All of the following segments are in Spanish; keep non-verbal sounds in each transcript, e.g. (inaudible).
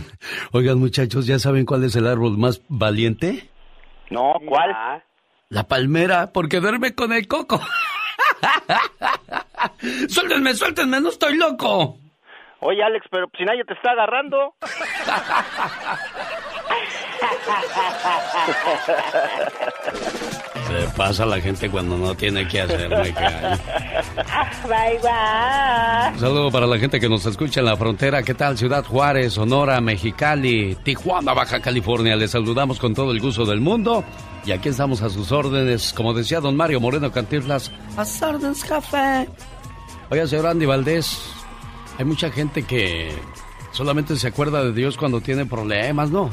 (laughs) Oigan, muchachos, ¿ya saben cuál es el árbol más valiente? No, ¿cuál? La palmera, porque duerme con el coco. (laughs) suéltenme, suéltenme, no estoy loco. Oye, Alex, pero si nadie te está agarrando. (laughs) Se pasa la gente cuando no tiene que hacer, me cae. Bye, bye. Un saludo para la gente que nos escucha en la frontera. ¿Qué tal? Ciudad Juárez, Sonora, Mexicali, Tijuana, Baja California. Les saludamos con todo el gusto del mundo. Y aquí estamos a sus órdenes. Como decía don Mario Moreno Cantinflas, a órdenes, café. Oiga, señor Andy Valdés, hay mucha gente que solamente se acuerda de Dios cuando tiene problemas, ¿no?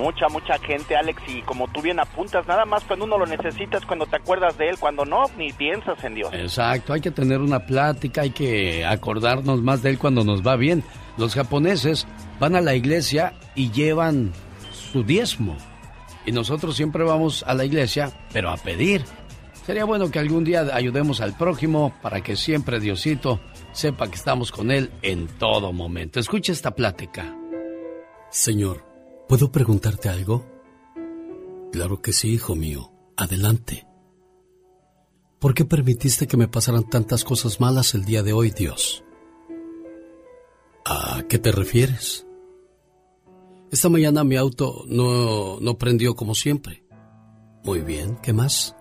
Mucha, mucha gente, Alex, y como tú bien apuntas, nada más cuando uno lo necesitas, cuando te acuerdas de él, cuando no, ni piensas en Dios. Exacto, hay que tener una plática, hay que acordarnos más de él cuando nos va bien. Los japoneses van a la iglesia y llevan su diezmo. Y nosotros siempre vamos a la iglesia, pero a pedir. Sería bueno que algún día ayudemos al prójimo para que siempre Diosito sepa que estamos con él en todo momento. Escucha esta plática. Señor, ¿Puedo preguntarte algo? Claro que sí, hijo mío. Adelante. ¿Por qué permitiste que me pasaran tantas cosas malas el día de hoy, Dios? ¿A qué te refieres? Esta mañana mi auto no, no prendió como siempre. Muy bien, ¿qué más?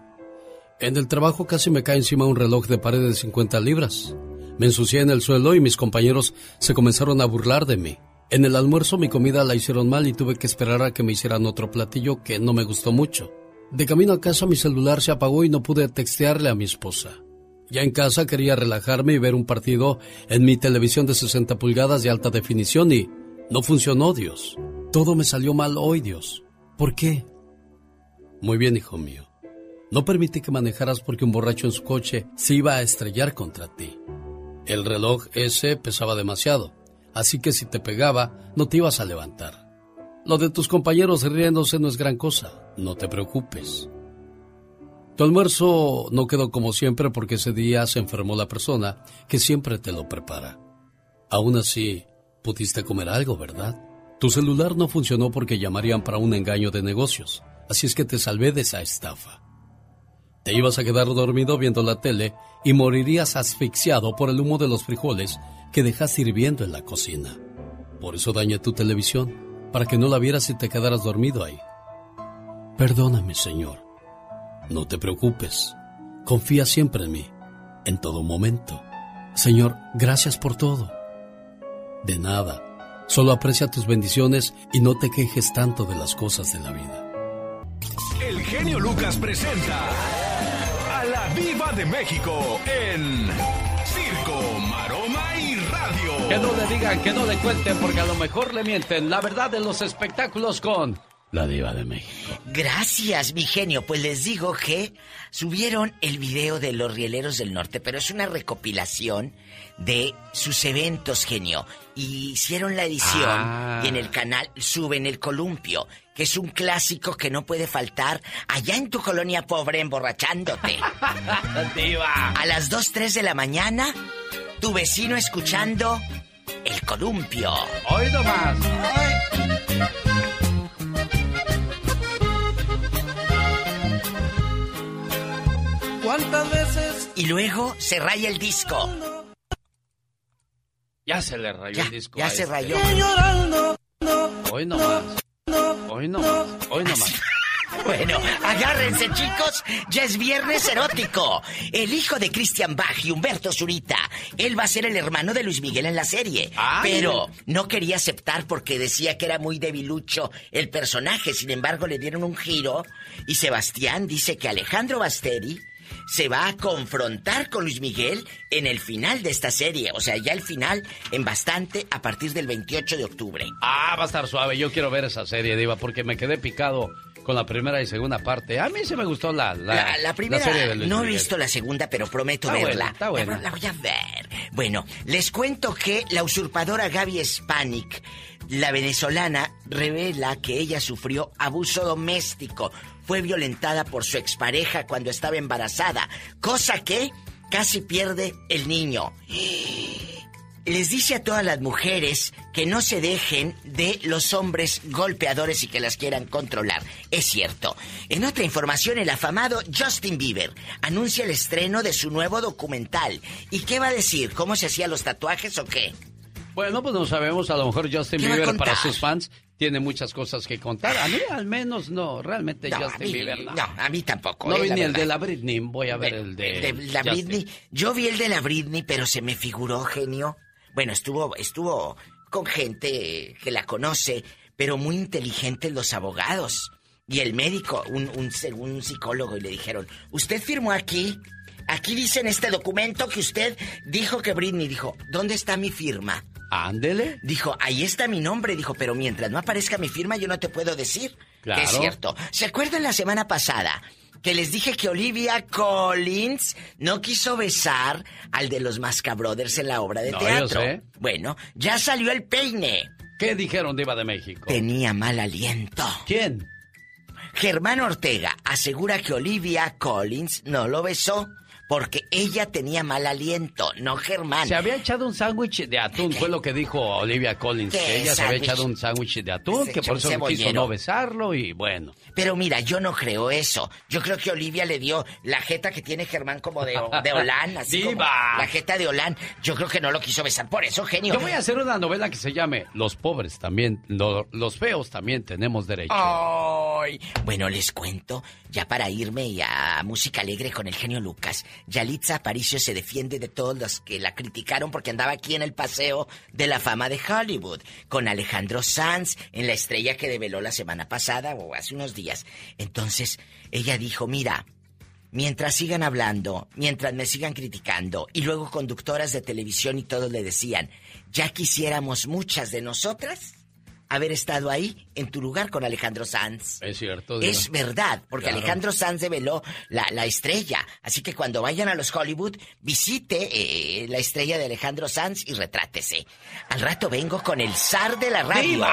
En el trabajo casi me cae encima un reloj de pared de 50 libras. Me ensucié en el suelo y mis compañeros se comenzaron a burlar de mí. En el almuerzo mi comida la hicieron mal y tuve que esperar a que me hicieran otro platillo que no me gustó mucho. De camino a casa mi celular se apagó y no pude textearle a mi esposa. Ya en casa quería relajarme y ver un partido en mi televisión de 60 pulgadas de alta definición y no funcionó, Dios. Todo me salió mal hoy, Dios. ¿Por qué? Muy bien, hijo mío. No permití que manejaras porque un borracho en su coche se iba a estrellar contra ti. El reloj ese pesaba demasiado así que si te pegaba, no te ibas a levantar. Lo de tus compañeros riéndose no es gran cosa, no te preocupes. Tu almuerzo no quedó como siempre porque ese día se enfermó la persona que siempre te lo prepara. Aún así, pudiste comer algo, ¿verdad? Tu celular no funcionó porque llamarían para un engaño de negocios, así es que te salvé de esa estafa. Te ibas a quedar dormido viendo la tele y morirías asfixiado por el humo de los frijoles que dejas sirviendo en la cocina. Por eso dañé tu televisión, para que no la vieras y te quedaras dormido ahí. Perdóname, Señor. No te preocupes. Confía siempre en mí, en todo momento. Señor, gracias por todo. De nada. Solo aprecia tus bendiciones y no te quejes tanto de las cosas de la vida. El genio Lucas presenta a la Viva de México en Circo, Radio. Que no le digan, que no le cuenten, porque a lo mejor le mienten. La verdad de los espectáculos con la diva de México. Gracias, mi genio. Pues les digo que subieron el video de los rieleros del norte, pero es una recopilación de sus eventos, genio. Y hicieron la edición Ah. y en el canal suben el columpio, que es un clásico que no puede faltar allá en tu colonia pobre emborrachándote. (laughs) diva. A las 2, 3 de la mañana, tu vecino escuchando el columpio. Hoy nomás. ¿Cuántas veces? Y luego se raya el disco. Ya se le rayó Ya, el disco. ya a se este. rayó. Hoy nomás. Hoy nomás. Hoy nomás. Bueno, agárrense chicos, ya es viernes erótico. El hijo de Christian Bach y Humberto Zurita, él va a ser el hermano de Luis Miguel en la serie. Ah, pero no quería aceptar porque decía que era muy debilucho el personaje. Sin embargo, le dieron un giro y Sebastián dice que Alejandro Basteri se va a confrontar con Luis Miguel en el final de esta serie. O sea, ya el final en bastante a partir del 28 de octubre. Ah, va a estar suave. Yo quiero ver esa serie, Diva, porque me quedé picado con la primera y segunda parte. A mí sí me gustó la, la, La, la primera, serie de Luis no he visto la segunda, pero prometo Está buena, verla. está buena. La, la voy a ver. Bueno, les cuento que la usurpadora Gaby Spanik, la venezolana, revela que ella sufrió abuso doméstico. Fue violentada por su expareja cuando estaba embarazada, cosa que casi pierde el niño. Les dice a todas las mujeres que no se dejen de los hombres golpeadores y que las quieran controlar. Es cierto. En otra información, el afamado Justin Bieber anuncia el estreno de su nuevo documental. ¿Y qué va a decir? ¿Cómo se hacían los tatuajes o qué? Bueno, pues no sabemos, a lo mejor Justin Bieber para sus fans tiene muchas cosas que contar. A mí al menos no, realmente Justin Bieber no. No, a mí tampoco. No eh, vi ni el de la Britney, voy a ver el de, la Britney. Yo vi el de la Britney, pero se me figuró genio. Bueno, estuvo, estuvo con gente que la conoce, pero muy inteligentes los abogados. Y el médico, un, un, un psicólogo, y le dijeron, ¿usted firmó aquí? Aquí dice en este documento que usted dijo que Britney dijo, ¿dónde está mi firma? Ándele. Dijo, ahí está mi nombre. Dijo, pero mientras no aparezca mi firma, yo no te puedo decir. Claro. Que es cierto. ¿Se acuerdan la semana pasada que les dije que Olivia Collins no quiso besar al de los Masca Brothers en la obra de teatro? Bueno, ya salió el peine. ¿Qué dijeron, Diva de México? Tenía mal aliento. ¿Quién? Germán Ortega asegura que Olivia Collins no lo besó porque ella tenía mal aliento, no Germán. Se había echado un sándwich de atún, fue lo que dijo Olivia Collins, que ella se había echado un sándwich de atún, que por eso quiso no besarlo y bueno. Pero mira, yo no creo eso. Yo creo que Olivia le dio la jeta que tiene Germán como de, de Olán, así (laughs) como la jeta de Olán. Yo creo que no lo quiso besar, por eso, genio. Yo voy a hacer una novela que se llame Los pobres también, los feos también tenemos derecho. Ay. Bueno, les cuento, ya para irme y a música alegre con el genio Lucas. Yalitza Aparicio se defiende de todos los que la criticaron porque andaba aquí en el paseo de la fama de Hollywood, con Alejandro Sanz en la estrella que develó la semana pasada o hace unos días. Entonces, ella dijo, mira, mientras sigan hablando, mientras me sigan criticando, y luego conductoras de televisión y todos le decían, ya quisiéramos muchas de nosotras haber estado ahí en tu lugar con Alejandro Sanz. Es cierto. Es verdad, porque Alejandro Sanz develó la, la, estrella. Así que cuando vayan a los Hollywood, visite eh, la estrella de Alejandro Sanz y retrátese. Al rato vengo con el zar de la radio.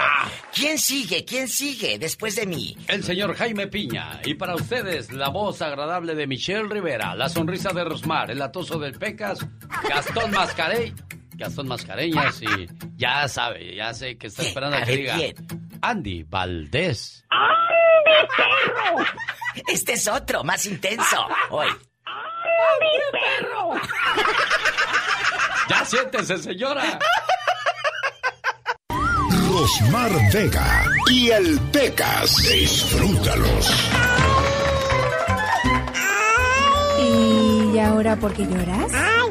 ¿Quién sigue? ¿Quién sigue después de mí? El señor Jaime Piña. Y para ustedes, la voz agradable de Michelle Rivera, la sonrisa de Rosmar, el atoso del Pecas, Gastón Mascarey Gastón Mascareñas y ya sabe, ya sé que está esperando a, que diga Andy Valdés. ¡Andy, perro! Este es otro, más intenso. Hoy. ¡Andy, perro! ya siéntese, señora. Rosmar Vega y el Pecas. Disfrútalos. ¿Y ahora por qué lloras? Ay,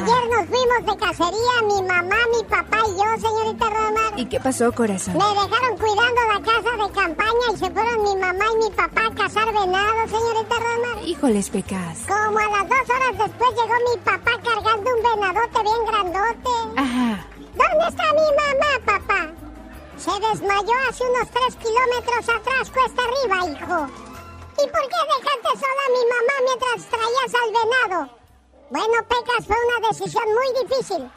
ayer nos fuimos de cacería, mi mamá, mi papá y yo, señorita Rosmar. ¿Y qué pasó, corazón? Me dejaron cuidando la casa de campaña y se fueron mi mamá y mi papá a cazar venado, señorita Rosmar. Híjoles, pecas. Como a las dos horas después llegó mi papá cargando un venadote bien grandote. Ajá. ¿Dónde está mi mamá, papá? Se desmayó hace unos tres kilómetros atrás, cuesta arriba, hijo. ¿Y por qué dejaste sola a mi mamá mientras traías al venado? Bueno, Pecas, fue una decisión muy difícil.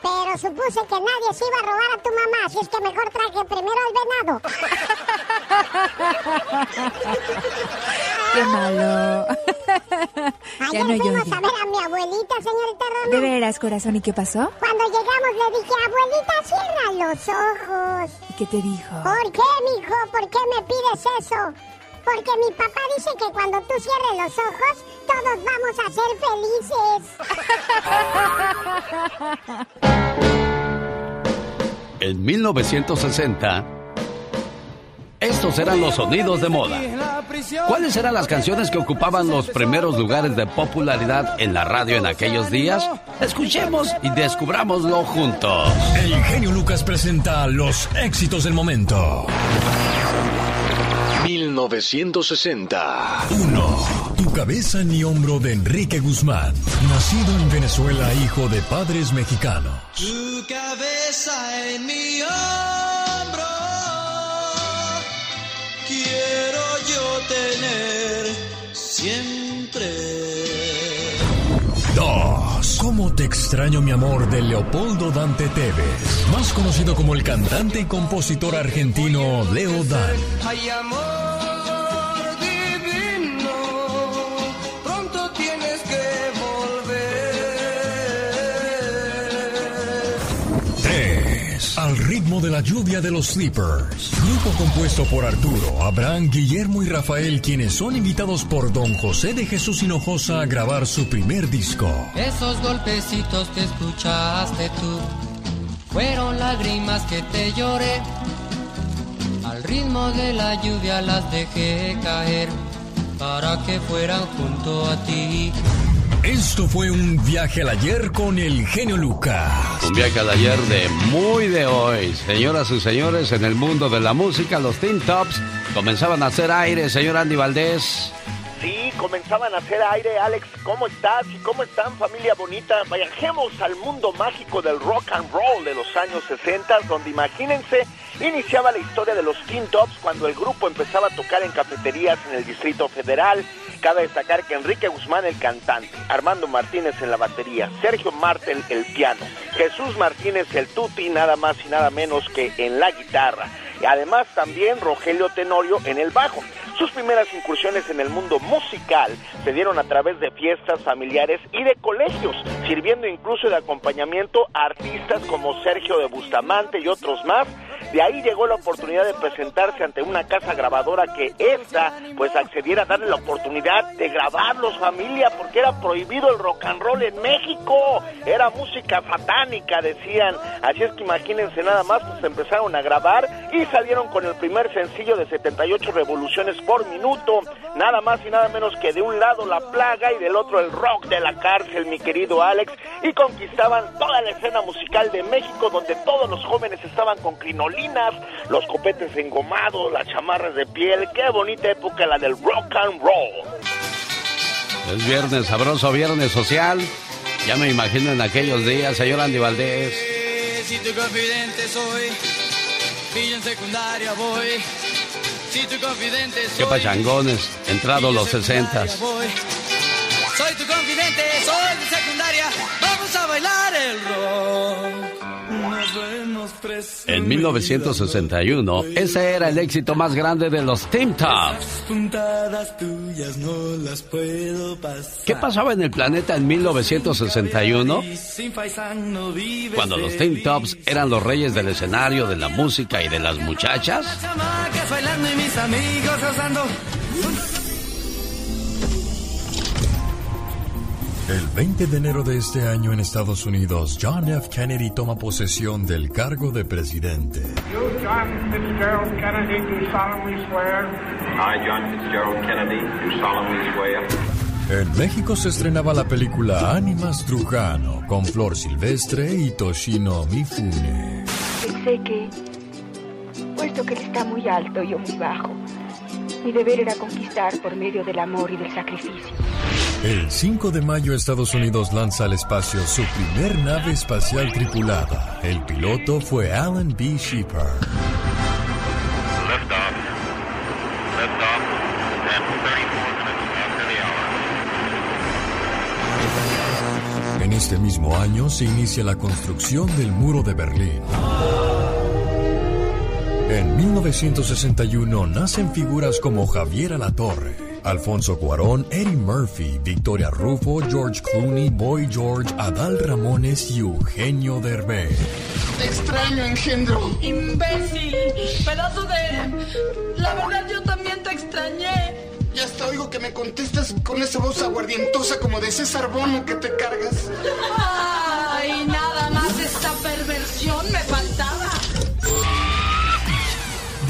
Pero supuse que nadie se iba a robar a tu mamá, así es que mejor traje primero al venado. ¡Qué malo! Ayer no fuimos a ver a mi abuelita, señorita Roma. ¿De veras, corazón? ¿Y qué pasó? Cuando llegamos le dije, abuelita, cierra los ojos. ¿Y qué te dijo? ¿Por qué, mijo? ¿Por qué me pides eso? Porque mi papá dice que cuando tú cierres los ojos, todos vamos a ser felices. (laughs) En 1960, estos eran los sonidos de moda. ¿Cuáles eran las canciones que ocupaban los primeros lugares de popularidad en la radio en aquellos días? Escuchemos y descubrámoslo juntos. El genio Lucas presenta los éxitos del momento. 1960. 1. Cabeza ni hombro de Enrique Guzmán. Nacido en Venezuela, hijo de padres mexicanos. Tu cabeza en mi hombro. Quiero yo tener siempre. 2. ¿Cómo te extraño mi amor de Leopoldo Dante Tevez? Más conocido como el cantante y compositor argentino Leo Dan. Hay amor de la lluvia de los Sleepers. Grupo compuesto por Arturo, Abraham, Guillermo y Rafael, quienes son invitados por Don José de Jesús Hinojosa a grabar su primer disco. Esos golpecitos que escuchaste tú fueron lágrimas que te lloré. Al ritmo de la lluvia las dejé caer para que fueran junto a ti. Esto fue un viaje al ayer con el genio Lucas. Un viaje al ayer de muy de hoy. Señoras y señores, en el mundo de la música, los Teen Tops comenzaban a hacer aire, señor Andy Valdés. Sí, comenzaban a hacer aire, Alex. ¿Cómo estás? ¿Y cómo están, familia bonita? Viajemos al mundo mágico del rock and roll de los años 60, donde imagínense, iniciaba la historia de los Teen Tops cuando el grupo empezaba a tocar en cafeterías en el Distrito Federal. Cabe destacar que Enrique Guzmán el cantante, Armando Martínez en la batería, Sergio Martel el piano, Jesús Martínez el tuti, nada más y nada menos que en la guitarra. Y además también Rogelio Tenorio en el bajo. Sus primeras incursiones en el mundo musical se dieron a través de fiestas familiares y de colegios, sirviendo incluso de acompañamiento a artistas como Sergio de Bustamante y otros más. De ahí llegó la oportunidad de presentarse ante una casa grabadora que esta pues accediera a darle la oportunidad de grabarlos familia porque era prohibido el rock and roll en México. Era música satánica decían. Así es que imagínense nada más pues empezaron a grabar y salieron con el primer sencillo de 78 revoluciones por minuto, nada más y nada menos que de un lado la plaga y del otro el rock de la cárcel, mi querido Alex, y conquistaban toda la escena musical de México donde todos los jóvenes estaban con los copetes engomados, las chamarras de piel, qué bonita época la del rock and roll. Es viernes, sabroso viernes social. Ya me imagino en aquellos días, señor Andy Valdés. Si tu confidente soy, y en secundaria voy. Si tu confidente soy. Qué pachangones, entrados los sesentas. Soy tu confidente, soy de secundaria. Vamos a bailar el rock. En 1961, ese era el éxito más grande de los Teen Tops. ¿Qué pasaba en el planeta en 1961? Sin paisano vives Cuando los Teen Tops eran los reyes del escenario, de la música y de las muchachas. El 20 de enero de este año en Estados Unidos, John F. Kennedy toma posesión del cargo de presidente. You, John Fitzgerald Kennedy, do solemnly swear. I, John Fitzgerald Kennedy, do solemnly swear. En México se estrenaba la película Ánimas Trujano con Flor Silvestre y Toshino Mifune. Pensé que, puesto que él está muy alto y yo muy bajo, mi deber era conquistar por medio del amor y del sacrificio. El 5 de mayo Estados Unidos lanza al espacio su primer nave espacial tripulada. El piloto fue Alan B. Shepard. Liftoff. Liftoff. And 34 minutes after the hour. En este mismo año se inicia la construcción del muro de Berlín. En 1961 nacen figuras como Javier Alatorre, Alfonso Cuarón, Eddie Murphy, Victoria Rufo, George Clooney, Boy George, Adal Ramones y Eugenio Derbez. Te extraño, engendro. ¡Imbécil! ¡Pedazo de... La verdad, yo también te extrañé. Ya hasta oigo que me contestas con esa voz aguardientosa como de César Bono que te cargas. (laughs)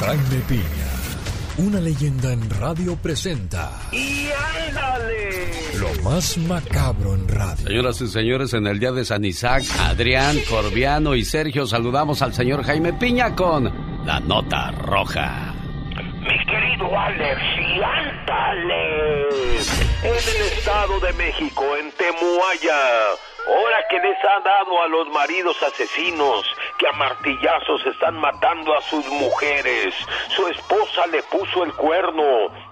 Jaime Piña, una leyenda en radio presenta ¡Y ándale! lo más macabro en radio. Señoras y señores, en el día de San Isaac, Adrián, Corbiano y Sergio saludamos al señor Jaime Piña con la nota roja. Mi querido Alex, y ándale. En el Estado de México, en Temuaya, hora que les ha dado a los maridos asesinos que a martillazos están matando a sus mujeres. Su esposa le puso el cuerno,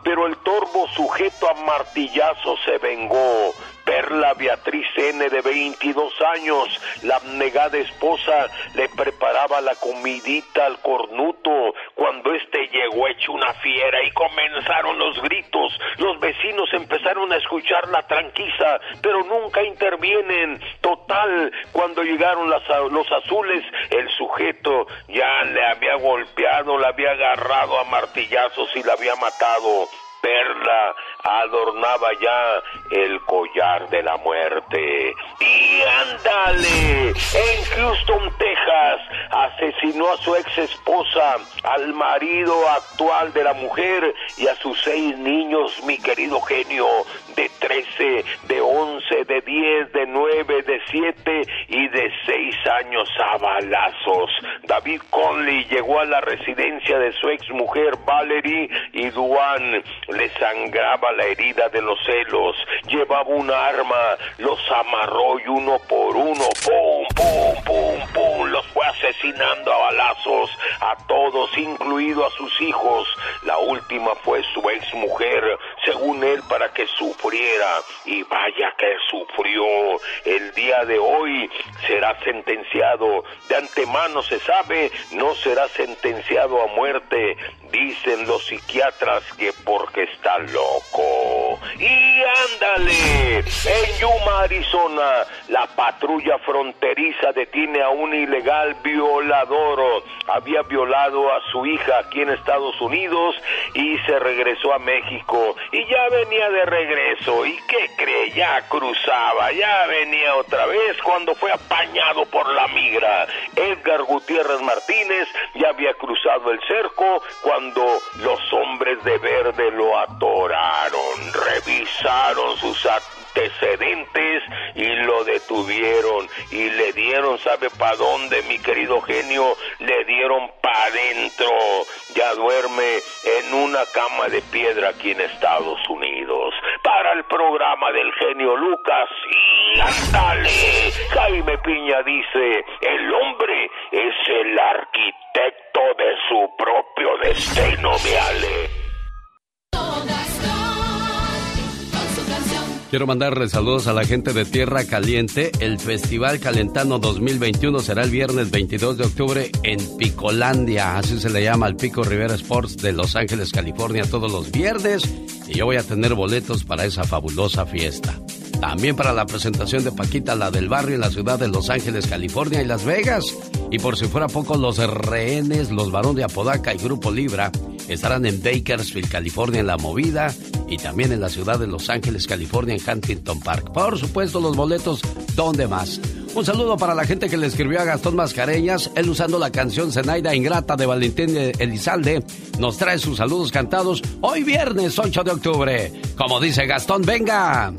pero el torbo sujeto a martillazos se vengó. Perla Beatriz N de 22 años, la abnegada esposa, le preparaba la comidita al cornuto cuando este llegó hecho una fiera y comenzaron los gritos. Los vecinos empezaron a escuchar la tranquiza, pero nunca intervienen. Total, cuando llegaron los azules, el sujeto ya le había golpeado, la había agarrado a martillazos y la había matado. Perla adornaba ya el collar de la muerte. Y ándale, en Houston, Texas, asesinó a su ex esposa, al marido actual de la mujer y a sus seis niños, mi querido genio, de 13, de 11, de 10, de 9, de 7 y de 6 años a balazos. David Conley llegó a la residencia de su ex mujer Valerie y Duan le sangraba la herida de los celos, llevaba un arma, los amarró y uno por uno, pum, pum, pum, pum, los fue asesinando a balazos, a todos, incluido a sus hijos. La última fue su ex mujer, según él, para que y vaya que sufrió. El día de hoy será sentenciado, de antemano se sabe, no será sentenciado a muerte, dicen los psiquiatras que porque está loco. Y ándale, en Yuma, Arizona, la patrulla fronteriza detiene a un ilegal violador. Había violado a su hija aquí en Estados Unidos y se regresó a México. Y ya venía de regreso. ¿Y qué cree? Ya cruzaba, ya venía otra vez cuando fue apañado por la migra. Edgar Gutiérrez Martínez ya había cruzado el cerco cuando los hombres de verde lo atoraron, revisaron sus antecedentes y lo detuvieron y le dieron, ¿sabe para dónde, mi querido genio? Le dieron para adentro. Ya duerme en una cama de piedra aquí en Estados Unidos. El programa del genio Lucas, y ándale. Jaime Piña dice, el hombre es el arquitecto de su propio destino, mi Ale. Quiero mandarle saludos a la gente de Tierra Caliente. El Festival Calentano 2021 será el viernes 22 de octubre en Picolandia, así se le llama al Pico Rivera Sports de Los Ángeles, California, todos los viernes. Y yo voy a tener boletos para esa fabulosa fiesta. También para la presentación de Paquita, la del barrio en la ciudad de Los Ángeles, California y Las Vegas. Y por si fuera poco, los rehenes, los varones de Apodaca y Grupo Libra estarán en Bakersfield, California, en La Movida y también en la ciudad de Los Ángeles, California, en Huntington Park. Por supuesto, los boletos, ¿dónde más? Un saludo para la gente que le escribió a Gastón Mascareñas. Él usando la canción Zenaida Ingrata de Valentín Elizalde nos trae sus saludos cantados hoy viernes 8 de octubre. Como dice Gastón, venga.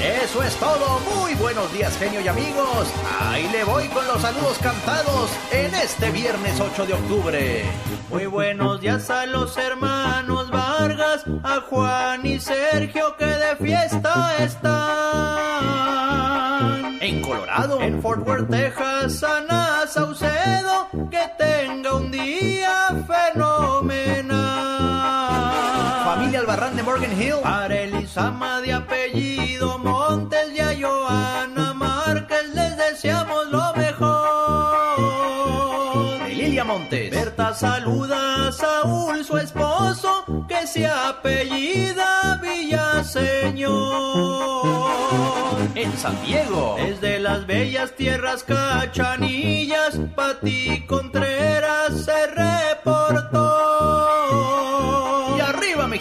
Eso es todo. Muy buenos días, genio y amigos. Ahí le voy con los saludos cantados en este viernes 8 de octubre. Muy buenos días a los hermanos Vargas, a Juan y Sergio que de fiesta están. En Colorado, en Fort Worth, Texas, Ana Saucedo, que tenga un día fenomenal. Morgan Hill, para Elisama de apellido Montes y a Joana Márquez les deseamos lo mejor. Lilia Montes. Berta saluda a Saúl, su esposo, que se apellida Villaseñor. En San Diego. Desde las bellas tierras cachanillas, Pati Contreras se reportó.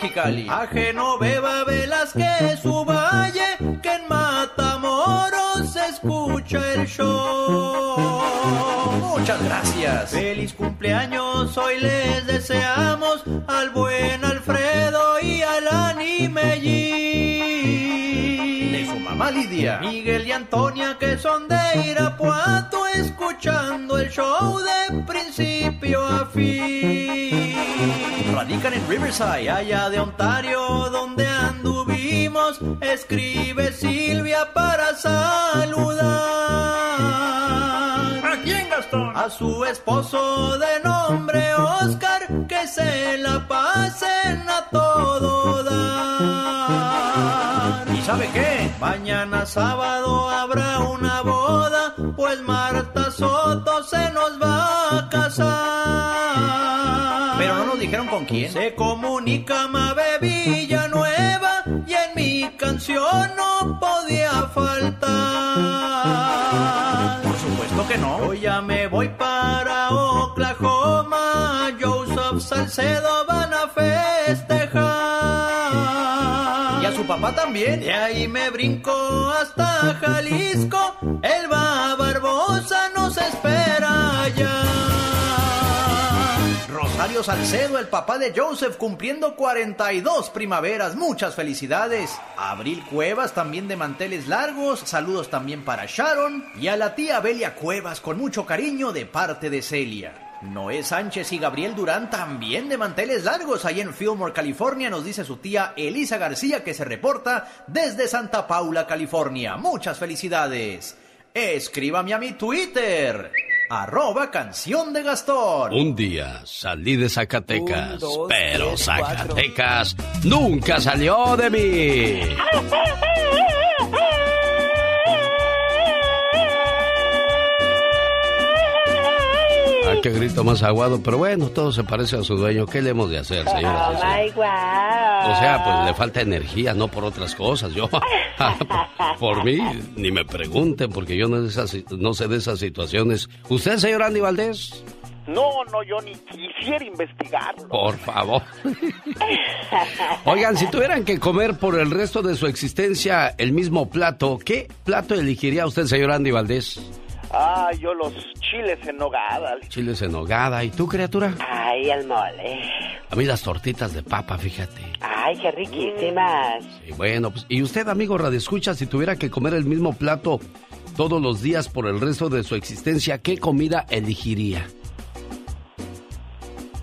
Mexicali. A Genoveva Velázquez, su valle, que en Matamoros se escucha el show. Muchas gracias. Feliz cumpleaños, hoy les deseamos al buen Alfredo y al Animellín. Mamá Lidia. Miguel y Antonia que son de Irapuato escuchando el show de principio a fin. Radican en Riverside. allá de Ontario donde anduvimos, escribe Silvia para saludar A su esposo de nombre Oscar, que se la pasen a todo dar. ¿Y sabe qué? Mañana sábado habrá una boda, pues Marta Soto se nos va a casar. Pero no nos dijeron con quién. Se comunica Mabe Villanueva y en mi canción no podía faltar. Por supuesto que no. Yo ya me voy para Oklahoma, Joseph Salcedo papá también. De ahí me brinco hasta Jalisco, el va Barbosa nos espera ya. Rosario Salcedo, el papá de Joseph, cumpliendo 42 primaveras. Muchas felicidades. Abril Cuevas, también de manteles largos. Saludos también para Sharon. Y a la tía Belia Cuevas, con mucho cariño de parte de Celia. Noé Sánchez y Gabriel Durán también de manteles largos ahí en Fillmore, California, nos dice su tía Elisa García que se reporta desde Santa Paula, California. Muchas felicidades. Escríbame a mi Twitter. Arroba canción de Gastón. Un día salí de Zacatecas, pero Zacatecas nunca salió de mí. (laughs) qué grito más aguado, pero bueno, todo se parece a su dueño. ¿Qué le hemos de hacer, señora? Oh my God. O sea, pues le falta energía, no por otras cosas. Yo, (laughs) por mí, ni me pregunten, porque yo no, de esas, no sé de esas situaciones. ¿Usted, señor Andy Valdés? No, no, yo ni quisiera investigarlo. Por favor. (laughs) Oigan, si tuvieran que comer por el resto de su existencia el mismo plato, ¿qué plato elegiría usted, señor Andy Valdés? Ah, yo los chiles en nogada. Chiles en nogada. ¿Y tú, criatura? Ay, el mole. A mí las tortitas de papa, fíjate. Ay, qué riquísimas. Y bueno, pues, ¿y usted, amigo Radio Escucha, si tuviera que comer el mismo plato todos los días por el resto de su existencia, ¿qué comida elegiría?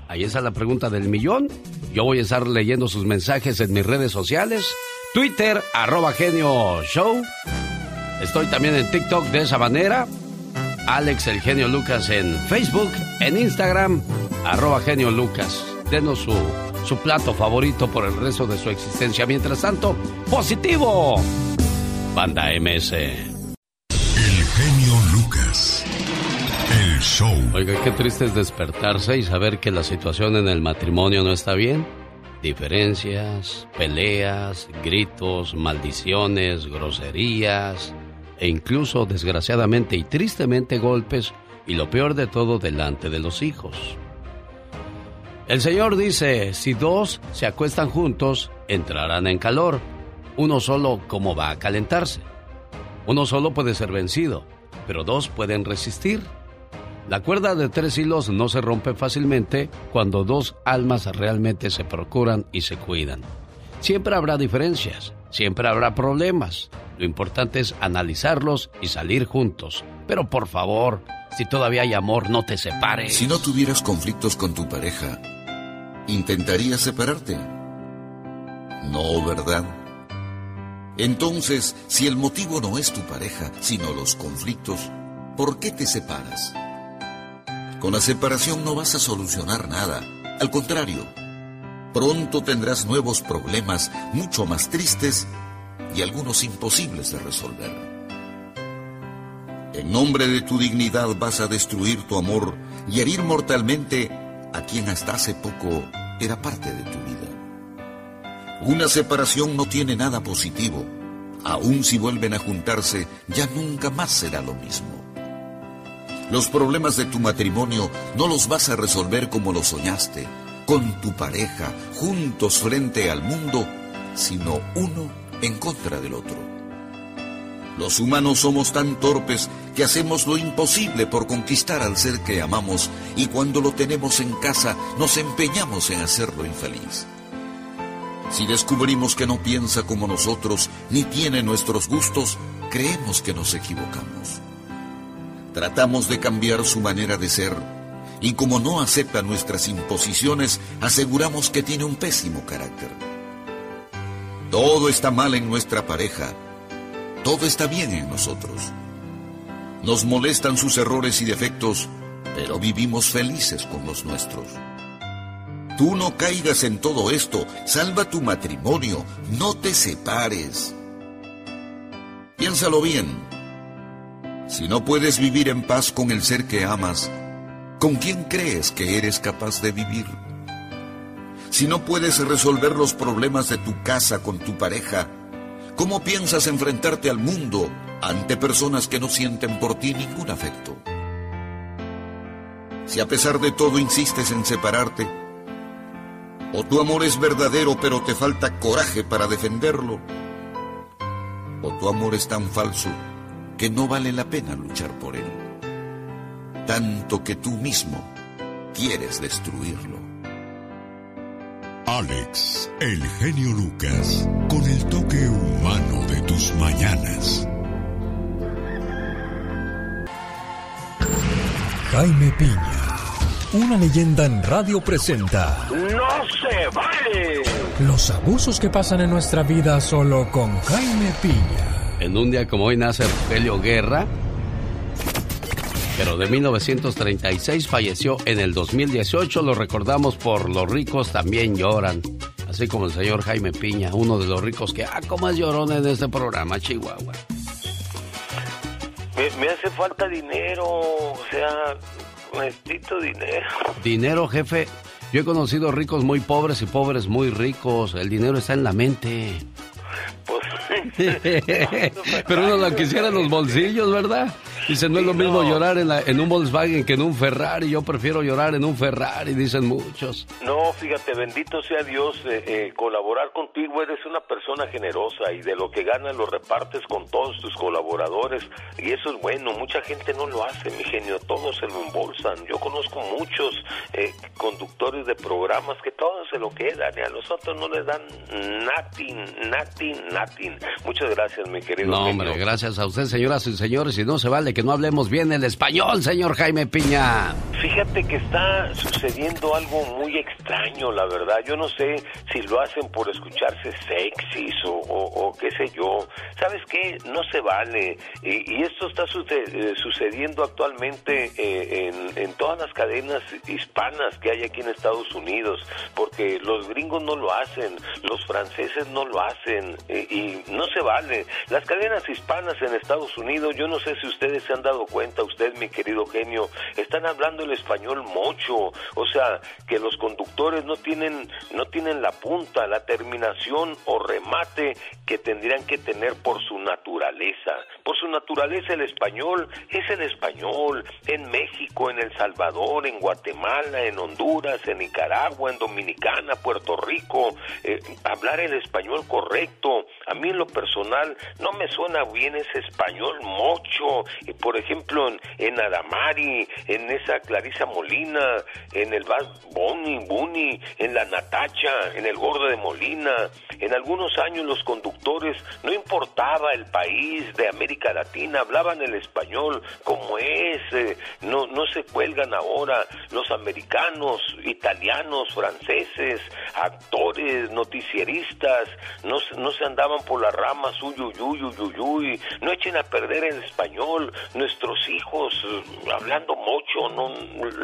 Ahí está la pregunta del millón. Yo voy a estar leyendo sus mensajes en mis redes sociales. Twitter, arroba genio show. Estoy también en TikTok de esa manera. Alex el genio Lucas en Facebook, en Instagram, arroba genio Lucas. Denos su, su plato favorito por el resto de su existencia. Mientras tanto, positivo. Banda MS. El genio Lucas. El show. Oiga, qué triste es despertarse y saber que la situación en el matrimonio no está bien. Diferencias, peleas, gritos, maldiciones, groserías e incluso desgraciadamente y tristemente golpes y lo peor de todo delante de los hijos. El Señor dice, si dos se acuestan juntos, entrarán en calor. Uno solo, ¿cómo va a calentarse? Uno solo puede ser vencido, pero dos pueden resistir. La cuerda de tres hilos no se rompe fácilmente cuando dos almas realmente se procuran y se cuidan. Siempre habrá diferencias, siempre habrá problemas. Lo importante es analizarlos y salir juntos. Pero por favor, si todavía hay amor, no te separes. Si no tuvieras conflictos con tu pareja, ¿intentarías separarte? No, ¿verdad? Entonces, si el motivo no es tu pareja, sino los conflictos, ¿por qué te separas? Con la separación no vas a solucionar nada. Al contrario, pronto tendrás nuevos problemas mucho más tristes y algunos imposibles de resolver. En nombre de tu dignidad vas a destruir tu amor y herir mortalmente a quien hasta hace poco era parte de tu vida. Una separación no tiene nada positivo. Aun si vuelven a juntarse, ya nunca más será lo mismo. Los problemas de tu matrimonio no los vas a resolver como lo soñaste, con tu pareja, juntos frente al mundo, sino uno en contra del otro. Los humanos somos tan torpes que hacemos lo imposible por conquistar al ser que amamos y cuando lo tenemos en casa nos empeñamos en hacerlo infeliz. Si descubrimos que no piensa como nosotros ni tiene nuestros gustos, creemos que nos equivocamos. Tratamos de cambiar su manera de ser y como no acepta nuestras imposiciones, aseguramos que tiene un pésimo carácter. Todo está mal en nuestra pareja, todo está bien en nosotros. Nos molestan sus errores y defectos pero vivimos felices con los nuestros. Tú no caigas en todo esto, salva tu matrimonio, no te separes. Piénsalo bien. Si no puedes vivir en paz con el ser que amas, ¿con quién crees que eres capaz de vivir? Si no puedes resolver los problemas de tu casa con tu pareja, ¿cómo piensas enfrentarte al mundo ante personas que no sienten por ti ningún afecto? Si a pesar de todo insistes en separarte, o tu amor es verdadero pero te falta coraje para defenderlo, o tu amor es tan falso que no vale la pena luchar por él, tanto que tú mismo quieres destruirlo. Alex, el genio Lucas, con el toque humano de tus mañanas. Jaime Piña, una leyenda en radio presenta. ¡No se vale! Los abusos que pasan en nuestra vida solo con Jaime Piña. En un día como hoy nace Rogelio Guerra, pero de 1936 falleció en el 2018. Lo recordamos por Los ricos también lloran. Así como el señor Jaime Piña, uno de los ricos que, ah, cómo es llorón en este programa, Chihuahua. Me, me hace falta dinero, o sea, necesito dinero. Dinero, jefe. Yo he conocido ricos muy pobres y pobres muy ricos. El dinero está en la mente. Pues, (laughs) (laughs) Pero uno lo quisiera en los bolsillos, ¿verdad? Dice, no es lo mismo llorar en, la- en un Volkswagen que en un Ferrari. Yo prefiero llorar en un Ferrari, dicen muchos. No, fíjate, bendito sea Dios, eh, eh, colaborar contigo, eres una persona generosa y de lo que ganas lo repartes con todos tus colaboradores y eso es bueno, mucha gente no lo hace, mi genio, todos se lo embolsan. Yo conozco muchos eh, conductores de programas que todos se lo quedan y a los otros no les dan nothing, nothing, nothing. Muchas gracias, mi querido. No, genio. hombre, gracias a usted, señoras y señores. Y no se vale que no hablemos bien el español, señor Jaime Piña. Fíjate que está sucediendo algo muy extraño, la verdad. Yo no sé si lo hacen por escucharse sexys o, qué sé yo. ¿Sabes qué? No se vale. Y, y esto está eh, sucediendo actualmente eh, en, todas las cadenas hispanas que hay aquí en Estados Unidos, porque los gringos no lo hacen, los franceses no lo hacen eh, y no se vale. Las cadenas hispanas en Estados Unidos, yo no sé si ustedes se han dado cuenta, usted mi querido genio, están hablando el español mocho, o sea, que los conductores no tienen no tienen la punta, la terminación o remate que tendrían que tener por su naturaleza. Por su naturaleza el español es el español en México, en El Salvador, en Guatemala, en Honduras, en Nicaragua, en Dominicana, Puerto Rico, eh, hablar el español correcto. A mí en lo personal no me suena bien ese español mocho. Por ejemplo, en, en Adamari, en esa Clarisa Molina, en el Bad Bunny, en la Natacha, en el Gordo de Molina. En algunos años los conductores, no importaba el país de América Latina, hablaban el español como es, eh, no, no se cuelgan ahora los americanos, italianos, franceses, actores, noticieristas, no, no se andaban por las ramas, uyuyuy, uyuyuy, no echen a perder el español, nuestros hijos eh, hablando mucho, no,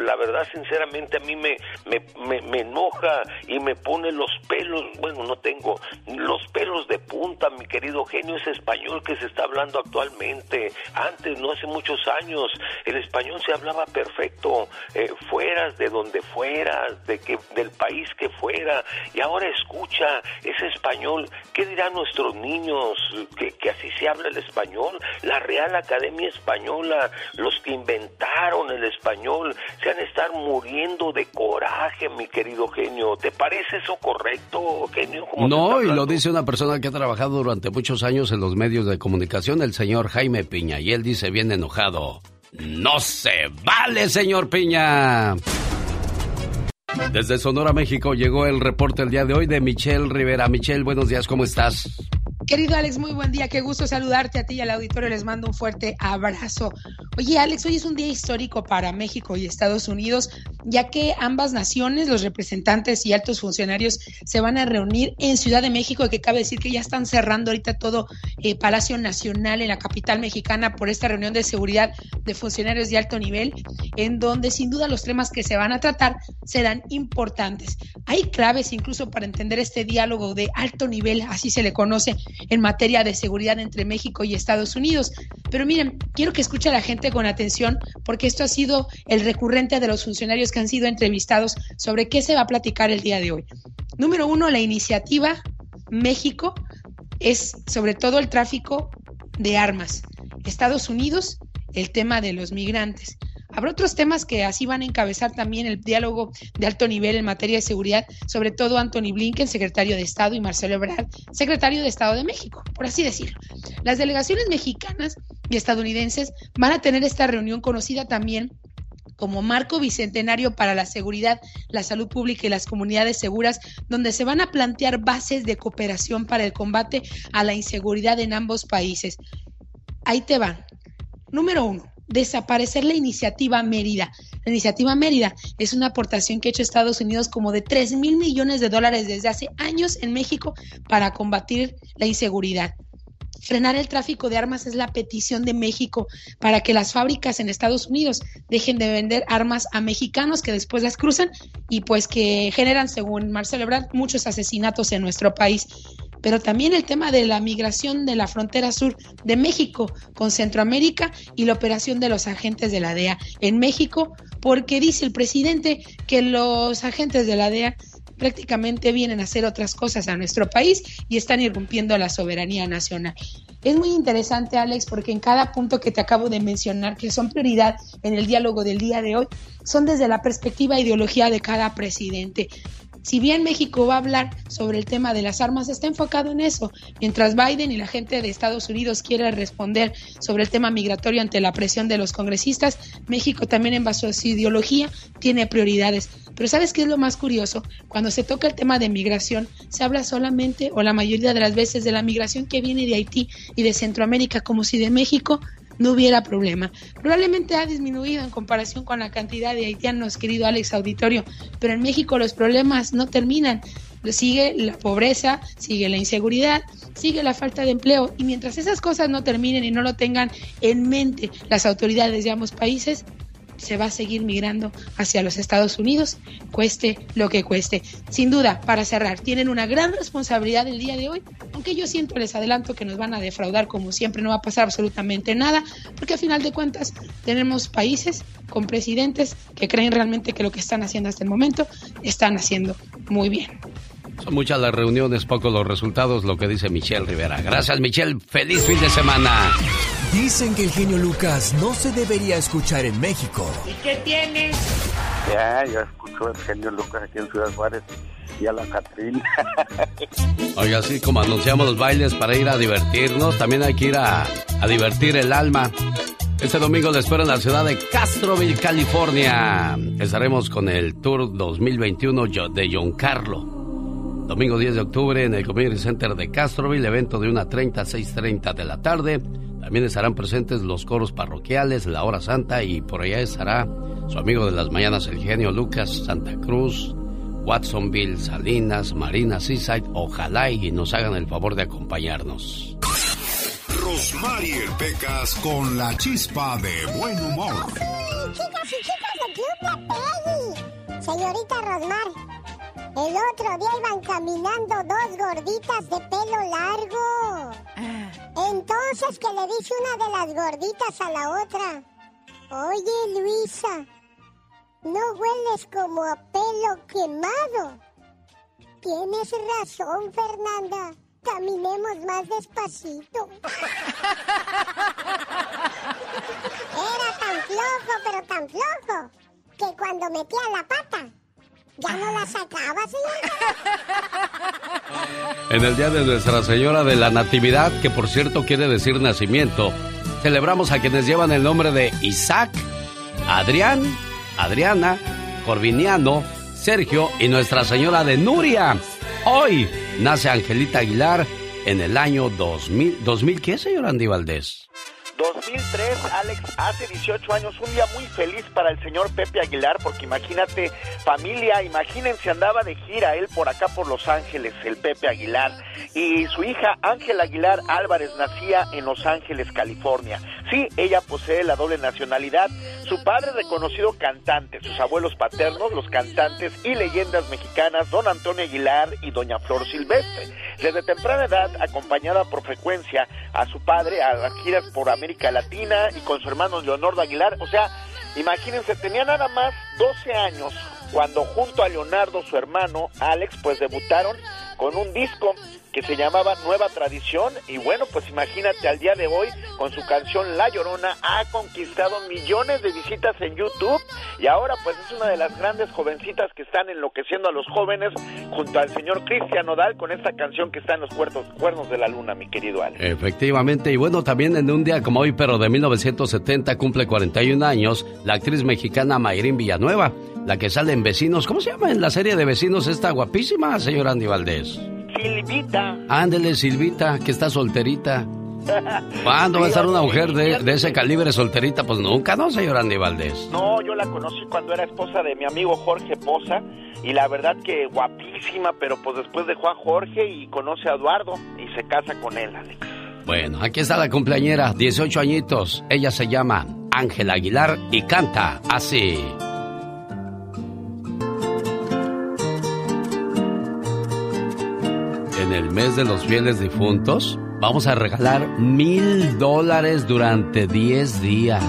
la verdad sinceramente a mí me, me, me, enoja y me pone los pelos, bueno, no tengo los pelos de punta, mi querido genio, ese español que se está hablando actualmente. Antes, no hace muchos años, el español se hablaba perfecto, eh, fueras de donde fueras, de que, del país que fuera, y ahora escucha ese español, ¿qué dirán nuestros niños? Que, que así se habla el español, la Real Academia Española, los que inventaron el español, se han estar muriendo de coraje, mi querido genio. ¿Te parece eso correcto, genio? ¿Cómo te No, y lo dice una persona que ha trabajado durante muchos años en los medios de comunicación, el señor Jaime Piña. Y él dice bien enojado, no se vale, señor Piña. Desde Sonora, México, llegó el reporte el día de hoy de Michelle Rivera. Michelle, buenos días, ¿cómo estás? Querido Alex, muy buen día. Qué gusto saludarte a ti y al auditorio. Les mando un fuerte abrazo. Oye, Alex, hoy es un día histórico para México y Estados Unidos, ya que ambas naciones, los representantes y altos funcionarios, se van a reunir en Ciudad de México, que cabe decir que ya están cerrando ahorita todo eh, Palacio Nacional en la capital mexicana por esta reunión de seguridad de funcionarios de alto nivel, en donde sin duda los temas que se van a tratar serán importantes. Hay claves incluso para entender este diálogo de alto nivel, así se le conoce en materia de seguridad entre México y Estados Unidos. Pero miren, quiero que escuche a la gente con atención porque esto ha sido el recurrente de los funcionarios que han sido entrevistados sobre qué se va a platicar el día de hoy. Número uno, la iniciativa México es sobre todo el tráfico de armas. Estados Unidos, el tema de los migrantes. Habrá otros temas que así van a encabezar también el diálogo de alto nivel en materia de seguridad, sobre todo Anthony Blinken, secretario de Estado, y Marcelo Ebrard, secretario de Estado de México, por así decirlo. Las delegaciones mexicanas y estadounidenses van a tener esta reunión conocida también como marco bicentenario para la seguridad, la salud pública y las comunidades seguras, donde se van a plantear bases de cooperación para el combate a la inseguridad en ambos países. Ahí te van. Número uno, desaparecer la iniciativa Mérida. La iniciativa Mérida es una aportación que ha hecho Estados Unidos como de 3 mil millones de dólares desde hace años en México para combatir la inseguridad. Frenar el tráfico de armas es la petición de México para que las fábricas en Estados Unidos dejen de vender armas a mexicanos que después las cruzan y pues que generan, según Marcelo Ebrard, muchos asesinatos en nuestro país pero también el tema de la migración de la frontera sur de México con Centroamérica y la operación de los agentes de la DEA en México, porque dice el presidente que los agentes de la DEA prácticamente vienen a hacer otras cosas a nuestro país y están irrumpiendo la soberanía nacional. Es muy interesante, Alex, porque en cada punto que te acabo de mencionar, que son prioridad en el diálogo del día de hoy, son desde la perspectiva e ideología de cada presidente. Si bien México va a hablar sobre el tema de las armas, está enfocado en eso. Mientras Biden y la gente de Estados Unidos quiere responder sobre el tema migratorio ante la presión de los congresistas, México también en base a su ideología tiene prioridades. Pero ¿sabes qué es lo más curioso? Cuando se toca el tema de migración, se habla solamente o la mayoría de las veces de la migración que viene de Haití y de Centroamérica, como si de México no hubiera problema. Probablemente ha disminuido en comparación con la cantidad de haitianos, querido Alex Auditorio, pero en México los problemas no terminan. Sigue la pobreza, sigue la inseguridad, sigue la falta de empleo y mientras esas cosas no terminen y no lo tengan en mente las autoridades de ambos países, se va a seguir migrando hacia los Estados Unidos, cueste lo que cueste. Sin duda, para cerrar, tienen una gran responsabilidad el día de hoy, aunque yo siento, les adelanto que nos van a defraudar como siempre, no va a pasar absolutamente nada, porque a final de cuentas tenemos países con presidentes que creen realmente que lo que están haciendo hasta el momento están haciendo muy bien. Son muchas las reuniones, pocos los resultados, lo que dice Michelle Rivera. Gracias, Michelle. Feliz fin de semana. Dicen que el genio Lucas no se debería escuchar en México. ¿Y qué tienes? Ya, yo escucho el genio Lucas aquí en Ciudad Juárez y a la Catrina. (laughs) Oiga, así como anunciamos los bailes para ir a divertirnos, también hay que ir a, a divertir el alma. Este domingo les espero en la ciudad de Castroville, California. Estaremos con el Tour 2021 de John Carlo. Domingo 10 de octubre en el Community Center de Castroville, evento de 1.30 a 6.30 de la tarde. También estarán presentes los coros parroquiales, la hora santa y por allá estará su amigo de las mañanas, el genio Lucas, Santa Cruz, Watsonville, Salinas, Marina, Seaside. Ojalá y nos hagan el favor de acompañarnos. Rosmarie Pecas con la chispa de buen humor. Chicas y chicas de Club La Señorita Rosmar. El otro día iban caminando dos gorditas de pelo largo. Entonces que le dice una de las gorditas a la otra, oye Luisa, no hueles como a pelo quemado. Tienes razón, Fernanda. Caminemos más despacito. (laughs) Era tan flojo, pero tan flojo, que cuando metía la pata, ya no la sacaba, En el día de Nuestra Señora de la Natividad, que por cierto quiere decir nacimiento, celebramos a quienes llevan el nombre de Isaac, Adrián, Adriana, Corviniano, Sergio y Nuestra Señora de Nuria. Hoy nace Angelita Aguilar en el año 2000. ¿2000 qué, señor Andy Valdés? 2003, Alex, hace 18 años, un día muy feliz para el señor Pepe Aguilar, porque imagínate, familia, imagínense, andaba de gira él por acá por Los Ángeles, el Pepe Aguilar, y su hija Ángela Aguilar Álvarez nacía en Los Ángeles, California. Sí, ella posee la doble nacionalidad, su padre reconocido cantante, sus abuelos paternos, los cantantes y leyendas mexicanas, don Antonio Aguilar y doña Flor Silvestre. Desde temprana edad, acompañada por frecuencia a su padre a las giras por América Latina y con su hermano Leonardo Aguilar, o sea, imagínense, tenía nada más 12 años cuando junto a Leonardo, su hermano, Alex, pues debutaron con un disco que se llamaba Nueva Tradición y bueno, pues imagínate al día de hoy con su canción La Llorona ha conquistado millones de visitas en YouTube y ahora pues es una de las grandes jovencitas que están enloqueciendo a los jóvenes junto al señor Cristian Nodal con esta canción que está en los cuernos, cuernos de la luna, mi querido Alex. Efectivamente, y bueno, también en un día como hoy, pero de 1970 cumple 41 años la actriz mexicana Mayrín Villanueva, la que sale en Vecinos. ¿Cómo se llama en la serie de Vecinos esta guapísima señora Andy Valdés? Silvita. Ándele, Silvita, que está solterita. ¿Cuándo va a estar una mujer de, ese calibre solterita? Pues nunca, ¿no, señor Andy Valdés? No, yo la conocí cuando era esposa de mi amigo Jorge Poza y la verdad que guapísima, pero pues después dejó a Jorge y conoce a Eduardo y se casa con él, Alex. Bueno, aquí está la cumpleañera, 18 añitos. Ella se llama Ángela Aguilar y canta así. Mes de los fieles difuntos, vamos a regalar mil dólares durante 10 días.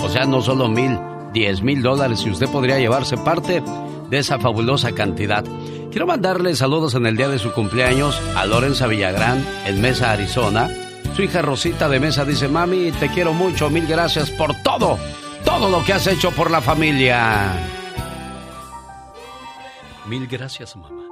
O sea, no solo mil, diez mil dólares y usted podría llevarse parte de esa fabulosa cantidad. Quiero mandarle saludos en el día de su cumpleaños a Lorenza Villagrán en Mesa, Arizona. Su hija Rosita de Mesa dice, mami, te quiero mucho, mil gracias por todo, todo lo que has hecho por la familia. Mil gracias, mamá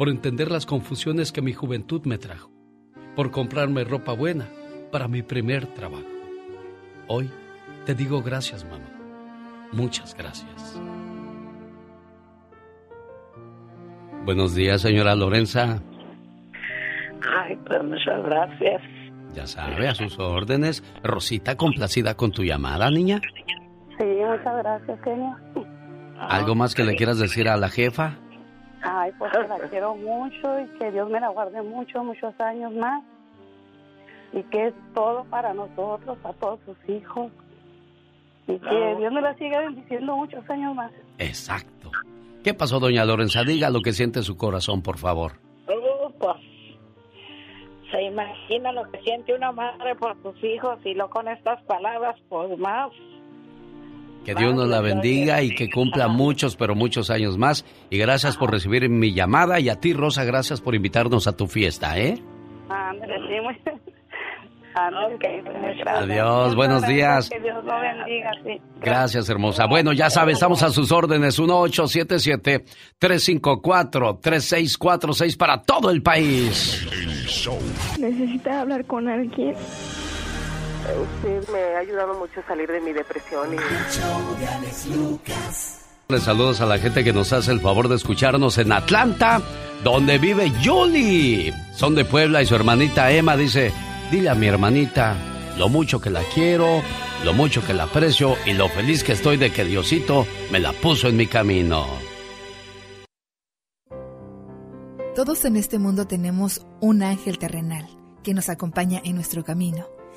por entender las confusiones que mi juventud me trajo, por comprarme ropa buena para mi primer trabajo. Hoy te digo gracias, mamá. Muchas gracias. Buenos días, señora Lorenza. Ay, pues muchas gracias. Ya sabe, a sus órdenes. Rosita, complacida con tu llamada, niña. Sí, muchas gracias, señor. ¿Algo más que le quieras decir a la jefa? Ay, pues la (laughs) quiero mucho y que Dios me la guarde mucho, muchos años más. Y que es todo para nosotros, para todos sus hijos. Y que Dios me la siga bendiciendo muchos años más. Exacto. ¿Qué pasó, doña Lorenza? Diga lo que siente su corazón, por favor. Uh, pues, se imagina lo que siente una madre por sus hijos y lo con estas palabras, pues más. Que Dios nos la bendiga y que cumpla muchos, pero muchos años más. Y gracias por recibir mi llamada. Y a ti, Rosa, gracias por invitarnos a tu fiesta, ¿eh? Adiós, buenos días. Que Dios lo bendiga, sí. Gracias, hermosa. Bueno, ya sabes, estamos a sus órdenes. 1877-354-3646 para todo el país. Necesita hablar con alguien. Usted me ha ayudado mucho a salir de mi depresión. Y... Les saludos a la gente que nos hace el favor de escucharnos en Atlanta, donde vive Julie. Son de Puebla y su hermanita Emma dice, dile a mi hermanita lo mucho que la quiero, lo mucho que la aprecio y lo feliz que estoy de que Diosito me la puso en mi camino. Todos en este mundo tenemos un ángel terrenal que nos acompaña en nuestro camino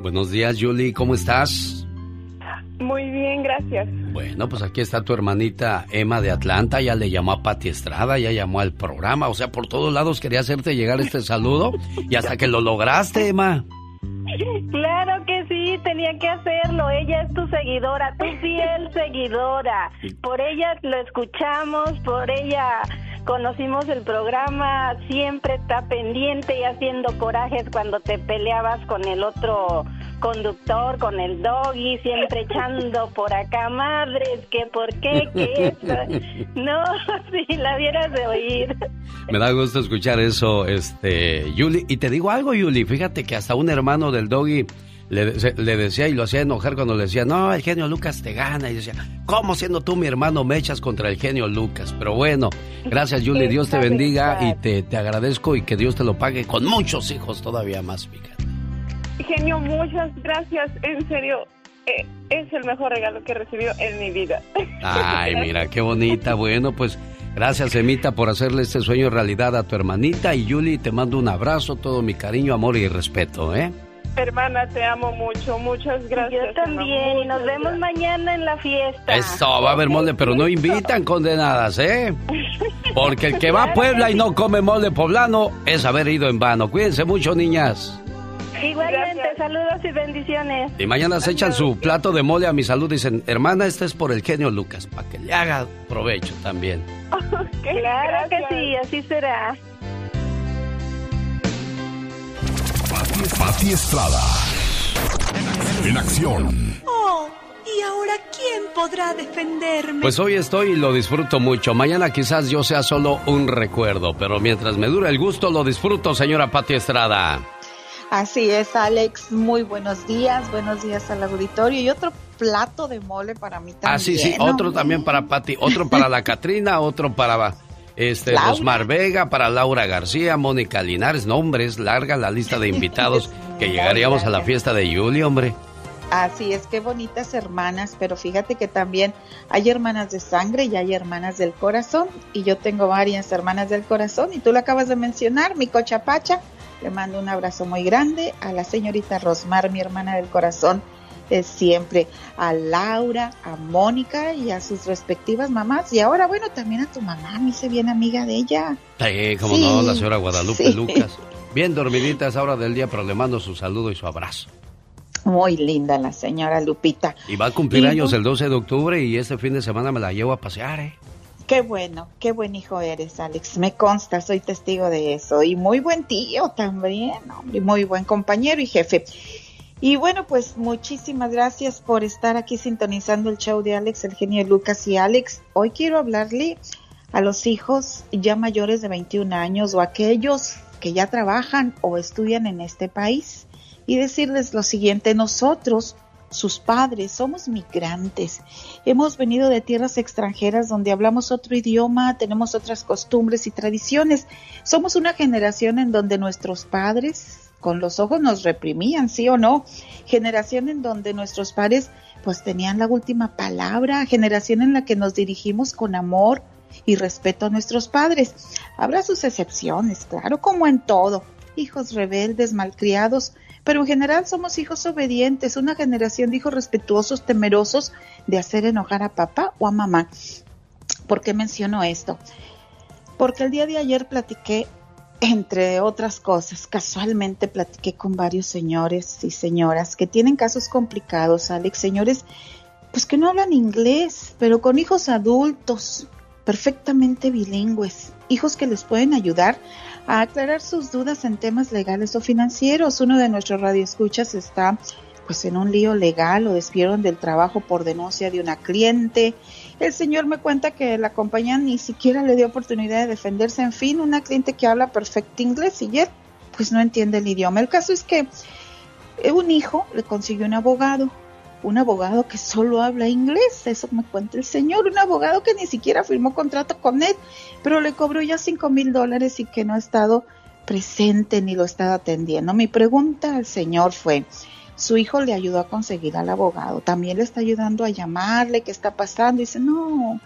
Buenos días, Julie, ¿cómo estás? Muy bien, gracias. Bueno, pues aquí está tu hermanita Emma de Atlanta, ya le llamó a Pati Estrada, ya llamó al programa, o sea, por todos lados quería hacerte llegar este saludo y hasta que lo lograste, Emma. Claro que sí, tenía que hacerlo. Ella es tu seguidora, tu fiel seguidora. Por ella lo escuchamos, por ella conocimos el programa, siempre está pendiente y haciendo corajes cuando te peleabas con el otro conductor, con el doggy, siempre echando por acá, madres, que por qué, que eso. (laughs) No, (laughs) si la vieras de oír. Me da gusto escuchar eso, este, Yuli. Y te digo algo, Yuli, fíjate que hasta un hermano del doggy le, le, decía y lo hacía enojar cuando le decía, no, el genio Lucas te gana. Y decía, ¿cómo siendo tú mi hermano me echas contra el genio Lucas? Pero bueno, gracias Julie, Dios te bendiga y te, te, agradezco y que Dios te lo pague con muchos hijos todavía más, fíjate. Genio, muchas gracias, en serio. Eh, es el mejor regalo que he recibido en mi vida. Ay, (laughs) mira, qué bonita. Bueno, pues gracias, Emita, por hacerle este sueño realidad a tu hermanita. Y Julie, te mando un abrazo, todo mi cariño, amor y respeto, ¿eh? Hermana, te amo mucho, muchas gracias. Yo también, y nos vemos mañana en la fiesta. Eso, va a haber mole, pero no invitan condenadas, ¿eh? Porque el que va a Puebla y no come mole poblano es haber ido en vano. Cuídense mucho, niñas. Igualmente, saludos y bendiciones. Y mañana se echan su plato de mole a mi salud. Dicen, hermana, este es por el genio Lucas, para que le haga provecho también. (laughs) claro que sí, así será. Pati Estrada. En acción. Oh, ¿y ahora quién podrá defenderme? Pues hoy estoy y lo disfruto mucho. Mañana quizás yo sea solo un recuerdo, pero mientras me dure el gusto lo disfruto, señora Pati Estrada. Así es, Alex. Muy buenos días. Buenos días al auditorio. Y otro plato de mole para mí también. Ah, sí, sí. Otro también para Pati. Otro para la (laughs) Catrina. Otro para este, Osmar Vega, para Laura García, Mónica Linares. Nombres, larga la lista de invitados (laughs) que llegaríamos a la fiesta de Yuli, hombre. Así es, qué bonitas hermanas, pero fíjate que también hay hermanas de sangre y hay hermanas del corazón, y yo tengo varias hermanas del corazón, y tú lo acabas de mencionar, mi cochapacha, le mando un abrazo muy grande a la señorita Rosmar, mi hermana del corazón, siempre a Laura, a Mónica y a sus respectivas mamás. Y ahora, bueno, también a tu mamá, me hice bien amiga de ella. Sí, como no, la señora Guadalupe Lucas. Bien dormidita a esa hora del día, pero le mando su saludo y su abrazo. Muy linda la señora Lupita. Y va a cumplir años el 12 de octubre y este fin de semana me la llevo a pasear, ¿eh? Qué bueno, qué buen hijo eres, Alex. Me consta, soy testigo de eso. Y muy buen tío también, hombre, muy buen compañero y jefe. Y bueno, pues muchísimas gracias por estar aquí sintonizando el show de Alex, el genio de Lucas y Alex. Hoy quiero hablarle a los hijos ya mayores de 21 años o aquellos que ya trabajan o estudian en este país y decirles lo siguiente, nosotros, sus padres, somos migrantes, hemos venido de tierras extranjeras donde hablamos otro idioma, tenemos otras costumbres y tradiciones, somos una generación en donde nuestros padres, con los ojos nos reprimían, sí o no. Generación en donde nuestros padres pues tenían la última palabra, generación en la que nos dirigimos con amor y respeto a nuestros padres. Habrá sus excepciones, claro, como en todo. Hijos rebeldes, malcriados, pero en general somos hijos obedientes, una generación de hijos respetuosos, temerosos de hacer enojar a papá o a mamá. ¿Por qué menciono esto? Porque el día de ayer platiqué entre otras cosas, casualmente platiqué con varios señores y señoras que tienen casos complicados, Alex, señores, pues que no hablan inglés, pero con hijos adultos, perfectamente bilingües, hijos que les pueden ayudar a aclarar sus dudas en temas legales o financieros. Uno de nuestros radioescuchas está pues en un lío legal, lo despidieron del trabajo por denuncia de una cliente el señor me cuenta que la compañía ni siquiera le dio oportunidad de defenderse. En fin, una cliente que habla perfecto inglés y él pues no entiende el idioma. El caso es que un hijo le consiguió un abogado, un abogado que solo habla inglés, eso me cuenta el señor, un abogado que ni siquiera firmó contrato con él, pero le cobró ya cinco mil dólares y que no ha estado presente ni lo estado atendiendo. Mi pregunta al señor fue, su hijo le ayudó a conseguir al abogado, también le está ayudando a llamarle, qué está pasando, dice, no,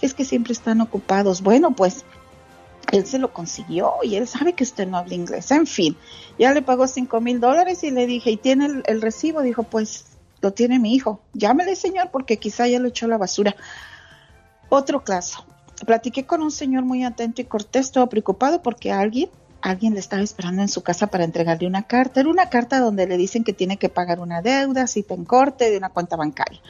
es que siempre están ocupados. Bueno, pues él se lo consiguió y él sabe que usted no habla inglés. En fin, ya le pagó cinco mil dólares y le dije, ¿y tiene el, el, recibo? Dijo, pues lo tiene mi hijo. Llámele, señor, porque quizá ya lo echó a la basura. Otro caso. Platiqué con un señor muy atento y cortés, todo preocupado porque alguien, alguien le estaba esperando en su casa para entregarle una carta. Era una carta donde le dicen que tiene que pagar una deuda, cita en corte de una cuenta bancaria.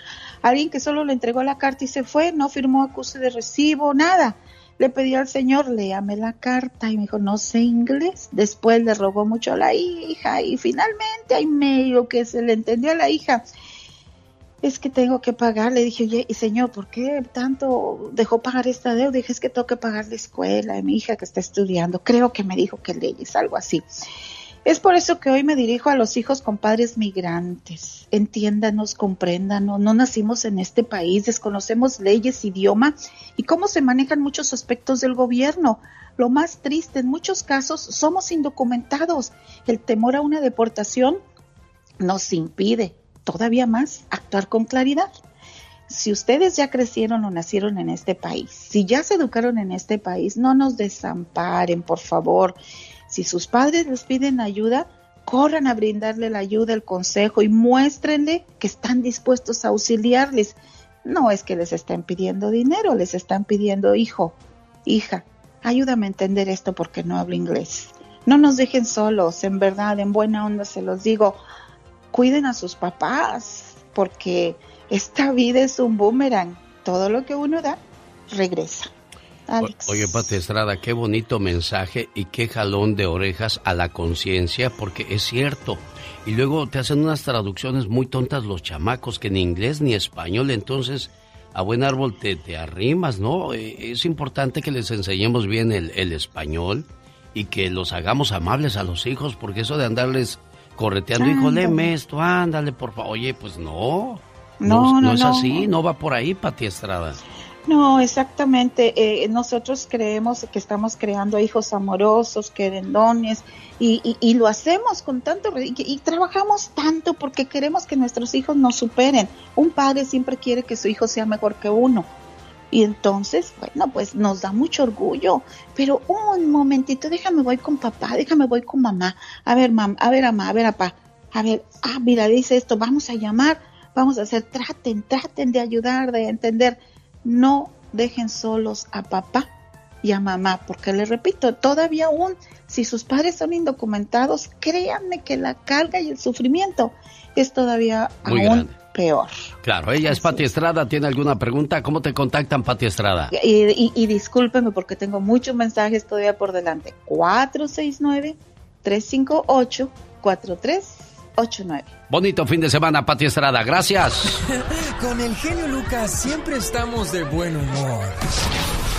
Alguien que solo le entregó la carta y se fue, no firmó acuse de recibo, nada le pedí al señor, léame la carta y me dijo, no sé inglés. Después le rogó mucho a la hija y finalmente hay medio que se le entendió a la hija. Es que tengo que pagar. Le dije, oye, y señor, ¿por qué tanto dejó pagar esta deuda? Dije, es que tengo que pagar la escuela de mi hija que está estudiando. Creo que me dijo que leyes, algo así. Es por eso que hoy me dirijo a los hijos con padres migrantes. Entiéndanos, compréndanos. No nacimos en este país, desconocemos leyes, idioma y cómo se manejan muchos aspectos del gobierno. Lo más triste, en muchos casos somos indocumentados. El temor a una deportación nos impide todavía más actuar con claridad. Si ustedes ya crecieron o nacieron en este país, si ya se educaron en este país, no nos desamparen, por favor. Si sus padres les piden ayuda, corran a brindarle la ayuda, el consejo y muéstrenle que están dispuestos a auxiliarles. No es que les estén pidiendo dinero, les están pidiendo, hijo, hija, ayúdame a entender esto porque no hablo inglés. No nos dejen solos, en verdad, en buena onda se los digo. Cuiden a sus papás, porque esta vida es un boomerang. Todo lo que uno da, regresa. Oye, Pati Estrada, qué bonito mensaje y qué jalón de orejas a la conciencia, porque es cierto. Y luego te hacen unas traducciones muy tontas los chamacos, que ni inglés ni español, entonces a buen árbol te, te arrimas, ¿no? Eh, es importante que les enseñemos bien el, el español y que los hagamos amables a los hijos, porque eso de andarles correteando, hijo, léeme esto, ándale, por favor. Oye, pues no. No, no, no es así, no va por ahí, Pati Estrada. No, exactamente. Eh, nosotros creemos que estamos creando hijos amorosos, querendones, y, y, y lo hacemos con tanto, y, y, trabajamos tanto porque queremos que nuestros hijos nos superen. Un padre siempre quiere que su hijo sea mejor que uno. Y entonces, bueno, pues nos da mucho orgullo. Pero un momentito, déjame voy con papá, déjame voy con mamá. A ver, mamá, a ver, mamá, a ver, papá. A ver, ah, mira, dice esto, vamos a llamar, vamos a hacer, traten, traten de ayudar, de entender no dejen solos a papá y a mamá, porque les repito, todavía aún, si sus padres son indocumentados, créanme que la carga y el sufrimiento es todavía aún peor. Claro, ella es Pati Estrada, ¿tiene alguna pregunta? ¿Cómo te contactan, Pati Estrada? Y, y, y discúlpeme porque tengo muchos mensajes todavía por delante. 469-358-43 89. Bonito fin de semana, Pati Estrada. Gracias. (laughs) Con el genio Lucas siempre estamos de buen humor.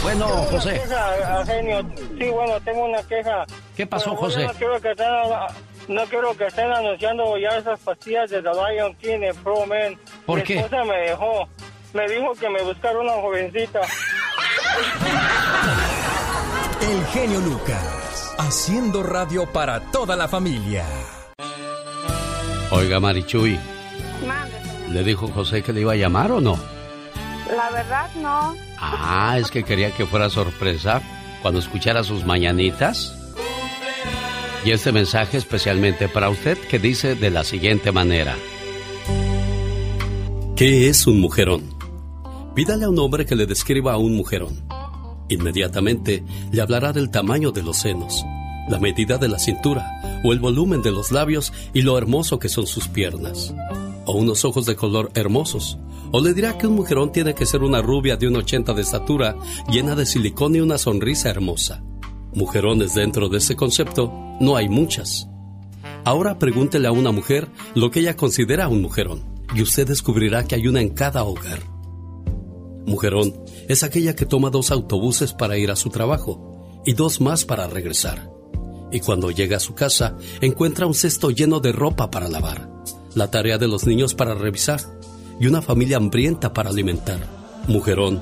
Bueno, José. Queja, genio. Sí, bueno, tengo una queja. ¿Qué pasó, José? No quiero, que no quiero que estén anunciando ya esas pastillas de The Lion King en Pro Man. ¿Por Mi qué? esposa me dejó. Me dijo que me buscara una jovencita. El genio Lucas. Haciendo radio para toda la familia. Oiga, Marichuy. ¿le dijo José que le iba a llamar o no? La verdad no. Ah, es que quería que fuera sorpresa cuando escuchara sus mañanitas. Y este mensaje especialmente para usted que dice de la siguiente manera. ¿Qué es un mujerón? Pídale a un hombre que le describa a un mujerón. Inmediatamente le hablará del tamaño de los senos, la medida de la cintura o el volumen de los labios y lo hermoso que son sus piernas. O unos ojos de color hermosos. O le dirá que un mujerón tiene que ser una rubia de un 80 de estatura, llena de silicón y una sonrisa hermosa. Mujerones dentro de ese concepto no hay muchas. Ahora pregúntele a una mujer lo que ella considera un mujerón y usted descubrirá que hay una en cada hogar. Mujerón es aquella que toma dos autobuses para ir a su trabajo y dos más para regresar. Y cuando llega a su casa encuentra un cesto lleno de ropa para lavar, la tarea de los niños para revisar y una familia hambrienta para alimentar. Mujerón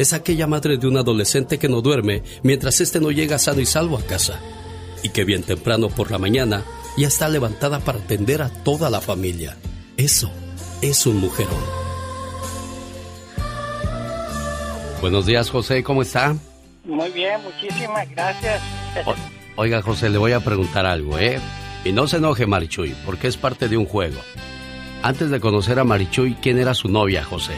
es aquella madre de un adolescente que no duerme mientras éste no llega sano y salvo a casa. Y que bien temprano por la mañana ya está levantada para atender a toda la familia. Eso es un mujerón. Buenos días, José, ¿cómo está? Muy bien, muchísimas gracias. oiga, José, le voy a preguntar algo, ¿eh? Y no se enoje, Marichuy, porque es parte de un juego. Antes de conocer a Marichuy, ¿quién era su novia, José?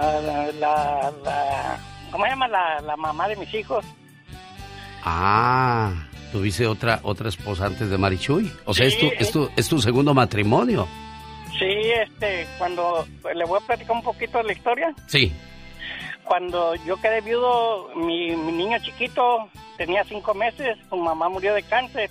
La, la, ¿cómo se llama? La, la, mamá de mis hijos. Ah, tuviste otra otra esposa antes de Marichuy. O sea, es, tu, es, tu, es tu segundo matrimonio. Sí, este, cuando le voy a platicar un poquito de la historia. Sí. Cuando yo quedé viudo, mi, mi niño chiquito tenía cinco meses, su mamá murió de cáncer.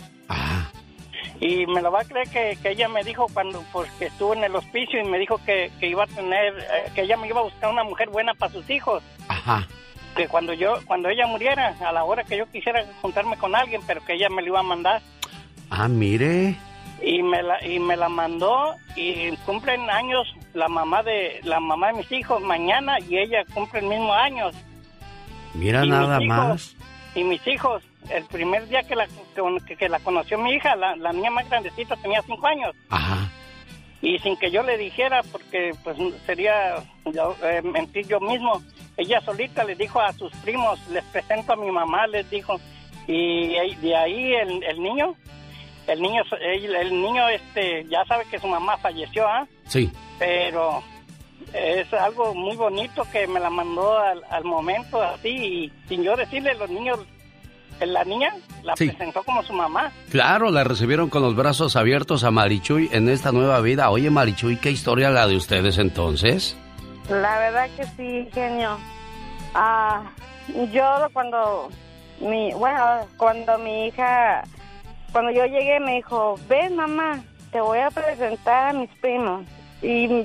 Y me lo va a creer que, que ella me dijo cuando pues, que estuvo en el hospicio y me dijo que, que iba a tener, eh, que ella me iba a buscar una mujer buena para sus hijos. Ajá. Que cuando yo, cuando ella muriera, a la hora que yo quisiera juntarme con alguien, pero que ella me lo iba a mandar. Ah, mire. Y me la, y me la mandó y cumplen años la mamá de la mamá de mis hijos mañana y ella cumple el mismo años. Mira Y nada hijos- más. Y mis hijos, el primer día que la, que, que la conoció mi hija, la, la niña más grandecita tenía cinco años. Ajá. Y sin que yo le dijera, porque pues sería yo, eh, mentir yo mismo, ella solita le dijo a sus primos, les presento a mi mamá, les dijo. Y de ahí el, el niño, el niño, el, el niño este ya sabe que su mamá falleció, ¿ah? Sí. pero es algo muy bonito que me la mandó al, al momento así y sin yo decirle los niños la niña la Sí. presentó como su mamá Claro, la recibieron con los brazos abiertos a Marichuy en esta nueva vida. Oye, Marichuy, ¿qué historia la de ustedes entonces? La verdad que sí, genio. Ah, yo cuando mi, bueno, cuando mi hija, cuando yo llegué me dijo, ven mamá, te voy a presentar a mis primos. Y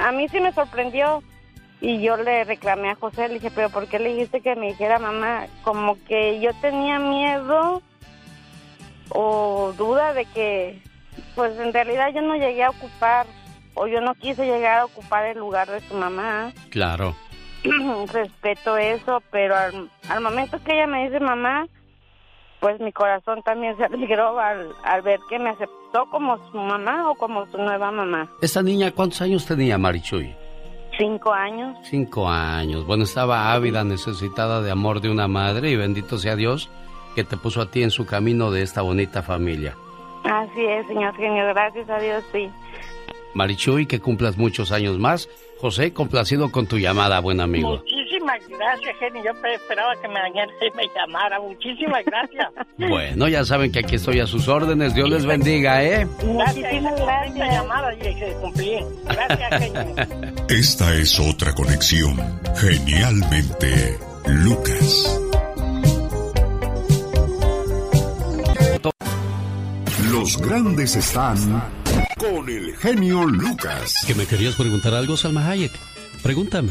a mí sí me sorprendió y yo le reclamé a José, le dije, pero ¿por qué le dijiste que me dijera mamá? Como que yo tenía miedo o duda de que, pues en realidad yo no llegué a ocupar o yo no quise llegar a ocupar el lugar de su mamá. Claro. (clears throat) Respeto eso, pero al, al momento que ella me dice mamá, pues mi corazón también se alegró al, al ver que me aceptó como su mamá o como su nueva mamá. ¿Esta niña cuántos años tenía, Marichuy? Cinco años. Cinco años. Bueno, estaba ávida, necesitada de amor de una madre y bendito sea Dios que te puso a ti en su camino de esta bonita familia. Así es, señor genio, gracias a Dios, sí. Marichuy, que cumplas muchos años más. José, complacido con tu llamada, buen amigo. Muchísimas gracias Jenny yo pe- esperaba que mañana me llamara muchísimas gracias (laughs) Bueno, ya saben que aquí estoy a sus órdenes. Dios les bendiga, ¿eh? gracias la esta llamada y se cumplí gracias Jenny Esta es otra conexión. Genialmente, Lucas. Los grandes están con el genio Lucas. ¿Que me querías preguntar algo, Salma Hayek? Pregúntame.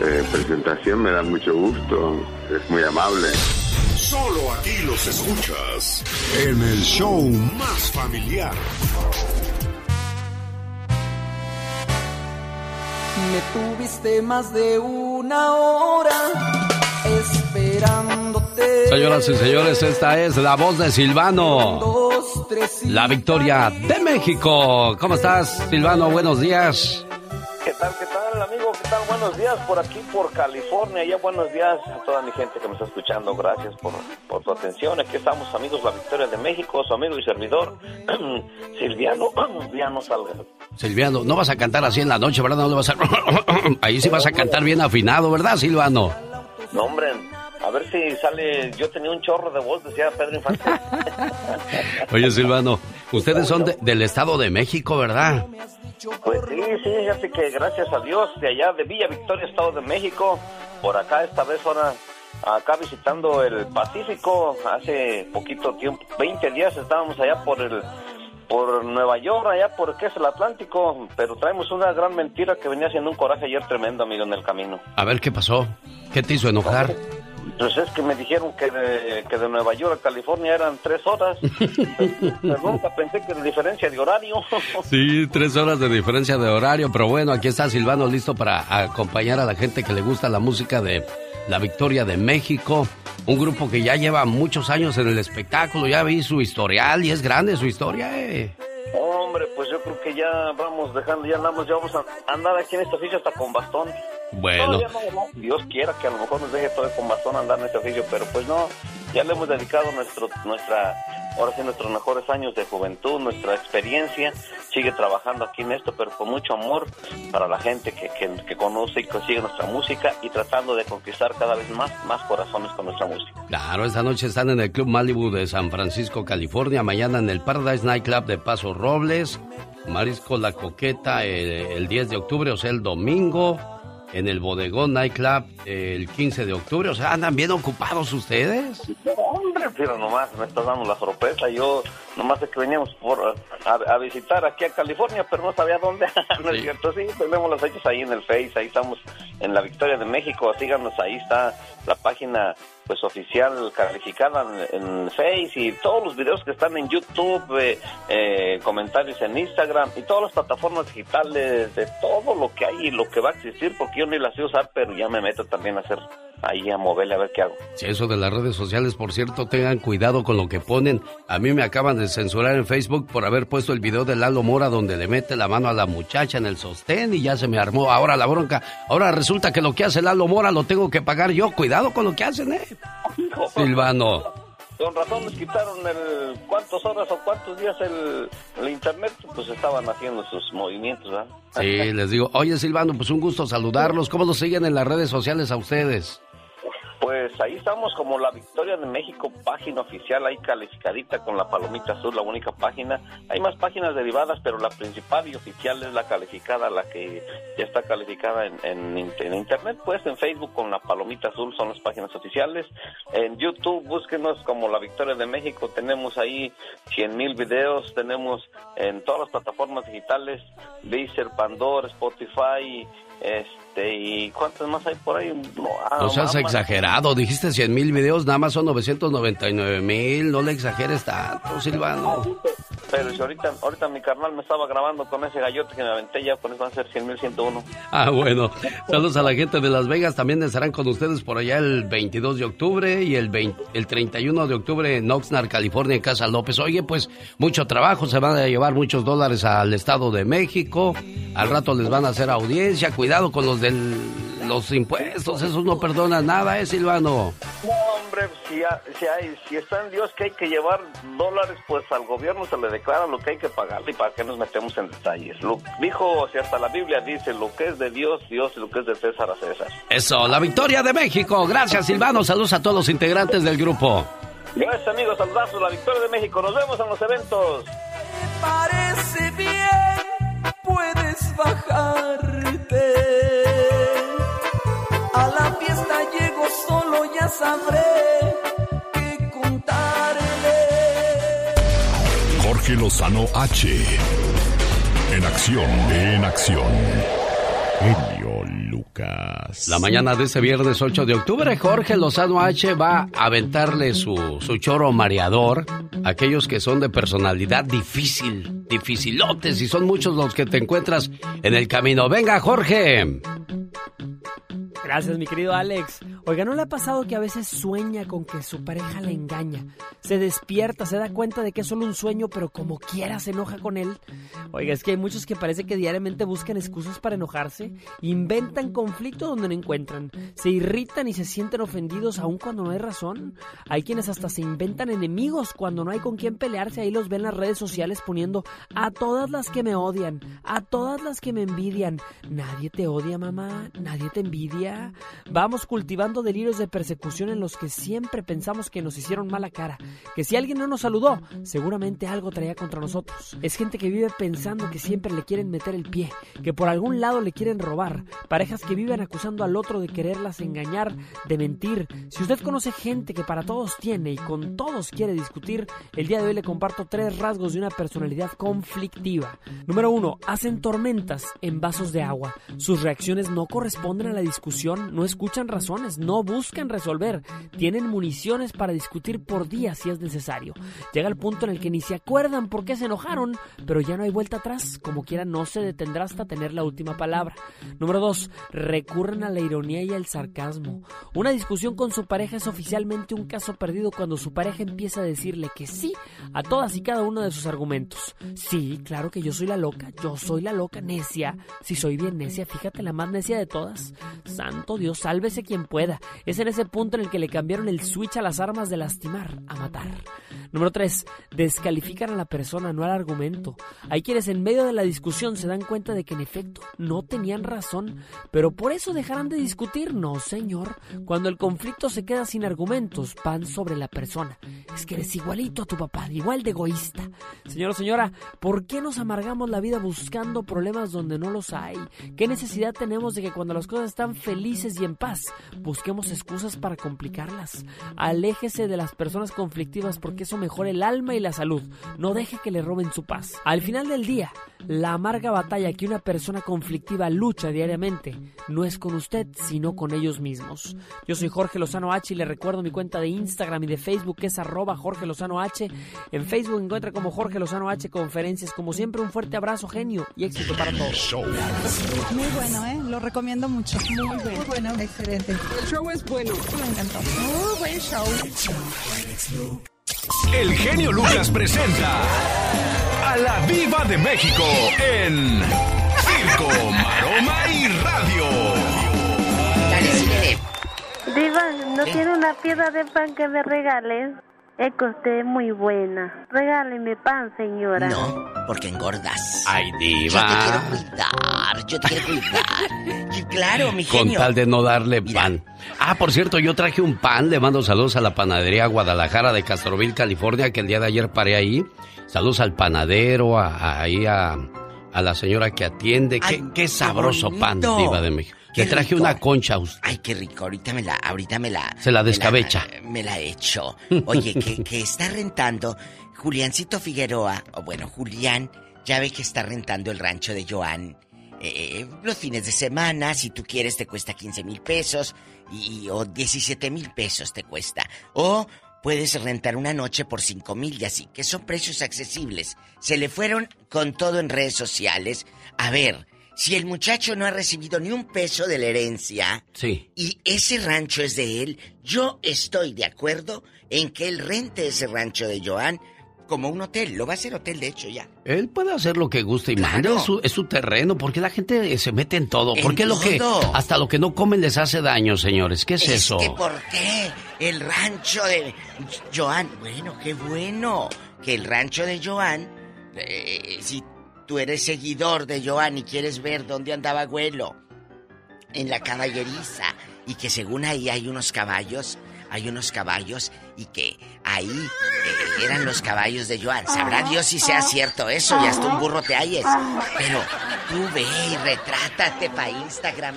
eh, presentación, me da mucho gusto, es muy amable. Solo aquí los escuchas en el show más familiar. Me tuviste más de una hora esperándote. Señoras y señores, esta es la voz de Silvano. Dos, tres y La victoria de México. ¿Cómo estás, Silvano? Buenos días. ¿Qué tal, qué tal, amigo? ¿Qué tal? Buenos días por aquí, por California. Ya buenos días a toda mi gente que me está escuchando. Gracias por, por tu atención. Aquí estamos, amigos, la Victoria de México, su amigo y servidor, (clears throat) Silviano, (clears throat) Silviano Salgado. Silviano, no vas a cantar así en la noche, ¿verdad? No le vas a... (clears throat) Ahí sí vas a cantar bien afinado, ¿verdad, Silvano? No, hombre, a ver si sale. Yo tenía un chorro de voz, decía Pedro Infante. (laughs) Oye, Silvano, Ustedes son del Estado de México, ¿verdad? Pues sí, sí, fíjate que gracias a Dios, de allá de Villa Victoria, Estado de México, por acá esta vez ahora, acá visitando el Pacífico, hace poquito tiempo, 20 días estábamos allá por el por Nueva York, allá por qué es el Atlántico, pero traemos una gran mentira que venía haciendo un coraje ayer tremendo, amigo, en el camino. A ver, ¿qué pasó? ¿Qué te hizo enojar? Pues es que me dijeron que de, que de Nueva York a California eran tres horas. (laughs) pero nunca pensé que la diferencia de horario. sí, tres horas de diferencia de horario, pero bueno, aquí está Silvano listo para acompañar a la gente que le gusta la música de La Victoria de México. Un grupo que ya lleva muchos años en el espectáculo, ya vi su historial y es grande su historia, eh. Hombre, pues yo creo que ya vamos dejando, ya andamos, ya vamos a andar aquí en este oficio hasta con bastón. Bueno. Dios quiera que a lo mejor nos deje todo con bastón andar en este oficio, pero pues no, ya le hemos dedicado nuestro, nuestra, ahora sí nuestros mejores años de juventud, nuestra experiencia, sigue trabajando aquí en esto, pero con mucho amor para la gente que, que, conoce y consigue nuestra música y tratando de conquistar cada vez más, más corazones con nuestra música. Claro, esta noche están en el Club Malibu de San Francisco, California, mañana en el Paradise Night Club de Paso Robles, Marisco La Coqueta el, el 10 de octubre, o sea, el domingo en el Bodegón Nightclub el 15 de octubre. O sea, ¿andan bien ocupados ustedes? Hombre, pero nomás me estás dando la sorpresa. Yo nomás es que veníamos por, a, visitar aquí a California, pero no sabía dónde. (laughs) ¿No es cierto? Sí, tenemos los hechos ahí en el Face. Ahí estamos en la Victoria de México. Síganos, ahí está la página pues oficial calificada en, Face y todos los videos que están en YouTube, eh, eh, comentarios en Instagram y todas las plataformas digitales de todo lo que hay y lo que va a existir, porque yo ni las sé usar, pero ya me meto también a hacer ahí a moverle a ver qué hago. Sí, eso de las redes sociales, por cierto, tengan cuidado con lo que ponen. A mí me acaban de censurar en Facebook por haber puesto el video de Lalo Mora donde le mete la mano a la muchacha en el sostén y ya se me armó ahora la bronca. Ahora resulta que lo que hace Lalo Mora lo tengo que pagar yo. Cuidado con lo que hacen, ¿eh? Silvano. Con razón les quitaron el cuántas horas o cuántos días el, el internet, pues estaban haciendo sus movimientos, ¿verdad? Sí, les digo, oye Silvano, pues un gusto saludarlos. ¿Cómo los siguen en las redes sociales a ustedes? Pues ahí estamos como la Victoria de México, página oficial, ahí calificadita con la palomita azul, la única página. Hay más páginas derivadas, pero la principal y oficial es la calificada, la que ya está calificada en, en, Internet, pues en Facebook con la palomita azul son las páginas oficiales. En YouTube búsquenos como la Victoria de México, tenemos ahí 100 mil videos, tenemos en todas las plataformas digitales, Deezer, Pandora, Spotify, este, ¿y cuántos más hay por ahí? No, ah, seas exagerado, dijiste 100 mil videos, nada más son 999 mil, no le exageres tanto, Silvano. Pero si ahorita, ahorita mi carnal me estaba grabando con ese gallote que me aventé ya, por eso van a ser 100 mil 101. Ah, bueno. Saludos a la gente de Las Vegas, también estarán con ustedes por allá el 22 de octubre y el, 20, el 31 de octubre en Oxnard, California, en Casa López. Oye, pues mucho trabajo, se van a llevar muchos dólares al Estado de México, al rato les van a hacer audiencia, cuidado con los de los impuestos, esos no perdonan nada, ¿eh, Silvano? No, hombre, si, si, hay, si está en Dios que hay que llevar dólares, pues al gobierno se le declara lo que hay que pagarle y para qué nos metemos en detalles. Lo, dijo, si hasta la Biblia dice, lo que es de Dios, Dios, y lo que es de César a César. Eso, la victoria de México. Gracias, Silvano. Saludos a todos los integrantes del grupo. Gracias, amigos. Saludos, la victoria de México. Nos vemos en los eventos. Parece bien puedes bajarte. A la fiesta llego solo, ya sabré qué contarle. Jorge Lozano H. En acción, en acción. La mañana de este viernes 8 de octubre, Jorge Lozano H va a aventarle su, su choro mareador a aquellos que son de personalidad difícil, dificilotes, y son muchos los que te encuentras en el camino. Venga, Jorge. Gracias, mi querido Alex. Oiga, ¿no le ha pasado que a veces sueña con que su pareja le engaña? Se despierta, se da cuenta de que es solo un sueño, pero como quiera se enoja con él. Oiga, es que hay muchos que parece que diariamente buscan excusas para enojarse, inventan conflicto donde no encuentran, se irritan y se sienten ofendidos aun cuando no hay razón. Hay quienes hasta se inventan enemigos cuando no hay con quién pelearse, ahí los ven en las redes sociales poniendo a todas las que me odian, a todas las que me envidian. Nadie te odia, mamá, nadie te envidia. Vamos cultivando delirios de persecución en los que siempre pensamos que nos hicieron mala cara, que si alguien no nos saludó, seguramente algo traía contra nosotros. Es gente que vive pensando que siempre le quieren meter el pie, que por algún lado le quieren robar, parejas que viven acusando al otro de quererlas engañar, de mentir. Si usted conoce gente que para todos tiene y con todos quiere discutir, el día de hoy le comparto tres rasgos de una personalidad conflictiva. Número uno, hacen tormentas en vasos de agua. Sus reacciones no corresponden a la discusión, no escuchan razones, no buscan resolver, tienen municiones para discutir por días si es necesario. Llega el punto en el que ni se acuerdan por qué se enojaron, pero ya no hay vuelta atrás, como quiera no se detendrá hasta tener la última palabra. Número 2. Recurren a la ironía y al sarcasmo. Una discusión con su pareja es oficialmente un caso perdido cuando su pareja empieza a decirle que sí a todas y cada uno de sus argumentos. Sí, claro que yo soy la loca, yo soy la loca necia. Si soy bien necia, fíjate la más necia de todas. Santo Dios, sálvese quien pueda. Es en ese punto en el que le cambiaron el switch a las armas de lastimar a matar. Número 3. Descalifican a la persona, no al argumento. Hay quienes en medio de la discusión se dan cuenta de que en efecto no tenían razón, pero por eso dejarán de discutir. No, señor. Cuando el conflicto se queda sin argumentos, van sobre la persona. Es que eres igualito a tu papá, igual de egoísta. Señor o señora, ¿por qué nos amargamos la vida buscando problemas donde no los hay? ¿Qué necesidad tenemos de que cuando las cosas están felices y en paz, busquemos excusas para complicarlas? Aléjese de las personas conflictivas porque eso mejora el alma y la salud. No deje que le roben su paz. Al final del día, la amarga batalla que una persona conflictiva lucha diariamente no es con usted, sino con ellos mismos. Yo soy Jorge Lozano H y le recuerdo mi cuenta de Instagram y de Facebook que es arroba Jorge Lozano H. En Facebook encuentra como Jorge Lozano H Conferencias. Como siempre, un fuerte abrazo, genio, y éxito para todos. Muy bueno, ¿eh? Lo recomiendo mucho. Muy bueno. Muy bueno. Excelente. El show es bueno. Me encantó. Muy buen show. El genio Lucas presenta a la Viva de México en Circo, Maroma y Radio. Diva, ¿no tiene una piedra de pan que me regales? Es que usted es muy buena. Regáleme pan, señora. No, porque engordas. Ay, Yo diva. te quiero cuidar, yo te quiero cuidar. Y claro, mi Con genio. tal de no darle pan. Ah, por cierto, yo traje un pan. Le mando saludos a la panadería Guadalajara de Castroville, California, que el día de ayer paré ahí. Saludos al panadero, a, a- ahí a, a la señora que atiende. Qué, Ay, qué qué sabroso pan, diva de México. Qué Le traje rico. una concha a usted. Ay, qué rico. Ahorita me la, ahorita me la. Se la descabecha. Me la he hecho. Oye, que, (laughs) que está rentando Juliancito Figueroa, o bueno, Julián, ya ve que está rentando el rancho de Joan. eh, los fines de semana, si tú quieres, te cuesta 15 mil pesos y, o 17 mil pesos te cuesta. O puedes rentar una noche por 5 mil y así, que son precios accesibles. Se le fueron con todo en redes sociales. A ver, si el muchacho no ha recibido ni un peso de la herencia Sí. y ese rancho es de él, yo estoy de acuerdo en que él rente ese rancho de Joan como un hotel. Lo va a hacer hotel, de hecho, ya. Él puede hacer lo que guste y es su, es su terreno. ¿Por qué la gente se mete en todo? En ¿Por qué lo que hasta lo que no comen les hace daño, señores? ¿Qué es, eso? que ¿por qué? El rancho de Joan. Bueno, qué bueno que el rancho de Joan, eh, si tú eres seguidor de Joan y quieres ver dónde andaba abuelo, en la caballeriza, y que según ahí hay unos caballos, hay unos caballos, y que ahí eh, eran los caballos de Joan. Sabrá Dios si sea cierto eso, y hasta un burro te halles. Pero tú ve y retrátate para Instagram.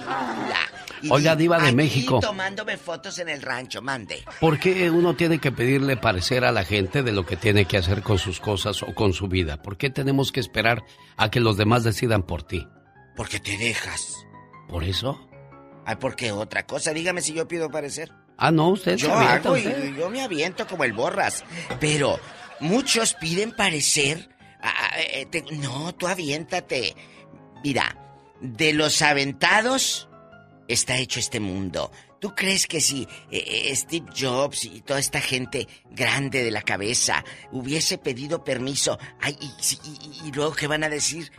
Y Oiga, di, diva de "Aquí México". tomándome fotos en el rancho, mande. ¿Por qué uno tiene que pedirle parecer a la gente de lo que tiene que hacer con sus cosas o con su vida? ¿Por qué tenemos que esperar a que los demás decidan por ti? Porque te dejas. ¿Por eso? Ay, ¿por qué otra cosa? Dígame si yo pido parecer. Ah, no, usted se Yo avienta, hago y usted. yo me aviento como el borras. Pero muchos piden parecer. ah, eh, te- no, tú aviéntate. Mira, de los aventados está hecho este mundo. ¿Tú crees que si eh, eh, Steve Jobs y toda esta gente grande de la cabeza hubiese pedido permiso, ay, y, y- y- y luego qué van a decir?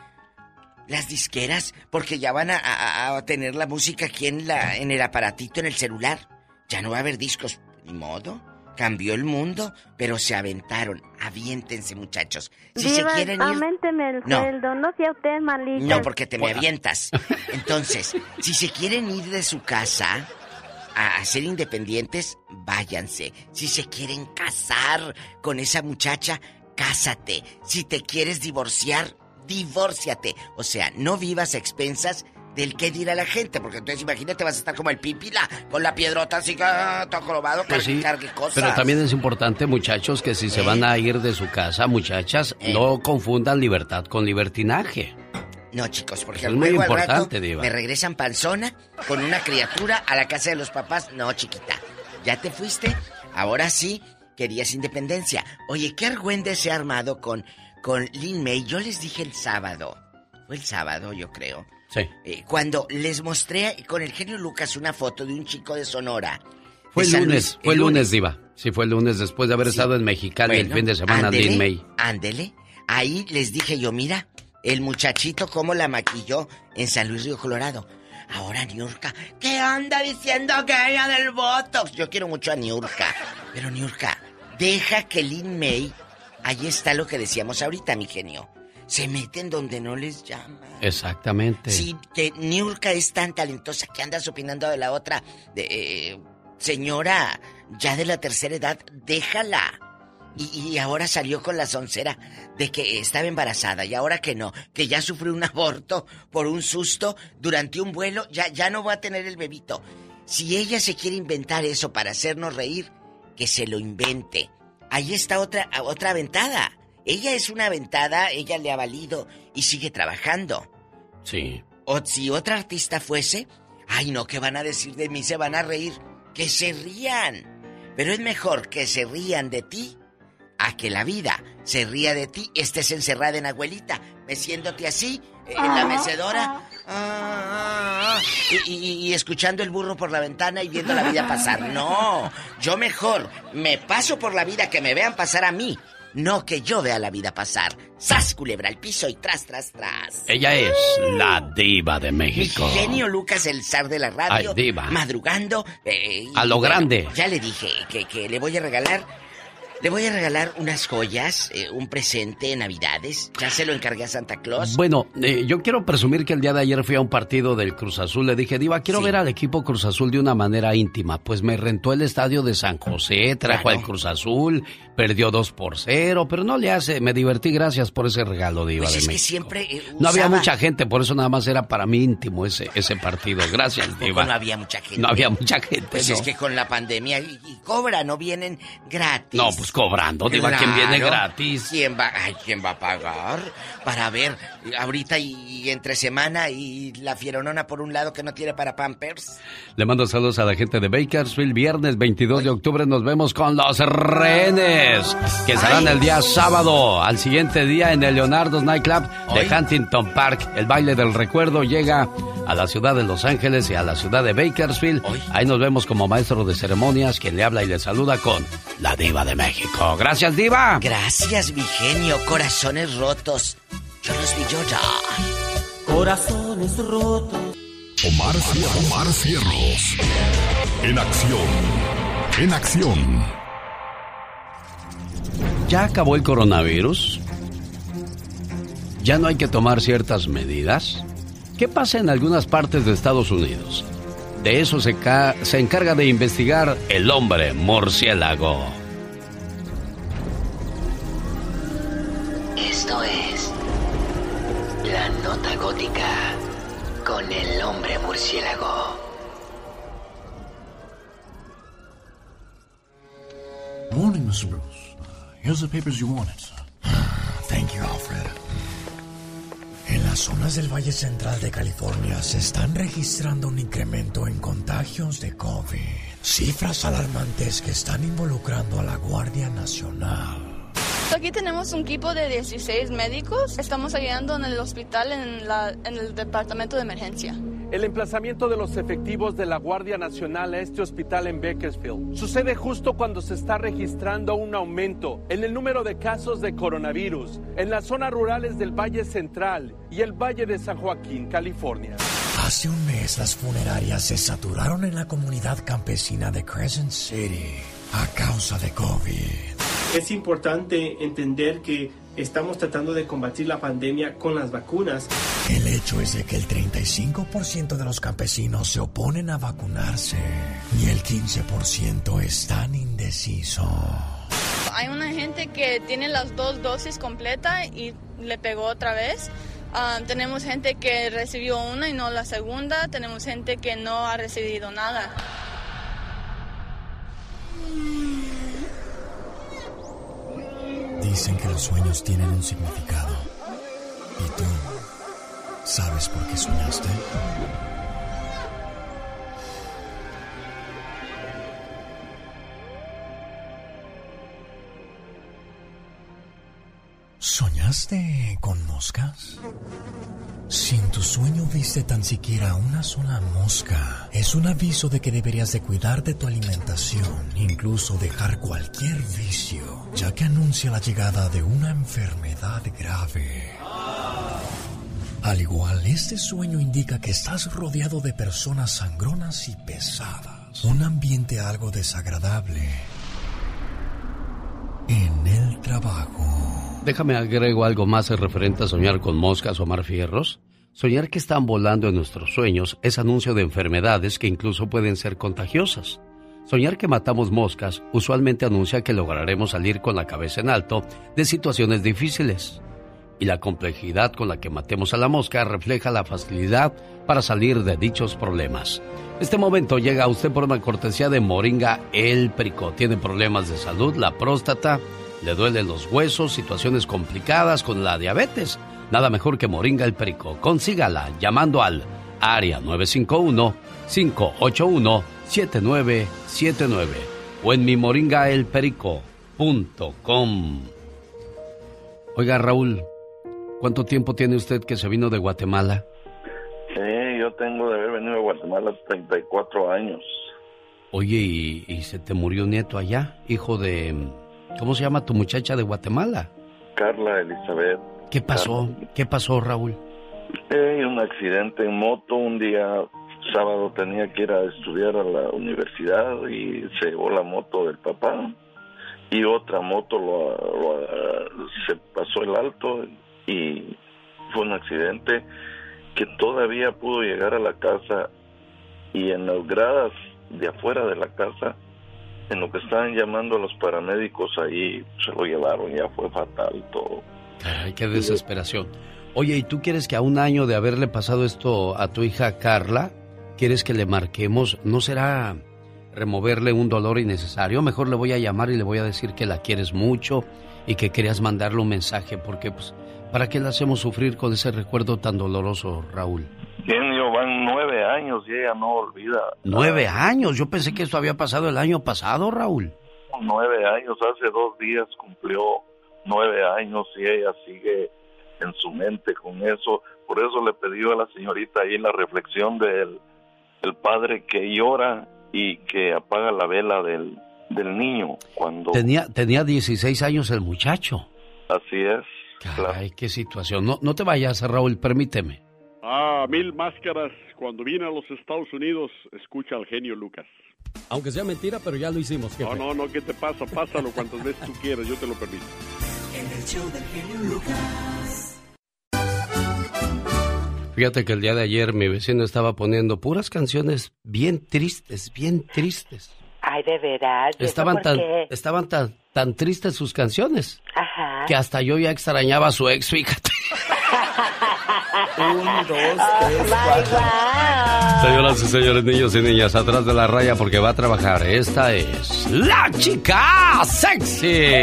Las disqueras, porque ya van a, a- a tener la música aquí en, la, en el aparatito, en el celular. Ya no va a haber discos. Ni modo. Cambió el mundo, pero se aventaron. Aviéntense, muchachos. Si Diva, se quieren ir. el No. sueldo, no sea usted malita. No, porque te me avientas. Entonces, si se quieren ir de su casa, a ser independientes, váyanse. Si se quieren casar con esa muchacha, cásate. Si te quieres divorciar, divórciate. O sea, no vivas a expensas del qué dirá la gente, porque entonces imagínate vas a estar como el pipila, con la piedrota así, ah, todo jorobado, Pues sí, cargue cosas. Pero también es importante, muchachos, que si se ¿Eh? van a ir de su casa, muchachas, no confundan libertad con libertinaje. No, chicos, porque Es al muy al rato importante, Diva. me regresan panzona con una criatura a la casa de los papás. No, chiquita, ya te fuiste. Ahora sí, querías independencia. Oye, qué argüende se ha armado con, con Lin May. Yo les dije el sábado. Fue el sábado, yo creo. Sí. Eh, cuando les mostré con el genio Lucas una foto de un chico de Sonora. Fue de el lunes, Luis, fue el lunes, Diva. Sí, fue el lunes después de haber estado en Mexicali el fin de semana, ándele, Lin May. Ándele. Ahí les dije yo, mira, el muchachito cómo la maquilló en San Luis Río Colorado. Ahora Niurka, ¿qué anda diciendo que ella del Botox? Yo quiero mucho a Niurka. Pero Niurka, deja que Lin May, ahí está lo que decíamos ahorita, mi genio. Se meten donde no les llama. Exactamente. Si que Niurka es tan talentosa que andas opinando de la otra, de, eh, señora, ya de la tercera edad, déjala. Y, y ahora salió con la soncera de que estaba embarazada y ahora que no, que ya sufrió un aborto por un susto durante un vuelo, ya, ya no va a tener el bebito. Si ella se quiere inventar eso para hacernos reír, que se lo invente. Ahí está otra, otra aventada. Ella es una aventada, ella le ha valido y sigue trabajando. Sí. O si otra artista fuese, ay no, ¿qué van a decir de mí? Se van a reír. Que se rían. Pero es mejor que se rían de ti a que la vida se ría de ti, estés encerrada en abuelita, meciéndote así, eh, en la mecedora, ah, ah, ah, y, y- y escuchando el burro por la ventana y viendo la vida pasar. No, yo mejor me paso por la vida que me vean pasar a mí, no que yo vea la vida pasar. ¡Sas, culebra al piso y tras, tras, tras! Ella es la diva de Mi México. genio Lucas, el zar de la radio. Ay, diva. Madrugando. eh, A lo bueno, grande. Ya le dije que, que le voy a regalar. Le voy a regalar unas joyas, eh, un presente en Navidades. Ya se lo encargué a Santa Claus. Bueno, eh, yo quiero presumir que el día de ayer fui a un partido del Cruz Azul. Le dije, Diva, quiero ver al equipo Cruz Azul de una manera íntima. Pues me rentó el estadio de San José, trajo Claro. al Cruz Azul, perdió 2 por 0, pero no le hace. Me divertí, gracias por ese regalo, Diva Pues de es que siempre. eh, No había mucha gente, por eso nada más era para mí íntimo ese, ese partido. Gracias, Diva. no había mucha gente. No había mucha gente. Pues ¿no? es que con la pandemia y, y cobra, no vienen gratis. No, pues cobrando, Diva, ¿quién viene Claro. gratis? ¿Quién va, ay, ¿quién va a pagar? Para ver, ahorita y, y entre semana y la fieronona por un lado que no tiene para Pampers. Le mando saludos a la gente de Bakersfield. Viernes 22 de octubre nos vemos con los rehenes, que estarán el día sábado. Al siguiente día en el Leonardo's Nightclub de Huntington Park. El baile del recuerdo llega a la ciudad de Los Ángeles y a la ciudad de Bakersfield. Ahí nos vemos como maestro de ceremonias, quien le habla y le saluda con la diva de México. Gracias, diva. Gracias, mi genio. Corazones rotos. Yo los vi llorar. Corazones rotos. Omar, Omar Cierros. En acción. En acción. ¿Ya acabó el coronavirus? ¿Ya no hay que tomar ciertas medidas? ¿Qué pasa en algunas partes de Estados Unidos? De eso se, ca- se encarga de investigar el hombre murciélago. Esto es La Nota Gótica con el hombre murciélago. Morning, Mr. Bruce. Here's the papers you wanted. Thank you, Alfred. En las zonas del Valle Central de California se están registrando un incremento en contagios de COVID. Cifras alarmantes que están involucrando a la Guardia Nacional. Aquí tenemos un equipo de 16 médicos. Estamos ayudando en el hospital en, la- en el departamento de emergencia. El emplazamiento de los efectivos de la Guardia Nacional a este hospital en Bakersfield sucede justo cuando se está registrando un aumento en el número de casos de coronavirus en las zonas rurales del Valle Central y el Valle de San Joaquín, California. Hace un mes las funerarias se saturaron en la comunidad campesina de Crescent City a causa de COVID. Es importante entender que estamos tratando de combatir la pandemia con las vacunas. El hecho es de que el 35% de los campesinos se oponen a vacunarse y el 15% están indecisos. Hay una gente que tiene las dos dosis completas y le pegó otra vez. Ah, tenemos gente que recibió una y no la segunda. Tenemos gente que no ha recibido nada. Dicen que los sueños tienen un significado. ¿Y tú sabes por qué soñaste? ¿Soñaste con moscas? Si en tu sueño viste tan siquiera una sola mosca, es un aviso de que deberías de cuidar de tu alimentación, incluso dejar cualquier vicio, ya que anuncia la llegada de una enfermedad grave. Al igual, este sueño indica que estás rodeado de personas sangronas y pesadas, un ambiente algo desagradable en el trabajo. Déjame agrego algo más referente a soñar con moscas o marfierros. Soñar que están volando en nuestros sueños es anuncio de enfermedades que incluso pueden ser contagiosas. Soñar que matamos moscas usualmente anuncia que lograremos salir con la cabeza en alto de situaciones difíciles. Y la complejidad con la que matemos a la mosca refleja la facilidad para salir de dichos problemas. Este momento llega a usted por una cortesía de Moringa El Perico. Tiene problemas de salud, la próstata, le duelen los huesos, situaciones complicadas con la diabetes. Nada mejor que Moringa el Perico. Consígala llamando al área 951-581-7979 o en mi moringaelperico.com. Oiga, Raúl, ¿cuánto tiempo tiene usted que se vino de Guatemala? Sí, yo tengo de haber venido de Guatemala 34 años. Oye, ¿y, y se te murió nieto allá? Hijo de ¿Cómo se llama tu muchacha de Guatemala? Carla Elizabeth. ¿Qué pasó? ¿Qué pasó, Raúl? Eh, un accidente en moto. Un día sábado tenía que ir a estudiar a la universidad y se llevó la moto del papá. Y otra moto lo, se pasó el alto y fue un accidente que todavía pudo llegar a la casa y en las gradas de afuera de la casa en lo que estaban llamando a los paramédicos ahí, se lo llevaron, ya fue fatal todo. Ay, qué desesperación. Oye, ¿y tú quieres que a un año de haberle pasado esto a tu hija Carla, quieres que le marquemos? ¿No será removerle un dolor innecesario? Mejor le voy a llamar y le voy a decir que la quieres mucho y que querías mandarle un mensaje, porque pues, ¿para qué la hacemos sufrir con ese recuerdo tan doloroso, Raúl? Genio, van nueve años y ella no olvida. ¿Nueve años? Yo pensé que esto había pasado el año pasado, Raúl. Nueve años, hace dos días cumplió nueve años y ella sigue en su mente con eso. Por eso le pidió a la señorita ahí la reflexión del el padre que llora y que apaga la vela del, del niño cuando... Tenía, tenía 16 años el muchacho. Así es. Ay, qué situación. No, no te vayas, Raúl, permíteme. Ah, mil máscaras. Cuando vine a los Estados Unidos, escucha al genio Lucas. Aunque sea mentira, pero ya lo hicimos. No, no, no, ¿qué te pasa? Pásalo cuantas veces tú quieras, yo te lo permito. En el show del genio Lucas. Fíjate que el día de ayer mi vecino estaba poniendo puras canciones bien tristes, bien tristes. Ay, de verdad. Estaban tan, estaban tan, tan tristes sus canciones. Ajá. Que hasta yo ya extrañaba a su ex, fíjate. (laughs) Un, dos, tres, cuatro. Señoras y señores, niños y niñas, atrás de la raya porque va a trabajar. Esta es la chica sexy.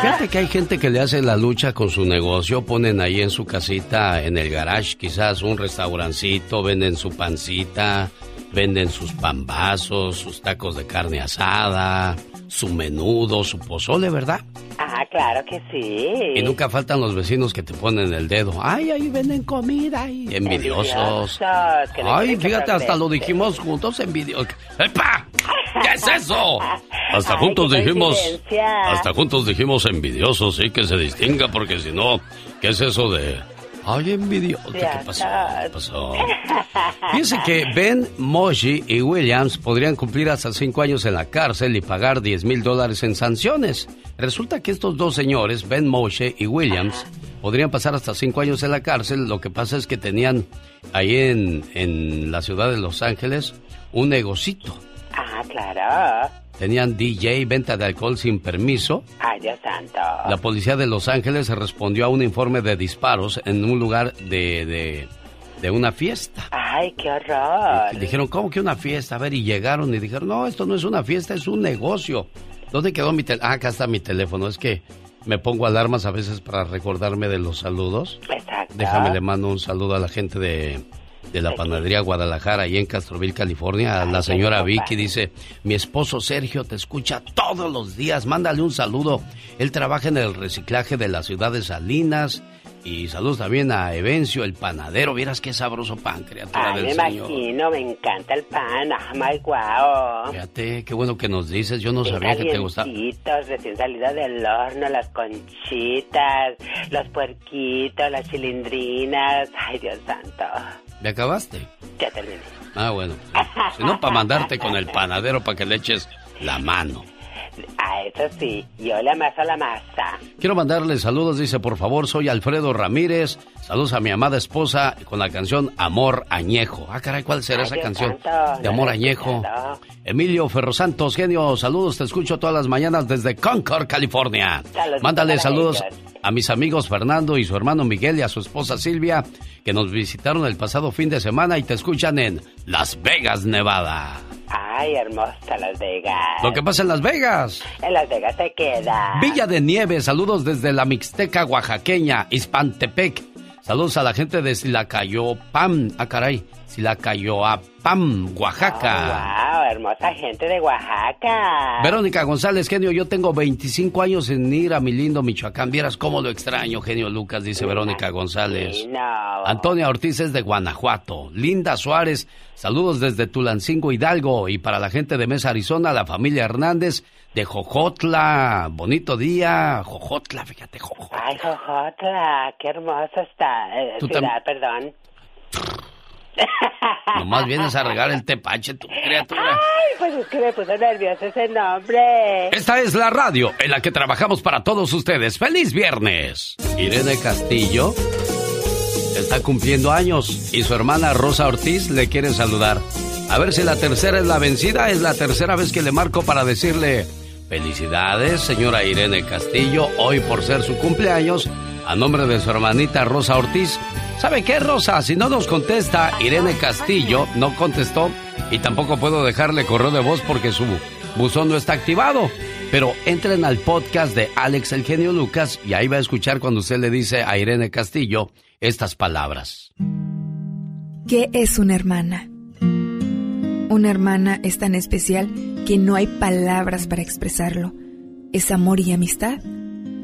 Fíjate que hay gente que le hace la lucha con su negocio, ponen ahí en su casita, en el garage, quizás un restaurancito, venden su pancita, venden sus pambazos, sus tacos de carne asada, su menudo, su pozole, ¿verdad? Ah, claro que sí. Y nunca faltan los vecinos que te ponen el dedo. Ay, ahí venden comida y envidiosos. Ay, fíjate, hasta lo dijimos juntos, envidiosos. ¡Epa! ¿Qué es eso? (laughs) Hasta juntos dijimos, hasta juntos dijimos envidiosos, sí, que se distinga, porque si no, ¿qué es eso de Ay, envidioso. ¿Qué pasó? ¿Qué pasó? Fíjense que Ben Moshi y Williams podrían cumplir hasta cinco años en la cárcel y pagar 10 mil dólares en sanciones. Resulta que estos dos señores, Ben Moshe y Williams, podrían pasar hasta cinco años en la cárcel. Lo que pasa es que tenían ahí en, en la ciudad de Los Ángeles un negocito. Ah, claro. Tenían DJ, venta de alcohol sin permiso. Ay, Dios santo. La policía de Los Ángeles respondió a un informe de disparos en un lugar de, de, de una fiesta. Ay, qué horror. Y dijeron, ¿cómo que una fiesta? A ver, y llegaron y dijeron, no, esto no es una fiesta, es un negocio. ¿Dónde quedó mi teléfono? Ah, acá está mi teléfono. Es que me pongo alarmas a veces para recordarme de los saludos. Exacto. Déjame le mando un saludo a la gente de, de la panadería Guadalajara, ahí en Castroville, California. La señora Vicky dice, mi esposo Sergio te escucha todos los días, mándale un saludo. Él trabaja en el reciclaje de la ciudad de Salinas. Y saludos también a Evencio, el panadero. Vieras qué sabroso pan, criatura Ay, del me Señor. imagino, me encanta el pan. Ah, my guau. Fíjate, qué bueno que nos dices. Yo no sabía que te gustaba. Calientitos, recién salido del horno, las conchitas, los puerquitos, las chilindrinas. Ay, Dios santo. ¿Me acabaste? Ya terminé. Ah, bueno. Si no, para mandarte con el panadero para que le eches la mano. Ah, eso sí, yo le amaso la masa. Quiero mandarle saludos, dice, por favor, soy Alfredo Ramírez. Saludos a mi amada esposa con la canción Amor Añejo. Ah, caray, ¿cuál será Ay, esa Dios canción? santo, De Amor no Añejo. Emilio Ferrosantos, genio, saludos, te escucho todas las mañanas desde Concord, California. Mándale saludos ellos. a mis amigos Fernando y su hermano Miguel y a su esposa Silvia, que nos visitaron el pasado fin de semana y te escuchan en Las Vegas, Nevada. Ay, hermosa Las Vegas. Lo que pasa en Las Vegas. En Las Vegas se queda. Villa de Nieve, saludos desde la Mixteca oaxaqueña, Ispantepec. Saludos a la gente de Silacayopam, ah caray, Silacayoapam, Oaxaca. Wow, hermosa gente de Oaxaca. Verónica González, genio, yo tengo 25 años en ir a mi lindo Michoacán. Vieras cómo lo extraño, genio Lucas, dice Verónica González. No. Antonia Ortiz es de Guanajuato. Linda Suárez, saludos desde Tulancingo Hidalgo. Y para la gente de Mesa, Arizona, la familia Hernández de Jojotla. Bonito día, Jojotla, fíjate, Jojotla. Ay, Jojotla, qué hermosa está. eh, ciudad, perdón. Nomás vienes a regar el tepache, tu criatura. Ay, pues es que me puso nervioso ese nombre. Esta es la radio en la que trabajamos para todos ustedes. ¡Feliz viernes! Irene Castillo está cumpliendo años y su hermana Rosa Ortiz le quiere saludar. A ver si la tercera es la vencida. Es la tercera vez que le marco para decirle felicidades, señora Irene Castillo, hoy por ser su cumpleaños. A nombre de su hermanita Rosa Ortiz. ¿Sabe qué, Rosa? Si no nos contesta Irene Castillo, no contestó y tampoco puedo dejarle correo de voz porque su buzón no está activado. Pero entren al podcast de Alex El Genio Lucas y ahí va a escuchar cuando usted le dice a Irene Castillo estas palabras. ¿Qué es una hermana? Una hermana es tan especial que no hay palabras para expresarlo. Es amor y amistad.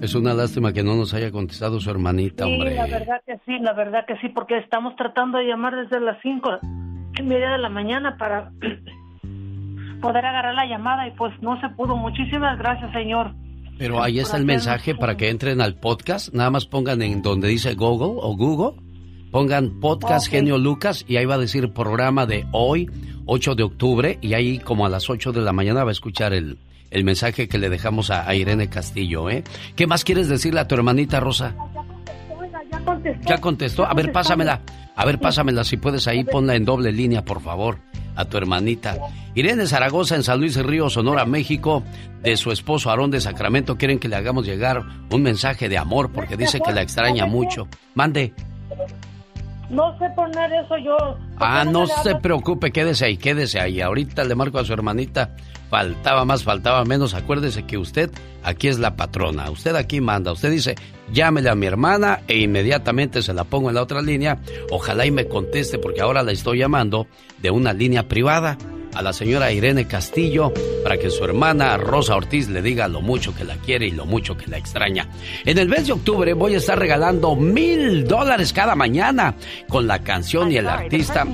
Es una lástima que no nos haya contestado su hermanita, Sí, hombre. la verdad que sí, la verdad que sí, porque estamos tratando de llamar desde las cinco y media de la mañana para (clears throat) poder agarrar la llamada y pues no se pudo. Muchísimas gracias, señor. Pero ahí está el mensaje para que entren al podcast. Nada más pongan en donde dice Google o Google. Pongan podcast. Genio Lucas y ahí va a decir programa de hoy, 8 de octubre. Y ahí como a las 8 de la mañana va a escuchar el, el mensaje que le dejamos a, a Irene Castillo, ¿eh? ¿Qué más quieres decirle a tu hermanita Rosa? Ya contestó. ¿Ya contestó? A ver, pásamela. A ver, pásamela. Si puedes ahí, ponla en doble línea, por favor, a tu hermanita. Irene Zaragoza en San Luis Río, Sonora, México, de su esposo Aarón de Sacramento, quieren que le hagamos llegar un mensaje de amor porque dice que la extraña mucho. Mande. No sé poner eso yo. Ah, no se preocupe, quédese ahí, quédese ahí. Ahorita le marco a su hermanita. Faltaba más, faltaba menos. Acuérdese que usted aquí es la patrona. Usted aquí manda. Usted dice, llámele a mi hermana e inmediatamente se la pongo en la otra línea. Ojalá y me conteste porque ahora la estoy llamando de una línea privada a la señora Irene Castillo para que su hermana Rosa Ortiz le diga lo mucho que la quiere y lo mucho que la extraña. En el mes de octubre voy a estar regalando mil dólares cada mañana con la canción y el artista.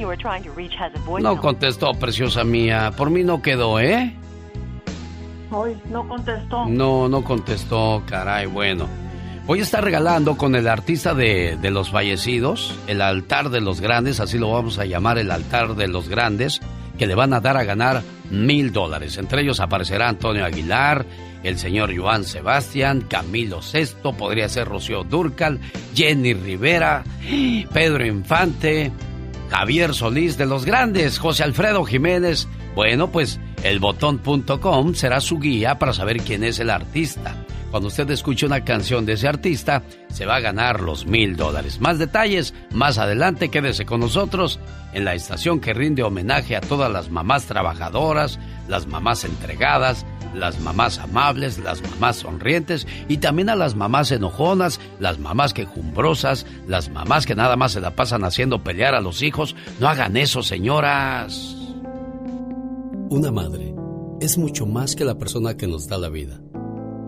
No contestó, preciosa mía. Por mí no quedó, ¿eh? Hoy no contestó. No, no contestó, caray, bueno. Voy a estar regalando con el artista de, de, los fallecidos, el altar de los grandes, así lo vamos a llamar el altar de los grandes, que le van a dar a ganar mil dólares. Entre ellos aparecerá Antonio Aguilar, el señor Joan Sebastián, Camilo Sesto, podría ser Rocío Durcal, Jenny Rivera, Pedro Infante, Javier Solís de los grandes, José Alfredo Jiménez. Bueno, pues elbotón.com será su guía para saber quién es el artista. Cuando usted escuche una canción de ese artista, se va a ganar los mil dólares. Más detalles, más adelante, quédese con nosotros en la estación que rinde homenaje a todas las mamás trabajadoras, las mamás entregadas, las mamás amables, las mamás sonrientes y también a las mamás enojonas, las mamás quejumbrosas, las mamás que nada más se la pasan haciendo pelear a los hijos. No hagan eso, señoras. Una madre es mucho más que la persona que nos da la vida.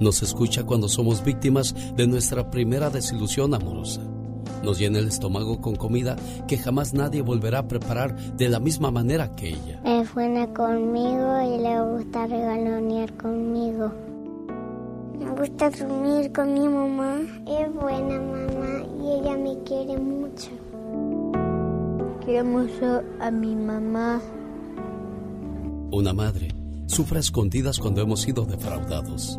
nos escucha cuando somos víctimas de nuestra primera desilusión amorosa. Nos llena el estómago con comida que jamás nadie volverá a preparar de la misma manera que ella. Es buena conmigo y le gusta regalonear conmigo. Me gusta dormir con mi mamá. Es buena mamá y ella me quiere mucho. Quiero mucho a mi mamá. Una madre sufre escondidas cuando hemos sido defraudados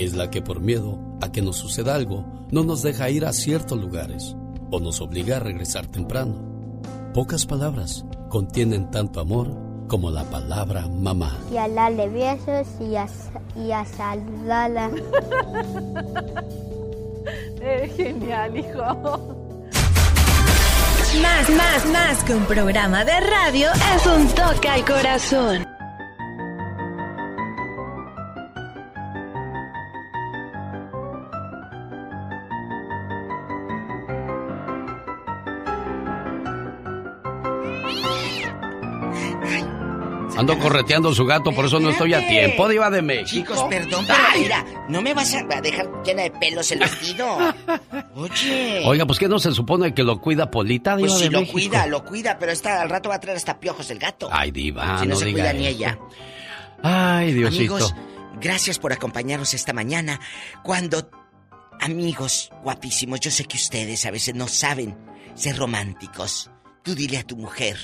es la que por miedo a que nos suceda algo no nos deja ir a ciertos lugares o nos obliga a regresar temprano. Pocas palabras contienen tanto amor como la palabra mamá. Y a darle besos y a, y a saludarla. (laughs) es genial, hijo. Más, más, más que un programa de radio es un toque al corazón. Ando correteando su gato, por eso no estoy a tiempo, Diva de México. Chicos, perdón, pero mira, no me vas a dejar llena de pelos el vestido. (laughs) Oye. Oiga, pues ¿qué no se supone que lo cuida Polita, Diva pues sí, lo cuida, lo cuida, pero está, al rato va a traer hasta piojos el gato. Ay, Diva, si no, no se diga cuida ni ella. Ay, Diosito. Amigos, gracias por acompañarnos esta mañana. Cuando, amigos guapísimos, yo sé que ustedes a veces no saben ser románticos. Tú dile a tu mujer,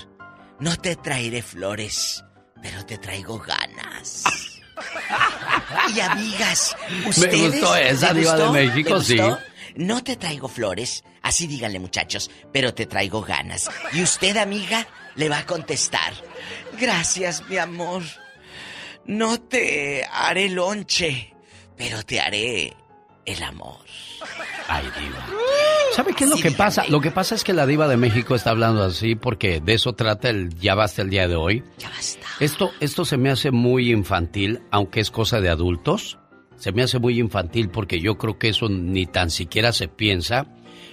no te traeré flores, pero te traigo ganas. (laughs) y amigas, Me ustedes... gustó esa ¿te Diva de? México, ¿Te sí. gustó? no te traigo flores, así díganle muchachos, pero te traigo ganas. Y usted, amiga, le va a contestar. Gracias, mi amor. No te haré lonche, pero te haré el amor. Ay, diva. ¿Sabe qué es lo que pasa? Lo que pasa es que la diva de México está hablando así porque de eso trata el ya basta el día de hoy. Ya basta. Esto, esto se me hace muy infantil, aunque es cosa de adultos. Se me hace muy infantil porque yo creo que eso ni tan siquiera se piensa.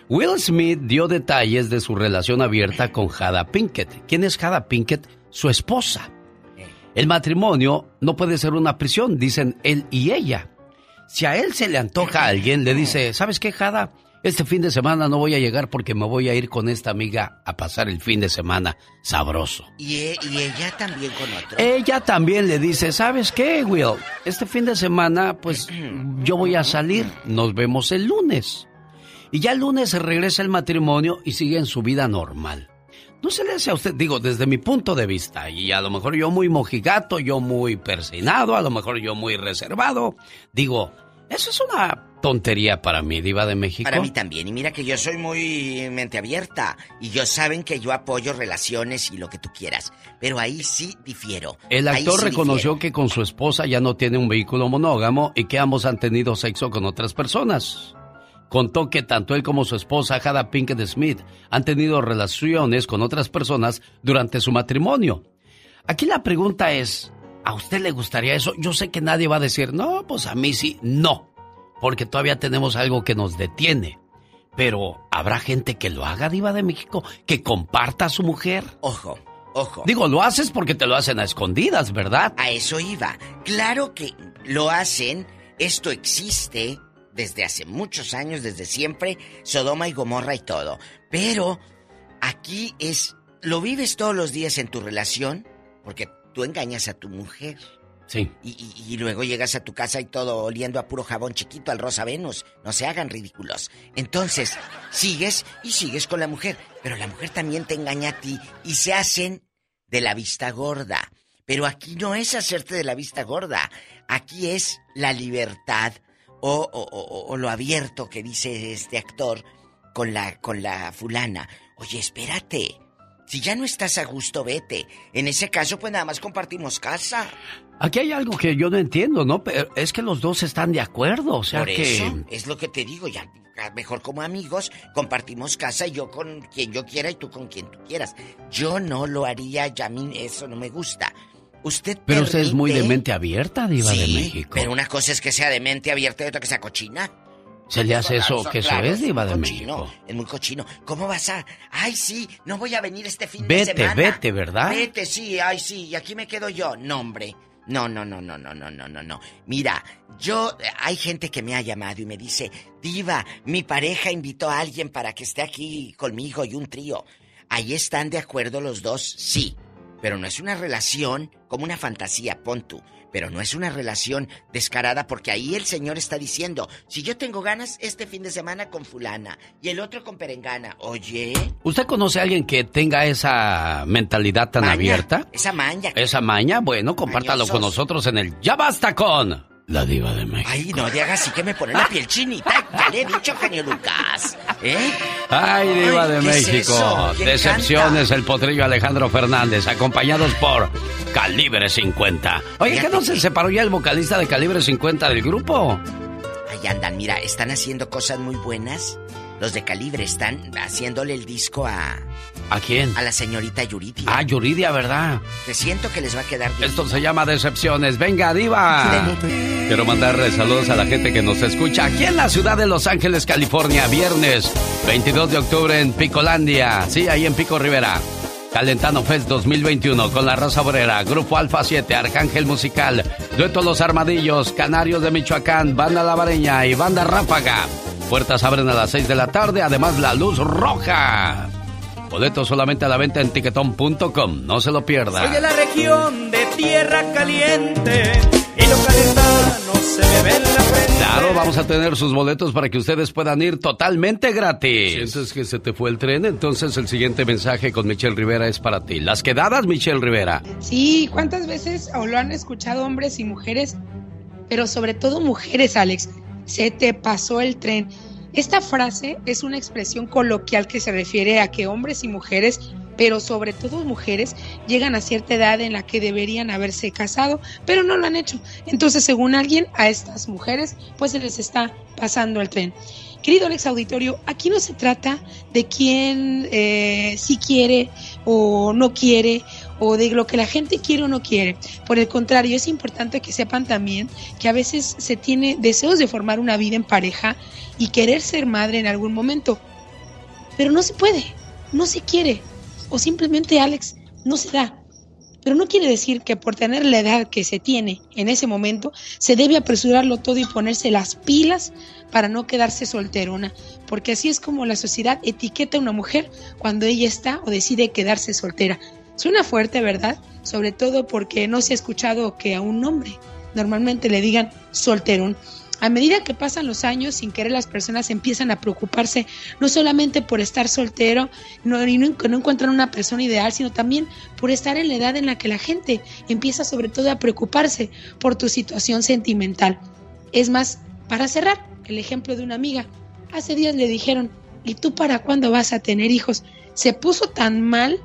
Will Smith dio detalles de su relación abierta con Jada Pinkett. ¿Quién es Jada Pinkett? Su esposa. El matrimonio no puede ser una prisión, dicen él y ella. Si a él se le antoja a alguien, le dice, ¿sabes qué, Jada? Este fin de semana no voy a llegar porque me voy a ir con esta amiga a pasar el fin de semana sabroso. Y, e- y ella también con otro. Ella también le dice, ¿sabes qué, Will? Este fin de semana, pues (clears throat) yo voy a salir, nos vemos el lunes. Y ya el lunes se regresa el matrimonio y sigue en su vida normal. No se le hace a usted, digo, desde mi punto de vista, y a lo mejor yo muy mojigato, yo muy persinado, a lo mejor yo muy reservado, digo, eso es una tontería para mí, diva de México. Para mí también. Y mira que yo soy muy mente abierta. Y yo saben que yo apoyo relaciones y lo que tú quieras. Pero ahí sí difiero. El actor sí reconoció que con su esposa ya no tiene un vehículo monógamo y que ambos han tenido sexo con otras personas. Contó que tanto él como su esposa, Jada Pinkett Smith, han tenido relaciones con otras personas durante su matrimonio. Aquí la pregunta es, ¿a usted le gustaría eso? Yo sé que nadie va a decir, no, pues a mí sí, no, porque todavía tenemos algo que nos detiene. Pero, ¿habrá gente que lo haga, Diva de México? ¿Que comparta a su mujer? Ojo, ojo. Digo, lo haces porque te lo hacen a escondidas, ¿verdad? A eso iba. Claro que lo hacen. Esto existe desde hace muchos años, desde siempre. Sodoma y Gomorra y todo. Pero aquí es... Lo vives todos los días en tu relación porque tú engañas a tu mujer. Sí. Y, y- y luego llegas a tu casa y todo oliendo a puro jabón chiquito al Rosa Venus. No se hagan ridículos. Entonces, sigues y sigues con la mujer. Pero la mujer también te engaña a ti y se hacen de la vista gorda. Pero aquí no es hacerte de la vista gorda. Aquí es la libertad o, o- o- o lo abierto que dice este actor con la, con la fulana. Oye, espérate. Si ya no estás a gusto, vete. En ese caso, pues nada más compartimos casa. Aquí hay algo que yo no entiendo, ¿no? Pero es que los dos están de acuerdo, o sea Por que... eso es lo que te digo, ya mejor como amigos, compartimos casa yo con quien yo quiera y tú con quien tú quieras. Yo no lo haría, ya a mí eso no me gusta. Usted Pero usted es muy de mente abierta, Diva de México. Pero una cosa es que sea de mente abierta y otra que sea cochina. ¿Se le hace eso que eso es, Diva de México? Es muy cochino. ¿Cómo vas a...? Ay, sí, no voy a venir este fin de Vete, semana. vete, ¿verdad? Vete, sí, ay, sí, y aquí me quedo yo. No, hombre. No, no, no, no, no, no, no, no, no. Mira, yo, hay gente que me ha llamado y me dice, Diva, mi pareja invitó a alguien para que esté aquí conmigo y un trío. Ahí están de acuerdo los dos, sí. Pero no es una relación como una fantasía, pon tú. Pero no es una relación descarada porque ahí el señor está diciendo, si yo tengo ganas este fin de semana con fulana y el otro con perengana, oye, ¿Usted conoce a alguien que tenga esa mentalidad tan Maña, abierta? esa maña. Esa maña, bueno, compártalo con nosotros en el Ya Basta con la Diva de México. Ay, no hagas así que me pone la piel chinita. Ya le he dicho, genio Lucas. ¿Eh? Ay, Diva Ay, de ¿qué es México. Decepciones, el potrillo Alejandro Fernández, acompañados por Calibre 50. Oye, ¿qué no se separó ya el vocalista de Calibre 50 del grupo? Ahí andan, mira, están haciendo cosas muy buenas. Los de calibre están haciéndole el disco a, ¿A quién? a la señorita Yuridia. Ah, Yuridia, ¿verdad? Te siento que les va a quedar bien. Esto se llama Decepciones. Venga, Diva. Quiero mandarle saludos a la gente que nos escucha aquí en la ciudad de Los Ángeles, California, viernes 22 de octubre en Picolandia. Sí, ahí en Pico Rivera. Calentano Fest 2021 con la Raza Obrera, Grupo Alfa 7, Arcángel Musical, Dueto Los Armadillos, Canarios de Michoacán, Banda Lavareña y Banda Ráfaga. Puertas abren a las 6 de la tarde, además la luz roja. Boletos solamente a la venta en tiquetón.com, no se lo pierda. Soy de la región de tierra caliente y los calentanos se me ven la frente. Claro, vamos a tener sus boletos para que ustedes puedan ir totalmente gratis. ¿Sientes que se te fue el tren? Entonces el siguiente mensaje con Michelle Rivera es para ti. Las quedadas, Michelle Rivera. Sí, ¿cuántas veces o lo han escuchado hombres y mujeres? Pero sobre todo mujeres, Alex. Se te pasó el tren. Esta frase es una expresión coloquial que se refiere a que hombres y mujeres, pero sobre todo mujeres, llegan a cierta edad en la que deberían haberse casado, pero no lo han hecho. Entonces, según alguien, a estas mujeres pues se les está pasando el tren. Querido Alex Auditorio, aquí no se trata de quién eh, sí quiere o no quiere o de lo que la gente quiere o no quiere. Por el contrario, es importante que sepan también que a veces se tiene deseos de formar una vida en pareja y querer ser madre en algún momento, pero no se puede, no se quiere o simplemente Alex no se da. Pero no quiere decir que por tener la edad que se tiene en ese momento se debe apresurarlo todo y ponerse las pilas para no quedarse solterona, porque así es como la sociedad etiqueta a una mujer cuando ella está o decide quedarse soltera. Suena fuerte, ¿verdad? Sobre todo porque no se ha escuchado que a un hombre normalmente le digan solterón. A medida que pasan los años, sin querer las personas empiezan a preocuparse no solamente por estar soltero no, y no, no encuentran una persona ideal, sino también por estar en la edad en la que la gente empieza sobre todo a preocuparse por tu situación sentimental. Es más, para cerrar, el ejemplo de una amiga. Hace días le dijeron, ¿y tú para cuándo vas a tener hijos? Se puso tan mal,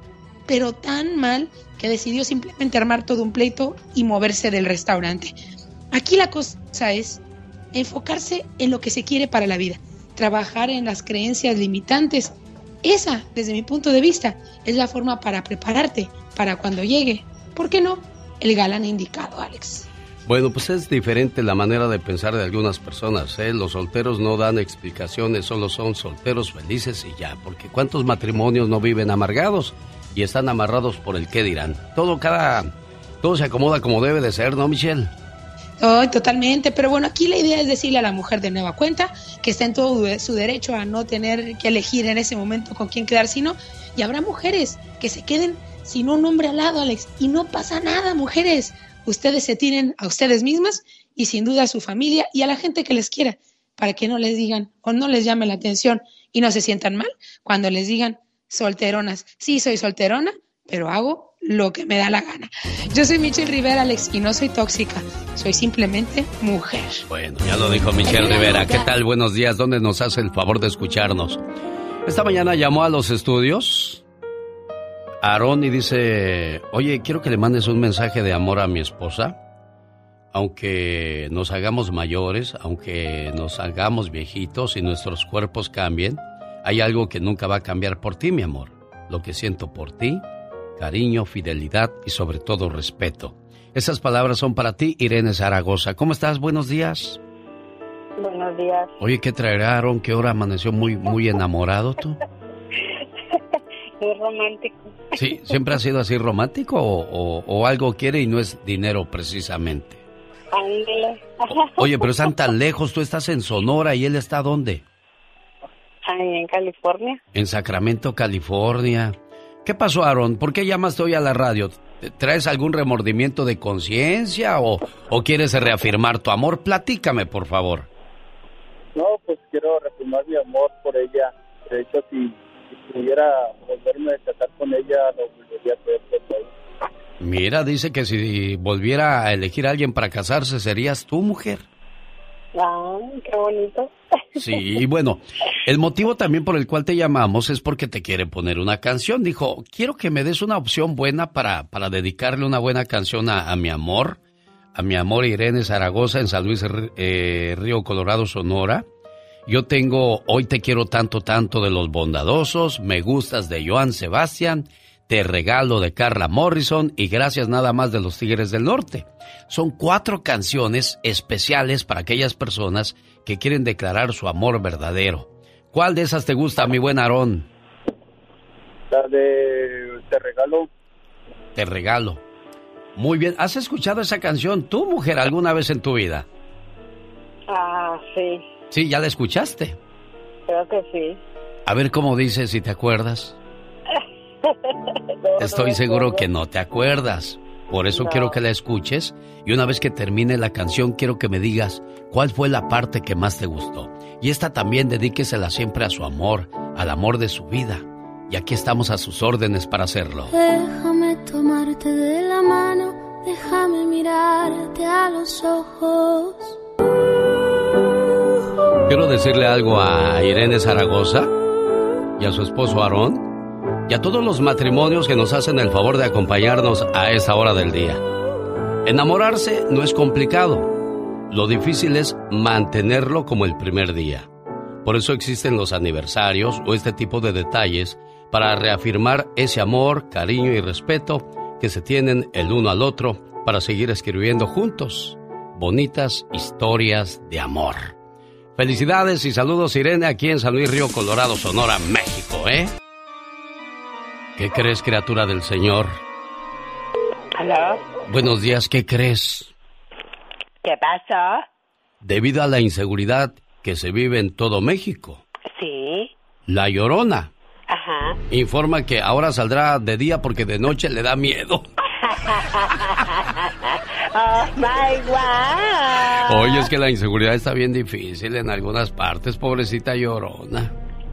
pero tan mal, que decidió simplemente armar todo un pleito y moverse del restaurante. Aquí la cosa es enfocarse en lo que se quiere para la vida, trabajar en las creencias limitantes. Esa, desde mi punto de vista, es la forma para prepararte para cuando llegue, ¿por qué no? El galán indicado, Alex. Bueno, pues es diferente la manera de pensar de algunas personas. ¿eh? Los solteros no dan explicaciones, solo son solteros felices y ya. Porque ¿cuántos matrimonios no viven amargados y están amarrados por el qué dirán? Todo cada, todo se acomoda como debe de ser, ¿no, Michelle? Oh, totalmente, pero bueno, aquí la idea es decirle a la mujer de nueva cuenta que está en todo su derecho a no tener que elegir en ese momento con quién quedar, sino, y habrá mujeres que se queden sin un hombre al lado, Alex, y no pasa nada, mujeres. Ustedes se tienen a ustedes mismas y sin duda a su familia y a la gente que les quiera, para que no les digan o no les llame la atención y no se sientan mal cuando les digan solteronas. Sí, soy solterona, pero hago lo que me da la gana. Yo soy Michelle Rivera, Alex, y no soy tóxica. Soy simplemente mujer. Bueno, ya lo dijo Michelle Rivera. ¿Qué tal? Buenos días. ¿Dónde nos hace el favor de escucharnos? Esta mañana llamó a los estudios Aarón y dice, oye, quiero que le mandes un mensaje de amor a mi esposa. Aunque nos hagamos mayores, aunque nos hagamos viejitos y nuestros cuerpos cambien, hay algo que nunca va a cambiar por ti, mi amor. Lo que siento por ti cariño, fidelidad y sobre todo respeto. Esas palabras son para ti, Irene Zaragoza. ¿Cómo estás? Buenos días. Buenos días. Oye, ¿qué traerán? ¿Qué hora amaneció muy, muy enamorado tú? (laughs) Muy romántico. Sí, ¿siempre ha sido así romántico o, o, algo quiere y no es dinero precisamente? Ándale. Oye, pero están tan lejos, tú estás en Sonora y él está ¿dónde? Ahí en California. En Sacramento, California. ¿Qué pasó, Aaron? ¿Por qué llamaste hoy a la radio? ¿Traes algún remordimiento de conciencia o, o quieres reafirmar tu amor? Platícame, por favor. No, pues quiero reafirmar mi amor por ella. De hecho, si, pudiera volverme a casar con ella, lo volvería a hacer. Mira, dice que si volviera a elegir a alguien para casarse, serías tu mujer. Ah, qué bonito. Sí, y bueno, el motivo también por el cual te llamamos es porque te quiere poner una canción. Dijo, quiero que me des una opción buena para, para dedicarle una buena canción a, mi amor, a mi amor Irene Zaragoza en San Luis eh, Río Colorado, Sonora. Yo tengo Hoy te quiero tanto, tanto de los bondadosos, Me gustas de Joan Sebastián te regalo de Carla Morrison y Gracias nada más de los Tigres del Norte. Son cuatro canciones especiales para aquellas personas que quieren declarar su amor verdadero. ¿Cuál de esas te gusta, mi buen Aarón? La de Te regalo. Te regalo. Muy bien. ¿Has escuchado esa canción tú, mujer, alguna vez en tu vida? Ah, sí. Sí, ¿ya la escuchaste? Creo que sí. A ver cómo dice, si te acuerdas. (laughs) Estoy seguro que no te acuerdas. Por eso quiero que la escuches y una vez que termine la canción quiero que me digas cuál fue la parte que más te gustó. Y esta también dedíquesela siempre a su amor, al amor de su vida. Y aquí estamos a sus órdenes para hacerlo. Déjame tomarte de la mano, déjame mirarte a los ojos. Quiero decirle algo a Irene Zaragoza y a su esposo Aarón y a todos los matrimonios que nos hacen el favor de acompañarnos a esta hora del día. Enamorarse no es complicado. Lo difícil es mantenerlo como el primer día. Por eso existen los aniversarios o este tipo de detalles para reafirmar ese amor, cariño y respeto que se tienen el uno al otro para seguir escribiendo juntos bonitas historias de amor. Felicidades y saludos Irene aquí en San Luis Río Colorado, Sonora, México, ¿eh? ¿Qué crees, criatura del Señor? ¿Aló? Buenos días, ¿qué crees? ¿Qué pasó? Debido a la inseguridad que se vive en todo México, Sí. La Llorona Ajá. informa que ahora saldrá de día porque de noche le da miedo. (laughs) oh my wow. Oye, es que la inseguridad está bien difícil en algunas partes, pobrecita Llorona.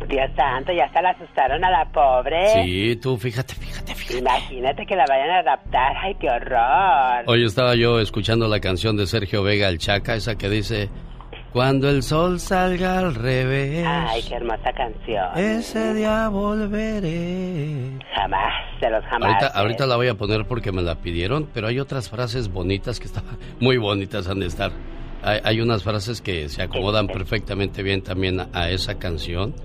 Dios santo, ya se la asustaron a la pobre. Sí, tú fíjate, fíjate, fíjate. Imagínate que la vayan a adaptar. Ay, qué horror. Hoy estaba yo escuchando la canción de Sergio Vega, el Chaca, esa que dice, cuando el sol salga al revés, Ay, qué hermosa canción. ese día volveré. Jamás, de los jamás. Ahorita, ahorita la voy a poner porque me la pidieron, pero hay otras frases bonitas que estaban (laughs) muy bonitas han de estar. Hay, hay unas frases que se acomodan perfectamente bien también a, a esa canción,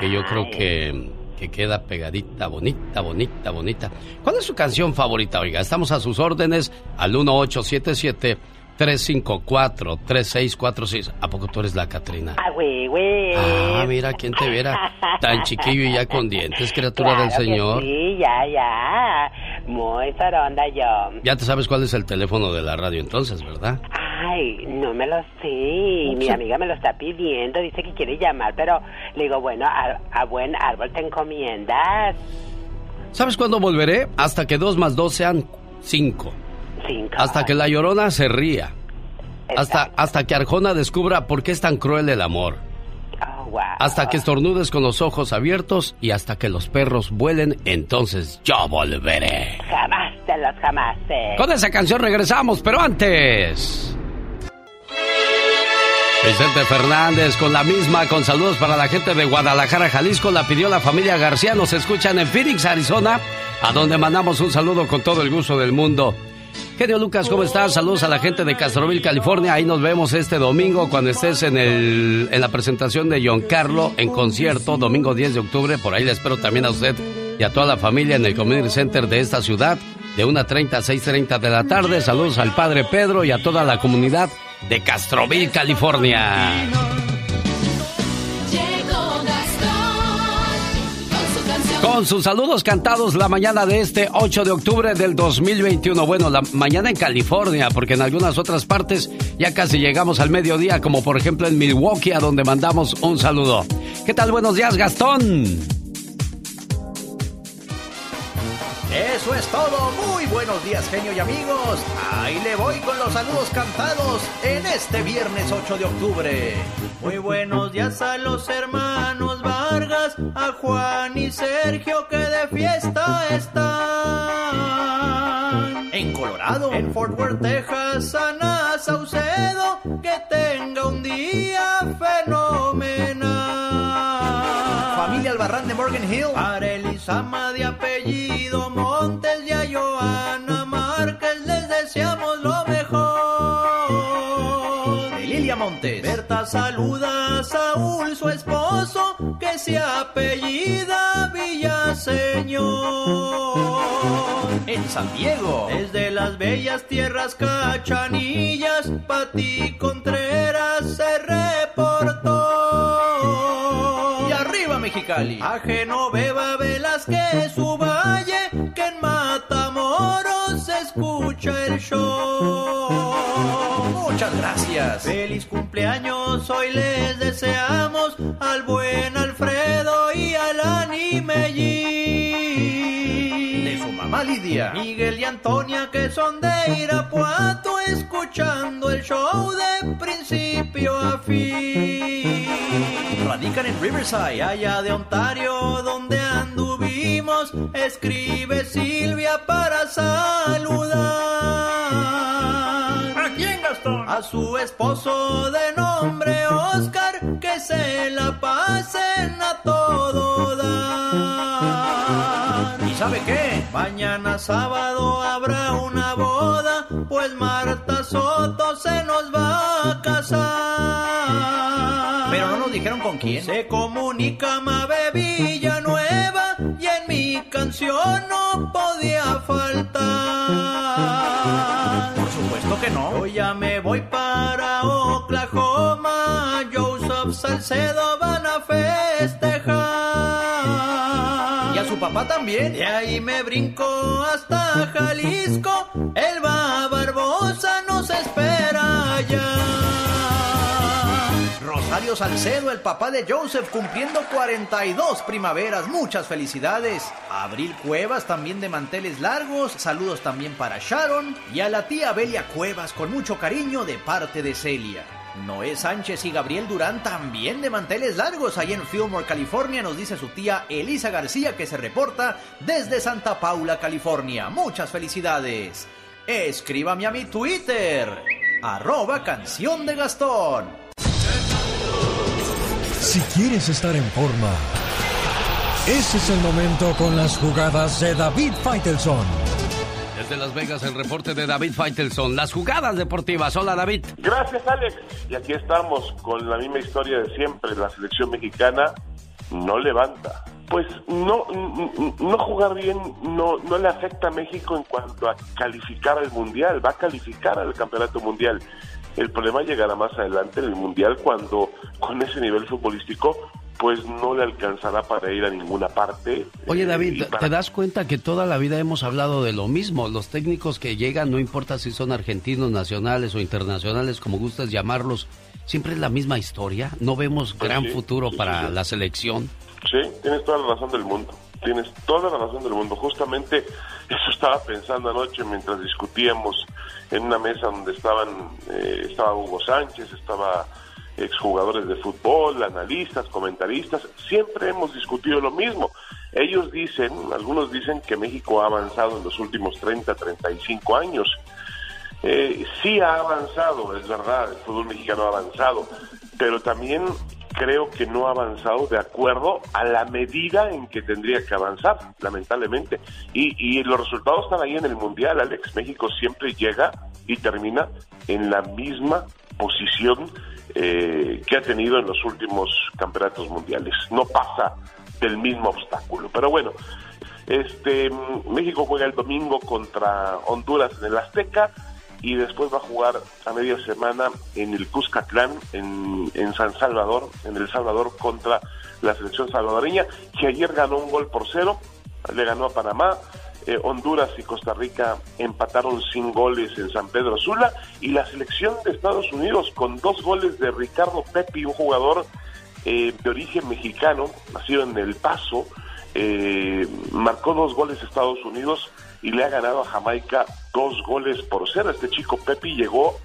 que yo creo que, que queda pegadita, bonita, bonita, bonita. ¿Cuál es su canción favorita? Oiga, estamos a sus órdenes al 1877 354-3646. ¿A poco tú eres la Catrina? Ah, güey, güey. Ah, mira, quién te viera tan chiquillo y ya con dientes, criatura del Señor. Sí, ya, ya. Muy zaronda yo. Ya te sabes cuál es el teléfono de la radio entonces, ¿verdad? Ay, no me lo sé. Mi pues, eh. amiga me lo está pidiendo, dice que quiere llamar, pero le digo, bueno, a, a buen árbol te encomiendas. ¿Sabes cuándo volveré? Hasta que 2 más 2 sean 5. Hasta que la llorona se ría. Hasta, hasta que Arjona descubra por qué es tan cruel el amor. Ah, hasta que estornudes con los ojos abiertos y hasta que los perros vuelen, entonces yo volveré. Jamás te los jamás. Con esa canción regresamos, pero antes. Vicente Fernández con la misma, con saludos para la gente de Guadalajara, Jalisco, la pidió la familia García, nos escuchan en Phoenix, Arizona, a donde mandamos un saludo con todo el gusto del mundo. Genio Lucas, ¿cómo estás? Saludos a la gente de Castroville, California. Ahí nos vemos este domingo cuando estés en, el, en la presentación de John Carlo en concierto, domingo 10 de octubre. Por ahí le espero también a usted y a toda la familia en el Community Center de esta ciudad de 1.30 a 6.30 de la tarde. Saludos al Padre Pedro y a toda la comunidad de Castroville, California. Con sus saludos cantados la mañana de este 8 de octubre del 2021. Bueno, la mañana en California, porque en algunas otras partes ya casi llegamos al mediodía, como por ejemplo en Milwaukee, a donde mandamos un saludo. ¿Qué tal? Buenos días, Gastón. Eso es todo. Muy buenos días, genio y amigos. Ahí le voy con los saludos cantados en este viernes 8 de octubre. Muy buenos días a los hermanos Vargas, a Juan y Sergio que de fiesta están. En Colorado, en Fort Worth, Texas, Ana Saucedo, que tenga un día fenomenal. Familia Albarrán de Morgan Hill. Para Elisama de apellido Montes y a Joana Márquez les deseamos lo mejor. De Lilia Montes. Berta saluda a Saúl, su esposo, que se apellida Villaseñor. En San Diego. Desde las bellas tierras cachanillas, Pati Contreras se reportó. Mexicali. A Genoveva Velázquez, su valle, que en Matamoros se escucha el show. Muchas gracias. Feliz cumpleaños, hoy les deseamos al buen Alfredo y al Animellín. Lidia. Miguel y Antonia, que son de Irapuato, escuchando el show de principio a fin. Radican en Riverside, allá de Ontario, donde anduvimos. Escribe Silvia para saludar. ¿A quién, Gastón? A su esposo de nombre Oscar, que se la pasen a todo dar. ¿Y sabe qué? Mañana sábado habrá una boda, pues Marta Soto se nos va a casar. Pero no nos dijeron con quién. Se comunica Mabe Villanueva y en mi canción no podía faltar. Por supuesto que no. Yo ya me voy para Oklahoma. Joseph Salcedo papá también. De ahí me brinco hasta Jalisco. El va Barbosa nos espera ya. Rosario Salcedo, el papá de Joseph, cumpliendo 42 primaveras. Muchas felicidades. Abril Cuevas, también de manteles largos. Saludos también para Sharon. Y a la tía Belia Cuevas, con mucho cariño de parte de Celia. Noé Sánchez y Gabriel Durán también de manteles largos. Ahí en Fillmore, California, nos dice su tía Elisa García que se reporta desde Santa Paula, California. Muchas felicidades. Escríbame a mi Twitter. Arroba canción de Gastón. Si quieres estar en forma, ese es el momento con las jugadas de David Faitelson. Desde Las Vegas, el reporte de David Faitelson. Las jugadas deportivas. Hola, David. Gracias, Alex. Y aquí estamos con la misma historia de siempre. La selección mexicana no levanta. Pues no, no jugar bien no, no le afecta a México en cuanto a calificar al Mundial. Va a calificar al Campeonato Mundial. El problema llegará más adelante en el Mundial cuando con ese nivel futbolístico pues no le alcanzará para ir a ninguna parte. Oye, Eh, David, ¿te- para- ¿te das cuenta que toda la vida hemos hablado de lo mismo? Los técnicos que llegan, no importa si son argentinos, nacionales o internacionales, como gustas llamarlos, siempre es la misma historia. No vemos Pues gran sí, futuro sí, para sí. la selección. Sí, tienes toda la razón del mundo. Tienes toda la razón del mundo. Justamente eso estaba pensando anoche mientras discutíamos en una mesa donde estaban eh, estaba Hugo Sánchez, estaba exjugadores de fútbol, analistas, comentaristas. Siempre hemos discutido lo mismo. Ellos dicen, algunos dicen que México ha avanzado en los últimos 30, 35 años. Eh, sí ha avanzado, es verdad, el fútbol mexicano ha avanzado, pero también creo que no ha avanzado de acuerdo a la medida en que tendría que avanzar, lamentablemente. Y, y los resultados están ahí en el Mundial, Alex. México siempre llega y termina en la misma posición eh, que ha tenido en los últimos campeonatos mundiales. No pasa del mismo obstáculo. Pero bueno, este mm, México juega el domingo contra Honduras en el Azteca y después va a jugar a media semana en el Cuscatlán, en, en San Salvador, en El Salvador contra la selección salvadoreña, que ayer ganó un gol por cero, le ganó a Panamá, eh, Honduras y Costa Rica empataron sin goles en San Pedro Sula, y la selección de Estados Unidos con dos goles de Ricardo Pepi, un jugador eh, de origen mexicano, nacido en El Paso, eh, marcó dos goles Estados Unidos y le ha ganado a Jamaica dos goles por cero. Este chico Pepi llegó,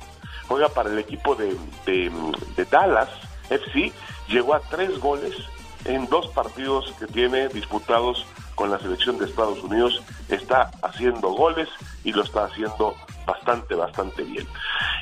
juega para el equipo de, de, de Dallas FC, llegó a tres goles en dos partidos que tiene disputados con la selección de Estados Unidos. Está haciendo goles y lo está haciendo bastante, bastante bien.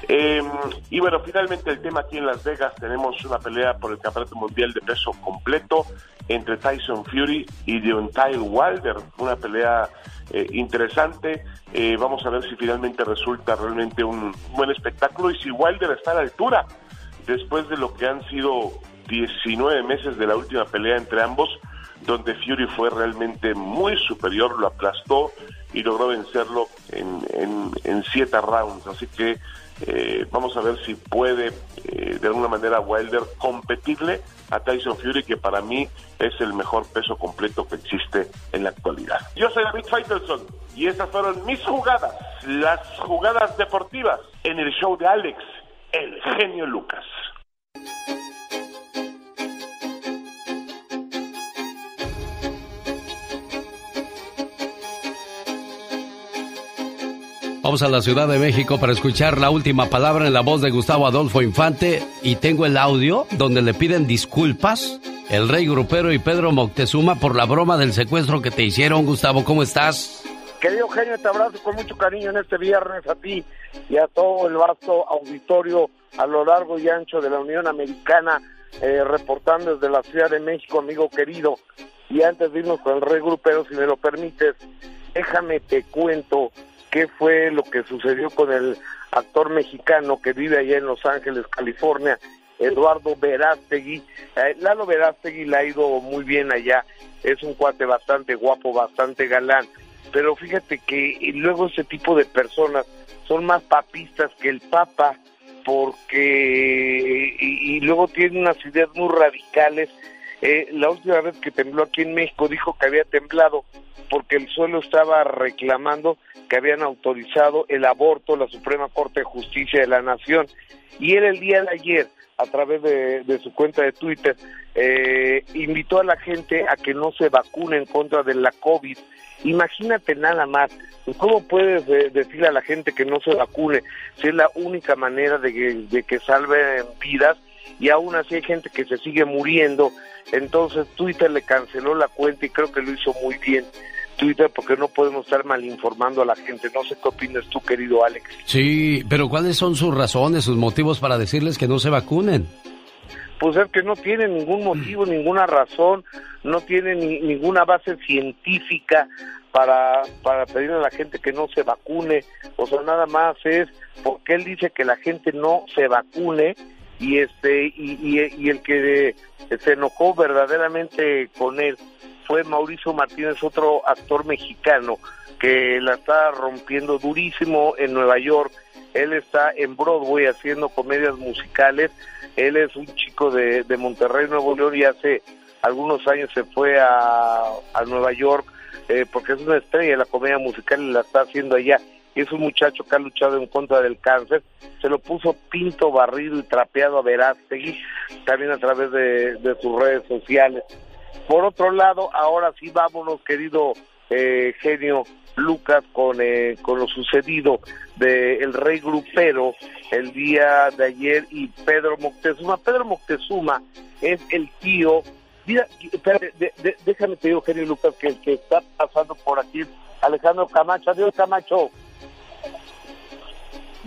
Eh, y bueno, finalmente el tema aquí en Las Vegas, tenemos una pelea por el Campeonato Mundial de Peso Completo entre Tyson Fury y Deontay Wilder, una pelea eh, interesante. Eh, vamos a ver si finalmente resulta realmente un buen espectáculo y si Wilder está a la altura después de lo que han sido 19 meses de la última pelea entre ambos, donde Fury fue realmente muy superior, lo aplastó y logró vencerlo en, siete rounds. Así que eh, vamos a ver si puede eh, de alguna manera Wilder competirle a Tyson Fury, que para mí es el mejor peso completo que existe en la actualidad. Yo soy David Faitelson y estas fueron mis jugadas, las jugadas deportivas en el show de Alex, el genio Lucas. Vamos a la Ciudad de México para escuchar la última palabra en la voz de Gustavo Adolfo Infante y tengo el audio donde le piden disculpas el rey grupero y Pedro Moctezuma por la broma del secuestro que te hicieron. Gustavo, ¿cómo estás? Querido genio, te abrazo con mucho cariño en este viernes a ti y a todo el vasto auditorio a lo largo y ancho de la Unión Americana, eh, reportando desde la Ciudad de México, amigo querido. Y antes de irnos con el rey grupero, si me lo permites, déjame te cuento qué fue lo que sucedió con el actor mexicano que vive allá en Los Ángeles, California, Eduardo Verástegui. Eh, Lalo Verástegui le ha ido muy bien allá, es un cuate bastante guapo, bastante galán, pero fíjate que luego ese tipo de personas son más papistas que el Papa, porque y, y luego tienen unas ideas muy radicales. Eh, la última vez que tembló aquí en México dijo que había temblado porque el suelo estaba reclamando que habían autorizado el aborto la Suprema Corte de Justicia de la Nación. Y él el día de ayer, a través de, su cuenta de Twitter, eh, invitó a la gente a que no se vacune en contra de la COVID. Imagínate nada más, ¿cómo puedes eh, decirle a la gente que no se vacune si es la única manera de que, de que salven vidas y aún así hay gente que se sigue muriendo? Entonces Twitter le canceló la cuenta y creo que lo hizo muy bien. Twitter porque no podemos estar mal informando a la gente. No sé qué opinas tú, querido Alex. Sí, pero ¿cuáles son sus razones, sus motivos para decirles que no se vacunen? Pues es que no tiene ningún motivo, ninguna razón, no tiene ni- ninguna base científica para, para pedirle a la gente que no se vacune. O sea, nada más es porque él dice que la gente no se vacune y este y, y- y el que se enojó verdaderamente con él fue Mauricio Martínez, otro actor mexicano que la está rompiendo durísimo en Nueva York. Él está en Broadway haciendo comedias musicales. Él es un chico de, de Monterrey, Nuevo León, y hace algunos años se fue a, a Nueva York eh, porque es una estrella de la comedia musical y la está haciendo allá. Es un muchacho que ha luchado en contra del cáncer. Se lo puso pinto, barrido y trapeado a Verástegui, también a través de, de sus redes sociales. Por otro lado, ahora sí vámonos, querido eh, genio Lucas, con, eh, con lo sucedido de el rey grupero el día de ayer y Pedro Moctezuma. Pedro Moctezuma es el tío. Mira, espérate, de- de- déjame te digo, genio Lucas, que que está pasando por aquí, Alejandro Camacho. Adiós, Camacho.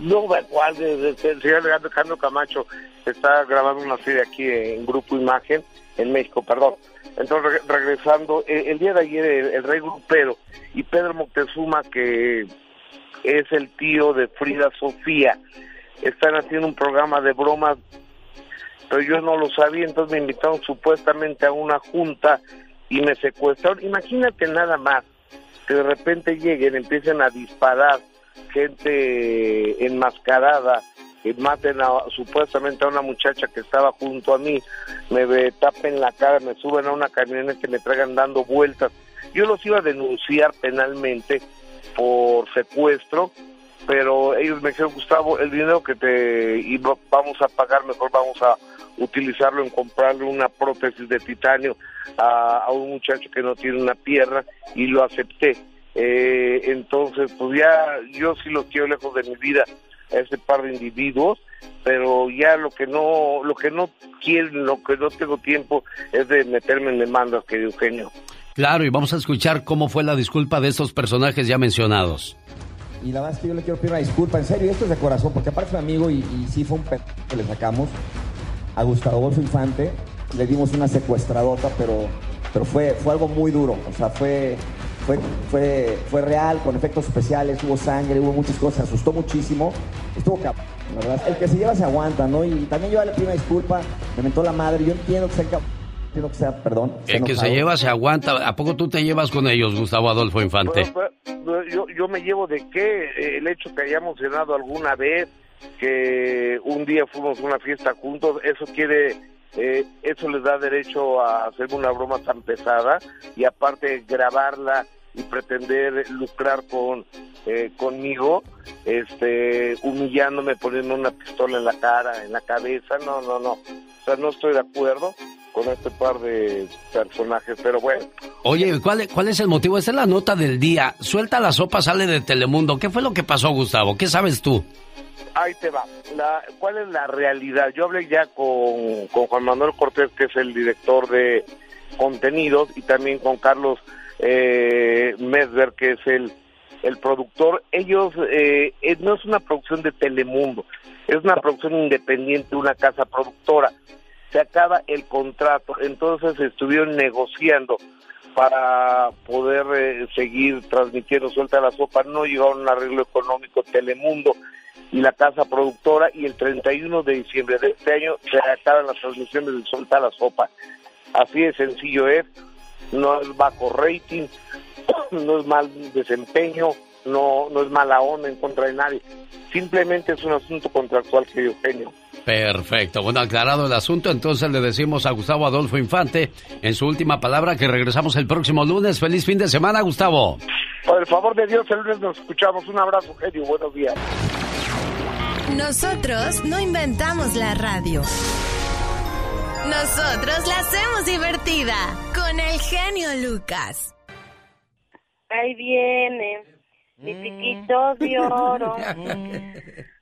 No me cuál, de- de- de- el señor Alejandro Camacho está grabando una serie aquí en Grupo Imagen, en México, perdón. Entonces, re- regresando, eh, el día de ayer el, el rey grupero y Pedro Moctezuma, que es el tío de Frida Sofía, están haciendo un programa de bromas, pero yo no lo sabía, entonces me invitaron supuestamente a una junta y me secuestraron. Imagínate nada más que de repente lleguen, empiecen a disparar gente enmascarada, que maten a, supuestamente a una muchacha que estaba junto a mí, me tapen la cara, me suben a una camioneta y me traigan dando vueltas. Yo los iba a denunciar penalmente por secuestro, pero ellos me dijeron, Gustavo, el dinero que te iba- vamos a pagar, mejor vamos a utilizarlo en comprarle una prótesis de titanio a un muchacho que no tiene una pierna y lo acepté. Eh, entonces, pues ya yo sí los quiero lejos de mi vida a ese par de individuos, pero ya lo que no lo que no quieren, lo que no tengo tiempo es de meterme en demandas, querido Eugenio. Claro, y vamos a escuchar cómo fue la disculpa de estos personajes ya mencionados. Y la verdad es que yo le quiero pedir una disculpa, en serio, esto es de corazón, porque aparte es mi amigo y, y sí fue un p que le sacamos a Gustavo Adolfo Infante. Le dimos una secuestradota, pero, pero fue, fue algo muy duro. O sea, fue, fue, fue, fue real, con efectos especiales, hubo sangre, hubo muchas cosas, se asustó muchísimo. Estuvo cabrón, la verdad. El que se lleva se aguanta, ¿no? Y también yo le pido una disculpa, me mentó la madre, yo entiendo que sea cabrón, entiendo que sea, perdón. El que se lleva se aguanta. ¿A poco tú te llevas con ellos, Gustavo Adolfo Infante? Pero, pero, yo, yo me llevo de qué Eh, el hecho que hayamos cenado alguna vez, que un día fuimos a una fiesta juntos, eso quiere, eh, eso les da derecho a hacerme una broma tan pesada y aparte grabarla y pretender lucrar con eh, conmigo, este, humillándome, poniendo una pistola en la cara, en la cabeza, no, no, no, o sea, no estoy de acuerdo con este par de personajes, pero bueno, Oye, ¿cuál, ¿cuál es el motivo? Esta es la nota del día. Suelta la sopa, sale de Telemundo. ¿Qué fue lo que pasó, Gustavo? ¿Qué sabes tú? Ahí te va. La, ¿Cuál es la realidad? Yo hablé ya con, con Juan Manuel Cortés, que es el director de contenidos, y también con Carlos eh, que es el, el productor, ellos, eh, eh, no es una producción de Telemundo, es una producción independiente, una casa productora. Se acaba el contrato, entonces estuvieron negociando para poder eh, seguir transmitiendo Suelta la Sopa, no llegaron a un arreglo económico Telemundo y la casa productora y el 31 de diciembre de este año se acaban las transmisiones de Suelta la Sopa. Así de sencillo es, no es bajo rating, (coughs) no es mal desempeño, no, no es mala onda en contra de nadie, simplemente es un asunto contractual que Eugenio. Perfecto. Bueno, aclarado el asunto, entonces le decimos a Gustavo Adolfo Infante en su última palabra que regresamos el próximo lunes. Feliz fin de semana, Gustavo. Por el favor de Dios, el lunes nos escuchamos. Un abrazo, Eugenio. Buenos días. Nosotros no inventamos la radio. Nosotros la hacemos divertida con el genio Lucas. Ahí viene mi piquito de (laughs) oro.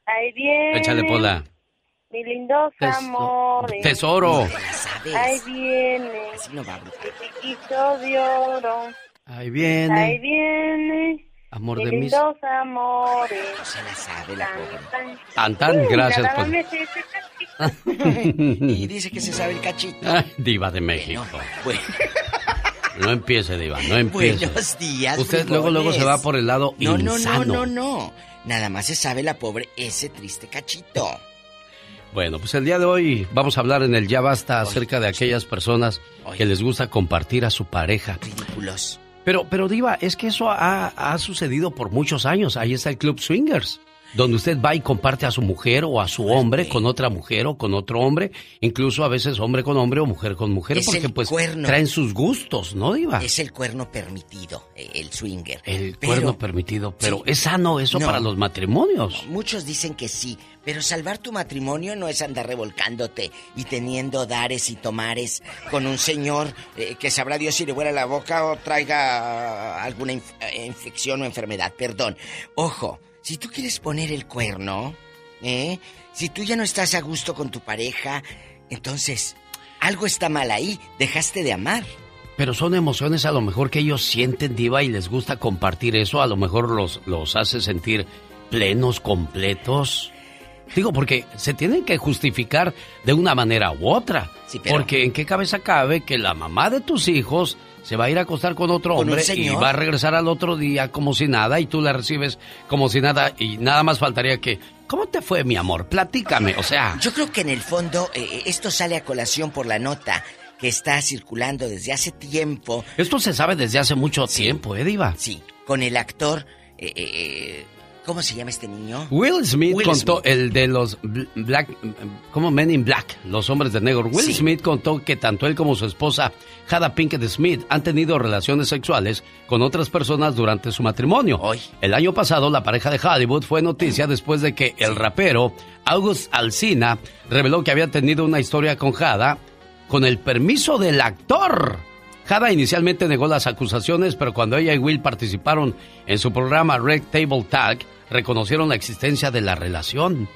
Ahí viene. Échale, Pola. Mi lindos Teso- amores. tesoro. Ahí viene. Mi piquito de oro. Ahí Ahí viene. Amor mis de mis... lindos amores. Se la sabe la pobre. Tan, tan, gracias, pues. (laughs) y dice que se sabe el cachito. Ay, diva de México. (laughs) No empiece, diva, no empiece. Buenos días. Usted luego, luego se va por el lado No, no, no, insano. no, no. Nada más se sabe la pobre ese triste cachito. Bueno, pues el día de hoy vamos a hablar en el Ya Basta acerca de aquellas personas que les gusta compartir a su pareja. Ridículos. Pero, pero Diva, es que eso ha, ha sucedido por muchos años. Ahí está el Club Swingers, donde usted va y comparte a su mujer o a su hombre con otra mujer o con otro hombre, incluso a veces hombre con hombre o mujer con mujer, Es porque pues cuerno. traen sus gustos, ¿no, Diva? Es el cuerno permitido, eh, el swinger. El Pero- cuerno permitido, pero Sí. ¿es sano eso No. para los matrimonios? Muchos dicen que sí, pero salvar tu matrimonio no es andar revolcándote y teniendo dares y tomares con un señor eh, que sabrá Dios si le huele la boca o traiga alguna inf- eh, infección o enfermedad. Perdón. Ojo, si tú quieres poner el cuerno, ¿eh? si tú ya no estás a gusto con tu pareja, entonces algo está mal ahí, dejaste de amar. Pero son emociones a lo mejor que ellos sienten, Diva, y les gusta compartir eso, a lo mejor los, los hace sentir plenos, completos. Digo, porque se tienen que justificar de una manera u otra. pero- Porque en qué cabeza cabe que la mamá de tus hijos se va a ir a acostar con otro ¿Con un hombre y va a regresar al otro día como si nada y tú la recibes como si nada y nada más faltaría que, ¿cómo te fue mi amor? Platícame, o sea... Yo creo que en el fondo eh, esto sale a colación por la nota que está circulando desde hace tiempo. Esto se sabe desde hace mucho tiempo, ¿eh, Diva? Sí, con el actor. eh, eh, eh, ¿Cómo se llama este niño? Will Smith Will contó, Smith. el de los bl- Black, como Men in Black, los hombres de negro. Will Sí. Smith contó que tanto él como su esposa, Jada Pinkett Smith, han tenido relaciones sexuales con otras personas durante su matrimonio. El año pasado, la pareja de Hollywood fue noticia después de que el rapero August Alsina reveló que había tenido una historia con Jada con el permiso del actor. Jada inicialmente negó las acusaciones, pero cuando ella y Will participaron en su programa Red Table Talk, reconocieron la existencia de la relación.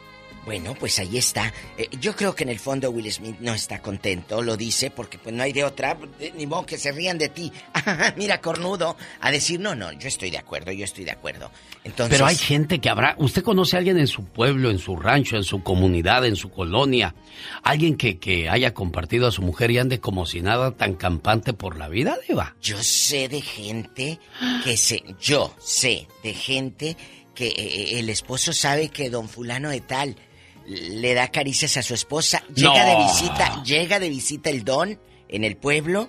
Bueno, pues ahí está. Eh, yo creo que en el fondo Will Smith no está contento, lo dice, porque pues no hay de otra, eh, ni modo que se rían de ti. (laughs) Mira, cornudo, a decir, no, no, yo estoy de acuerdo, yo estoy de acuerdo. Entonces, Pero hay gente que habrá. ¿Usted conoce a alguien en su pueblo, en su rancho, en su comunidad, en su colonia? Alguien que, que haya compartido a su mujer y ande como si nada tan campante por la vida, Diva. Yo sé de gente que se... Yo sé de gente que eh, el esposo sabe que don fulano de tal le da caricias a su esposa. Llega No. de visita, llega de visita el don en el pueblo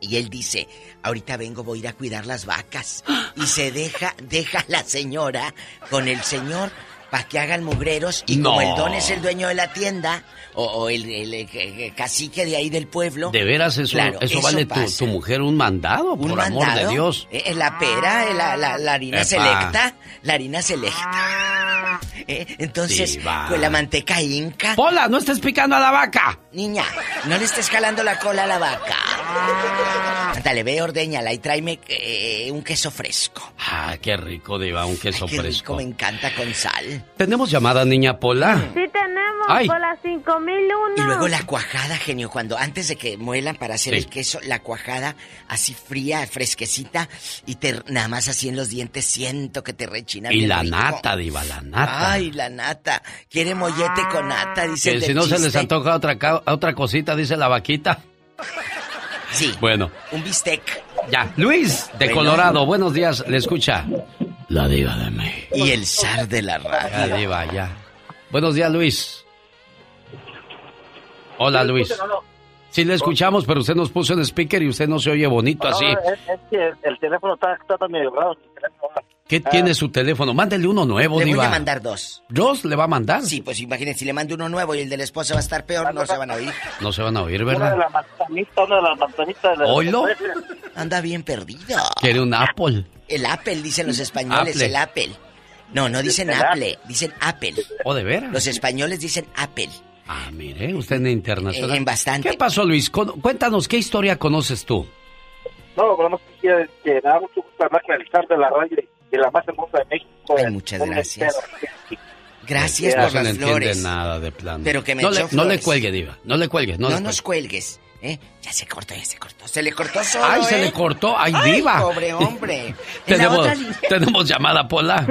y él dice, ahorita vengo, voy a ir a cuidar las vacas. Y se deja, deja a la señora con el señor para que hagan mugreros y como No. el don es el dueño de la tienda o, o el, el, eh, cacique de ahí del pueblo. De veras, eso, Claro, eso, vale tu, tu mujer un mandado, Un por amor de mandado, Dios. eh, eh, la pera, eh, la, la- la harina Epa. selecta. La harina selecta. Eh, entonces, con la manteca inca. ¡Pola, no estés picando a la vaca! Niña, no le estés jalando la cola a la vaca. Ándale, ve, ordeñala y tráeme eh, un queso fresco. Ah, qué rico, Diva, un queso Qué fresco. rico, me encanta con sal. ¿Tenemos llamada, niña Pola? Sí tenemos Ay. por las 5001. Y luego la cuajada, genio, cuando antes de que muelan para hacer Sí. el queso, la cuajada así fría, fresquecita, y te nada más así en los dientes siento que te rechina Y la rico. nata, Diva, la nata. Ay, la nata. Quiere mollete con nata, dice que el si no se les antoja otra, otra cosita, dice la vaquita. Sí. Bueno, Un bistec. ya. Luis, de Bueno. Colorado, buenos días, le escucha. La Diva de México. Y el zar de la radio. La Diva, ya. Buenos días, Luis. Hola, Luis. Sí, le escuchamos, pero usted nos puso en speaker y usted no se oye bonito así. Es, es que el teléfono está, está medio raro. ¿Qué tiene su teléfono? Mándele uno nuevo, Le voy a mandar dos. ¿Dos le va a mandar? Sí, pues imagínense, si le mando uno nuevo y el del esposo va a estar peor, no se van a oír. No se van a oír, Una de ¿verdad? la manzanita, una de las manzanitas. de la- ¿Oilo? Anda bien perdido. Quiere un Apple. El Apple, dicen los españoles, Apple. el Apple. No, no dicen Apple, dicen Apple. ¿O de veras? Los españoles dicen Apple. Ah, mire, usted en internacional. Eh, en bastante. ¿Qué pasó, Luis? Con- Cuéntanos, ¿qué historia conoces tú? No, pero no sé si es que me da mucho gusto hablar con el zar de la radio y la más hermosa de México. Ay, muchas gracias. Gracias no por las entiende flores. nada de plano. Pero que me no le, no le cuelgue, Diva. No le cuelgue. No, No, le nos cuelgue. cuelgues. ¿eh? Ya se cortó, ya se cortó. Se le cortó solo, ¡Ay, se ¿eh? le cortó! ¡Ay, Ay, Diva! pobre (laughs) hombre. (laughs) Tenemos, tenemos llamada, Pola.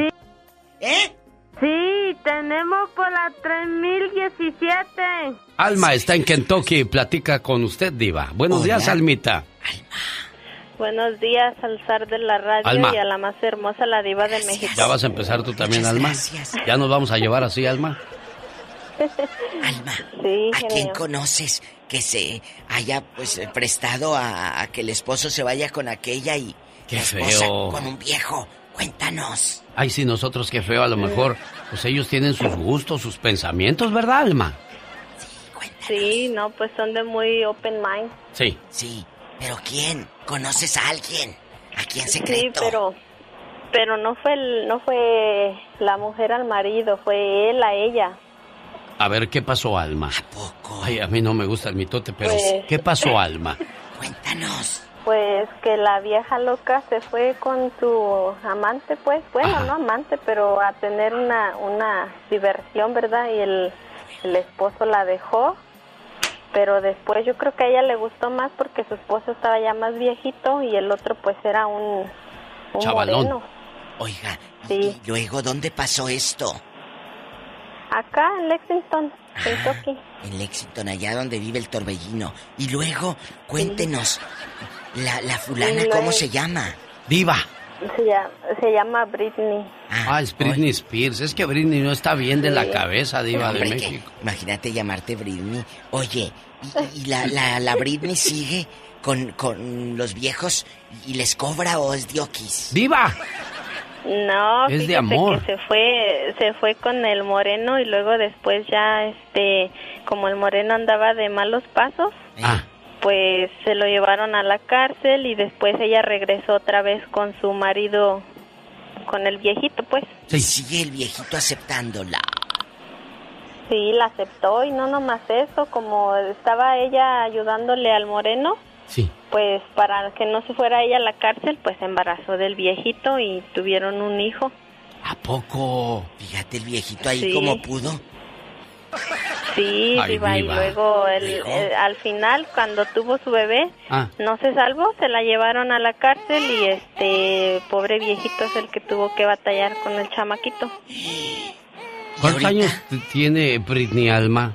¿Eh? Sí, tenemos por la 3017. Alma está en Kentucky. Platica con usted, Diva. Buenos días, Almita. Buenos días al zar de la radio Alma. y a la más hermosa, la diva de México. Ya vas a empezar tú también, Muchas Alma. gracias. Ya nos vamos a llevar así, Alma. (laughs) Alma, Sí, ¿a quién conoces que se haya pues prestado a, a que el esposo se vaya con aquella y Qué la feo. con un viejo? Cuéntanos. Ay, sí, nosotros qué feo. A lo mejor, pues ellos tienen sus gustos, sus pensamientos, ¿verdad, Alma? Sí, no, pues son de muy open mind. Sí. Sí, pero ¿quién? ¿Conoces a alguien? ¿Aquí en Sí, secreto? pero pero no fue el, no fue la mujer al marido, fue él a ella. A ver, ¿qué pasó, Alma? Ay, a mí no me gusta el mitote, pero Pues- ¿qué pasó, Alma? (laughs) Cuéntanos. Pues que la vieja loca se fue con su amante, pues, bueno, Ajá. no amante, pero a tener una, una diversión, ¿verdad? Y el, el esposo la dejó, pero después yo creo que a ella le gustó más porque su esposo estaba ya más viejito y el otro pues era un, un Chavalón. moreno. Oiga, Sí. ¿y luego dónde pasó esto? Acá en Lexington, Kentucky. En Lexington, allá donde vive el torbellino. Y luego, cuéntenos, la, la fulana, ¿cómo se llama? Diva. Se llama, se llama Britney. Ah, es Britney Spears. Es que Britney no está bien de la cabeza, Diva de que- México. imagínate llamarte Britney. Oye, ¿y, y la, la, la Britney sigue con, con los viejos y les cobra o es diokis? ¡Diva! No, Es de amor. que se fue, se fue con el moreno y luego después ya, este, como el moreno andaba de malos pasos, Ah, pues se lo llevaron a la cárcel y después ella regresó otra vez con su marido, con el viejito, pues. Y sigue el viejito aceptándola. Sí, la aceptó y no nomás eso, como estaba ella ayudándole al moreno, sí. pues para que no se fuera ella a la cárcel, pues se embarazó del viejito y tuvieron un hijo. ¿A poco? Fíjate el viejito ahí Sí. como pudo. Sí, Ay, Diva, y luego el- al final, cuando tuvo su bebé, Ah. no se salvó, se la llevaron a la cárcel y este pobre viejito es el que tuvo que batallar con el chamaquito. ¿Cuántos años tiene Britney Alma?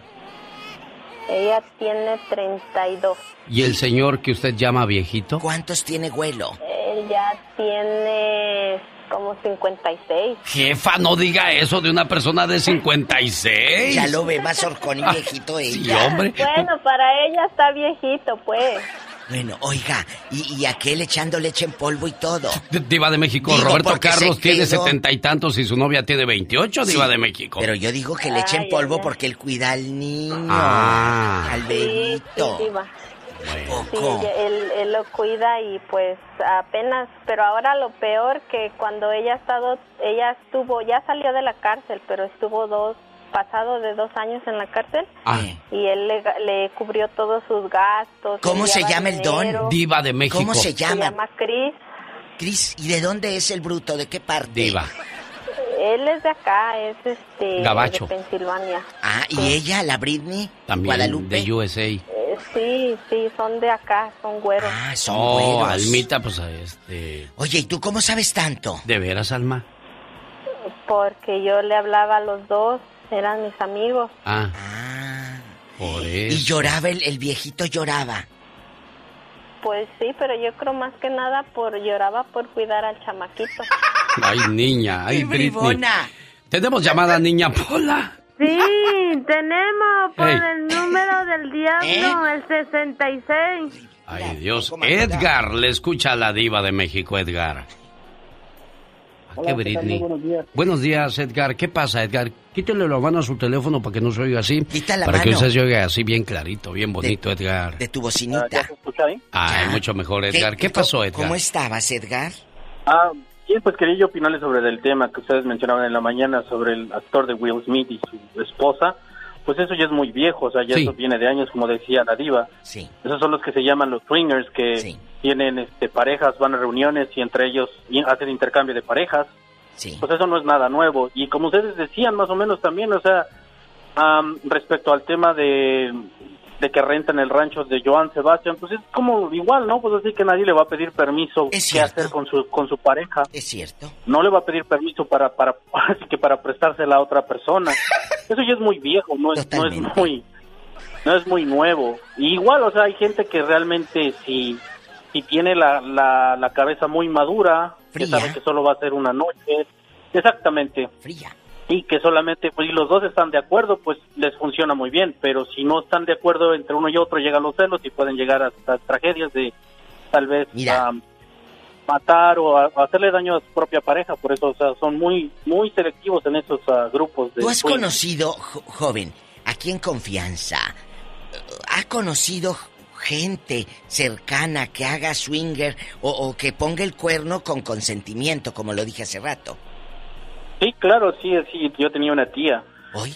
Ella tiene 32. ¿Y el señor que usted llama viejito? ¿Cuántos tiene Güelo? Él ya tiene como 56. Jefa, no diga eso de una persona de 56. Ya lo ve más horcón y viejito ella. Sí, hombre. Bueno, para ella está viejito, pues. Bueno, oiga, y, y aquel echando leche en polvo y todo. Diva de México, Digo, Roberto Carlos tiene setenta y tantos y su novia tiene 28, Sí, Diva de México. Pero yo digo que le echen polvo ay, ay. porque él cuida al niño. Ah. Al Sí, bebito. sí, Diva. Bueno. Sí, él, él lo cuida y pues apenas, pero ahora lo peor que cuando ella ha estado, ella estuvo, ya salió de la cárcel, pero estuvo dos, pasado de dos años en la cárcel Ah, y él le, le cubrió todos sus gastos. ¿Cómo se llama el don? Diva de México. ¿Cómo se Se llama? llama Chris. Cris, ¿y de dónde es el bruto? ¿De qué parte? Diva. Él es de acá, es este Gabacho. de Pensilvania. Ah, ¿y ella, la Britney? También Guadalupe. de USA. Sí, sí, son de acá, son güeros. Ah, son Oh, güeros. Almita, pues este. Oye, ¿y tú cómo sabes tanto? ¿De veras, Alma? Porque yo le hablaba a los dos, eran mis amigos. Ah. Por eso. Y lloraba, el, el viejito lloraba. Pues sí, pero yo creo más que nada por lloraba por cuidar al chamaquito. (laughs) Ay, niña, ay, ¡Qué Britney. bribona! Tenemos llamada, niña Pola. Sí, (laughs) tenemos por Ey. el número del diablo, el 66. Ay, Dios. Edgar, le escucha a la diva de México, Edgar. ¿A qué Hola, ¿qué tal? Britney? Muy buenos días. Buenos días, Edgar. ¿Qué pasa, Edgar? Quítale la mano a su teléfono para que no se oiga así. Quita la para que mano. usted se oiga así bien clarito, bien bonito, Edgar. De tu bocinita. Ay, mucho mejor, Edgar. ¿Qué, pasó, Edgar? ¿Cómo estabas, Edgar? Ah, sí, pues quería yo opinarle sobre el tema que ustedes mencionaban en la mañana sobre el actor de Will Smith y su esposa. Pues eso ya es muy viejo, o sea, ya Sí. eso viene de años, como decía la diva. Sí. Esos son los que se llaman los swingers, que tienen este, parejas, van a reuniones y entre ellos hacen intercambio de parejas. Sí. Pues eso no es nada nuevo. Y como ustedes decían, más o menos también, o sea, respecto al tema de, de que rentan el rancho de Joan Sebastián, pues es como igual, ¿no? Pues así que nadie le va a pedir permiso qué hacer con su, con su pareja. Es cierto. No le va a pedir permiso para, para, (laughs) así que para prestársela a otra persona. (laughs) Eso ya es muy viejo, no es, no es muy, no es muy nuevo. Y igual, o sea, hay gente que realmente si, si tiene la, la, la cabeza muy madura, que sabe que solo va a ser una noche, exactamente. Fría. Y que solamente, pues, si los dos están de acuerdo, pues les funciona muy bien. Pero si no están de acuerdo entre uno y otro, llegan los celos y pueden llegar hasta tragedias de tal vez am, matar o a- hacerle daño a su propia pareja. Por eso, o sea, son muy, muy selectivos en esos ah, grupos de. ¿Tú has conocido, jo- joven, aquí en confianza, ha conocido gente cercana que haga swinger o, o que ponga el cuerno con consentimiento, como lo dije hace rato? Sí, claro, sí, sí. Yo tenía una tía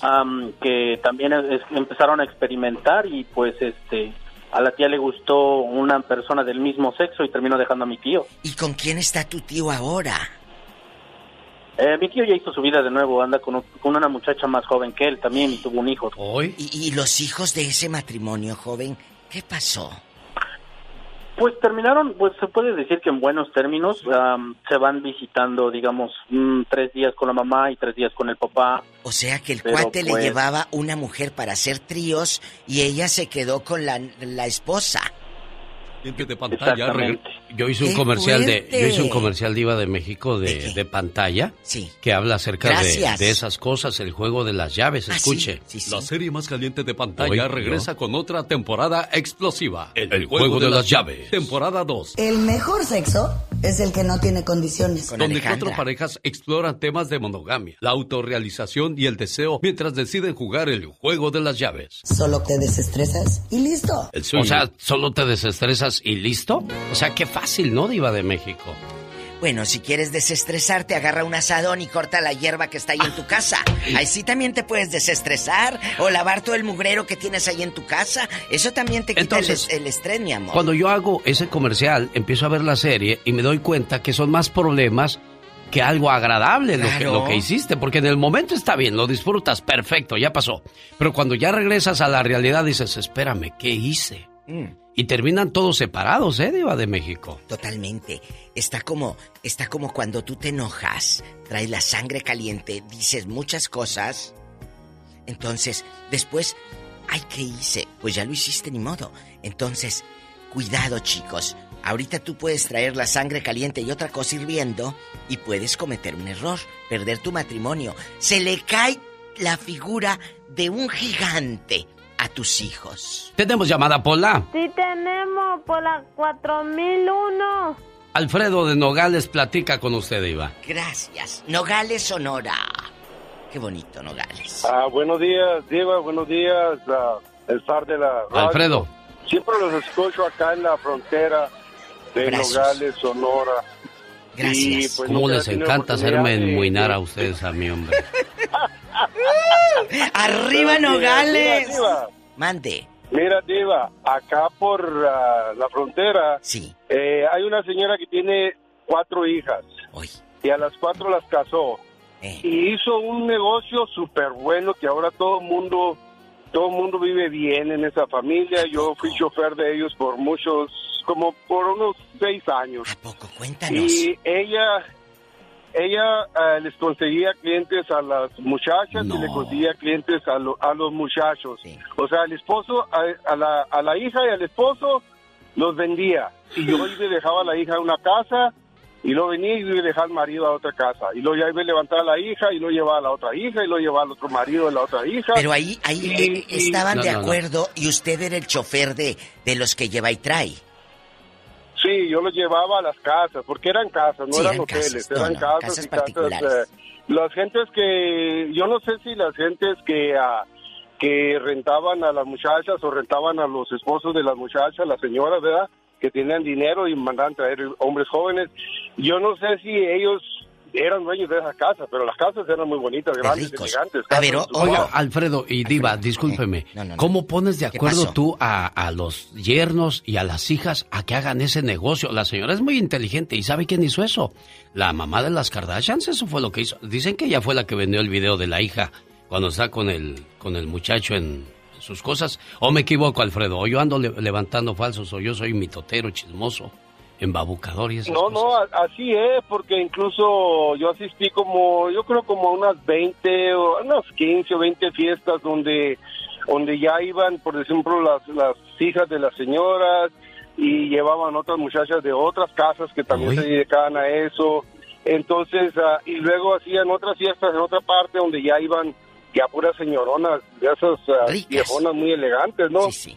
am, que también es- empezaron a experimentar y pues este a la tía le gustó una persona del mismo sexo y terminó dejando a mi tío. ¿Y con quién está tu tío ahora? Eh, mi tío ya hizo su vida de nuevo, anda con, un- con una muchacha más joven que él también y tuvo un hijo. ¿Y, y los hijos de ese matrimonio, joven? ¿Qué pasó? Pues terminaron, pues se puede decir que en buenos términos se van visitando, digamos, mm, tres días con la mamá y tres días con el papá. O sea que el Pero, cuate le pues, llevaba una mujer para hacer tríos y ella se quedó con la, la esposa. de pantalla. Exactamente. Yo hice un ¡Qué comercial de, fuerte! yo hice un comercial diva de México de, de pantalla. Sí. Que habla acerca de, de esas cosas, el juego de las llaves. Ah, Escuche. sí, sí, sí. La serie más caliente de pantalla Oye, regresa con otra temporada explosiva. El, juego, de, las llaves. Temporada 2. El mejor sexo es el que no tiene condiciones. donde cuatro parejas exploran temas de monogamia, la autorrealización y el deseo mientras deciden jugar el juego de las llaves. Solo te desestresas y listo. O sea, solo te desestresas y listo. O sea, qué fácil, ¿no, Diva de México? Bueno, si quieres desestresarte, agarra un asadón y corta la hierba que está ahí en tu casa. (laughs) Ahí sí también te puedes desestresar. O lavar todo el mugrero que tienes ahí en tu casa. Eso también te quita el Entonces, es- el, estrés, mi amor. Cuando yo hago ese comercial, empiezo a ver la serie y me doy cuenta que son más problemas que algo agradable lo, que, Claro. lo que hiciste. Porque en el momento está bien, lo disfrutas, perfecto, ya pasó. Pero cuando ya regresas a la realidad dices, espérame, ¿qué hice? Mm. Y terminan todos separados, ¿eh, Diva de México? Totalmente. Está como, está como cuando tú te enojas, traes la sangre caliente, dices muchas cosas. Entonces, después, ay, ¿qué hice? Pues ya lo hiciste ni modo. Entonces, cuidado, chicos. Ahorita tú puedes traer la sangre caliente y otra cosa hirviendo y puedes cometer un error, perder tu matrimonio. Se le cae la figura de un gigante a tus hijos. Tenemos llamada Pola. Sí tenemos por la 4001. Alfredo de Nogales platica con usted, Diva. Gracias. Nogales, Sonora. Qué bonito, Nogales. Ah, buenos días, Diva, buenos días, el zar de la radio. Alfredo. Siempre los escucho acá en la frontera de. Nogales, Sonora. Y, pues, ¿Cómo les encanta hacerme enmuinar de- a ustedes, a mi hombre? (laughs) ¡Arriba Pero, Nogales! Diva. Mande. Mira, Diva, acá por ah, la frontera sí. eh, hay una señora que tiene cuatro hijas. Y a las cuatro las casó. Eh. Y hizo un negocio súper bueno que ahora todo el mundo, todo el mundo vive bien en esa familia. Yo fui chofer de ellos por muchos, como por unos seis años. Cuéntanos. Y ella, ella eh, les conseguía clientes a las muchachas y le conseguía clientes a, lo- a los muchachos. O sea, el esposo, a, a la, a la hija y al esposo los vendía. Y yo iba y dejaba a la hija en una casa y luego venía y iba y dejaba al marido a otra casa. Y luego ya iba y levantaba a la hija y lo llevaba a la otra hija y lo llevaba al otro marido de la otra hija. Pero ahí, ahí Y- eh, y- estaban de acuerdo y usted era el chofer de, de los que lleva y trae. Sí, yo los llevaba a las casas, porque eran casas, no Sí, eran eran hoteles, casas, eran no, casas, casas y casas. eh, las gentes que, yo no sé si las gentes que, ah, que rentaban a las muchachas o rentaban a los esposos de las muchachas, las señoras, ¿verdad? Que tenían dinero y mandaban traer hombres jóvenes. Yo no sé si ellos eran dueños de esas casas, pero las casas eran muy bonitas, grandes, elegantes. casas Oiga, Alfredo y Diva, discúlpeme. ¿Cómo pones de acuerdo tú a, a los yernos y a las hijas a que hagan ese negocio? La señora es muy inteligente y ¿sabe quién hizo eso? La mamá de las Kardashians, eso fue lo que hizo. Dicen que ella fue la que vendió el video de la hija cuando está con el, con el muchacho en sus cosas. ¿O me equivoco, Alfredo? ¿O yo ando le- levantando falsos? ¿O yo soy mitotero, chismoso, embabucador y esas No, no, así es, porque incluso yo asistí como, yo creo como a unas 20 o unas 15 o 20 fiestas donde, donde ya iban, por ejemplo, las, las hijas de las señoras y llevaban otras muchachas de otras casas que también se dedicaban a eso. Entonces, ah, y luego hacían otras fiestas en otra parte donde ya iban ya puras señoronas, de esas ah, viejonas muy elegantes, ¿no? Sí,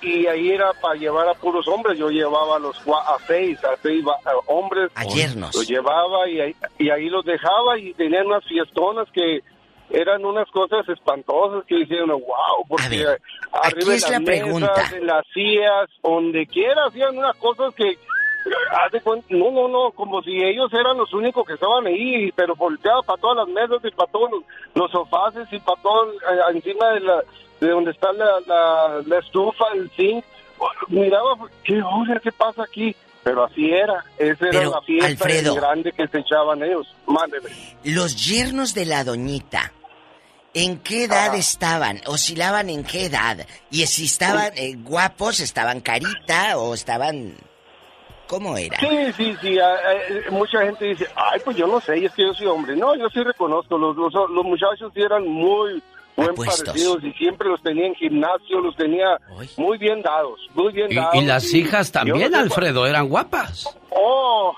y ahí era para llevar a puros hombres. Yo llevaba a los a seis, a seis a hombres. A yernos. Los llevaba y ahí, y ahí los dejaba y tenían unas fiestonas que eran unas cosas espantosas que hicieron, wow, porque arriba es de la las pregunta. mesas, en las sillas, donde quiera, hacían unas cosas que no, no, no, como si ellos eran los únicos que estaban ahí, pero volteaba para todas las mesas y para todos los, los sofás y para todo eh, encima de la de donde está la, la, la estufa, el zinc. Miraba, ¿qué hora? ¿Qué pasa aquí? Pero así era, esa era la fiesta Alfredo. grande que se echaban ellos. Mándeme. Los yernos de la doñita, ¿en qué edad estaban? ¿Oscilaban en qué edad? Y si estaban eh, guapos, estaban carita o estaban... ¿Cómo era? Sí, sí, sí. eh, mucha gente dice, ay, pues yo no sé, es que yo soy hombre. No, yo sí reconozco, los, los, los muchachos sí eran muy buen Apuestos. parecidos y siempre los tenía en gimnasio, los tenía muy bien dados, muy bien Y, dados. y las hijas también, no sé Alfredo, eran guapas. Oh,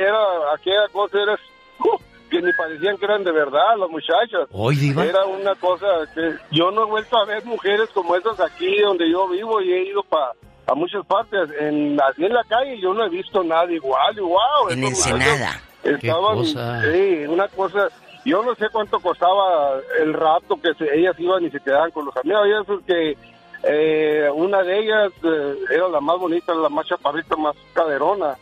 era aquella cosa, era uh, que ni parecían que eran de verdad las muchachas. Hoy, Diva. Era una cosa que yo no he vuelto a ver mujeres como esas aquí donde yo vivo y he ido para a muchas partes. En, así en la calle yo no he visto nada igual y wow. En Ensenada. Estaban, cosa. sí, una cosa. Yo no sé cuánto costaba el rato que se- ellas iban y se quedaban con los amigos. Había veces que eh, una de ellas eh, era la más bonita, la más chaparrita, más caderona.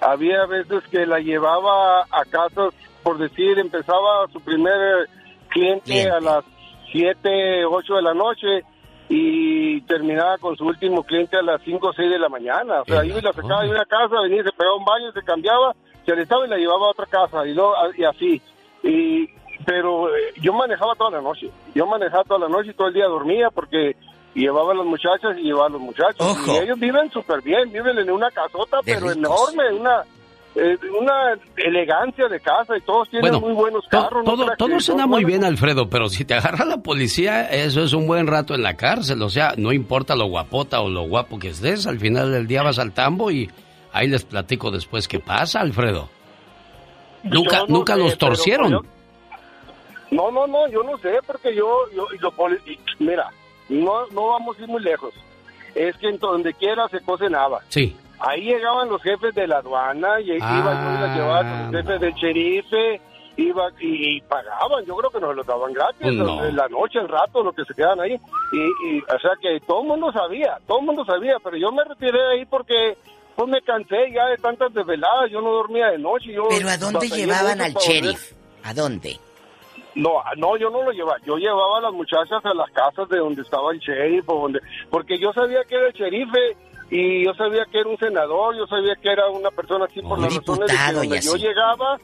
Había veces que la llevaba a casas, por decir, empezaba su primer cliente a las 7, 8 de la noche y terminaba con su último cliente a las 5 o 6 de la mañana. O sea, iba y la sacaba de una casa, venía, se pegaba un baño, se cambiaba, se alistaba y la llevaba a otra casa y, luego, y así. Y, pero eh, yo manejaba toda la noche. Yo manejaba toda la noche y todo el día dormía porque llevaba a las muchachas y llevaba a los muchachos. Y ellos viven súper bien, viven en una casota, pero enorme, una eh, una elegancia de casa y todos tienen Bueno, muy buenos carros. ¿no todo creas todo suena muy buenos? bien, Alfredo, pero si te agarra la policía, eso es un buen rato en la cárcel. O sea, no importa lo guapota o lo guapo que estés, al final del día vas al tambo y ahí les platico después qué pasa, Alfredo. Nunca, no nunca sé, los torcieron. yo- No, no, no, yo no sé, porque yo, yo lo mira, no, no vamos a ir muy lejos. Es que en donde quiera se cocinaba. Sí. Ahí llegaban los jefes de la aduana y Ah, iban llevaba con los jefes del sherife, iba y, y pagaban, yo creo que nos lo daban gratis, no. en la noche, el rato, lo que se quedan ahí. Y, y, o sea que todo el mundo sabía, todo el mundo sabía, pero yo me retiré de ahí porque pues me cansé ya de tantas desveladas, yo no dormía de noche. Yo ¿Pero a dónde llevaban al sheriff? ¿A dónde? No, no, yo no lo llevaba. Yo llevaba a las muchachas a las casas de donde estaba el sheriff o donde, porque yo sabía que era el sheriff eh, y yo sabía que era un senador, yo sabía que era una persona así por las razones de que donde yo llegaba,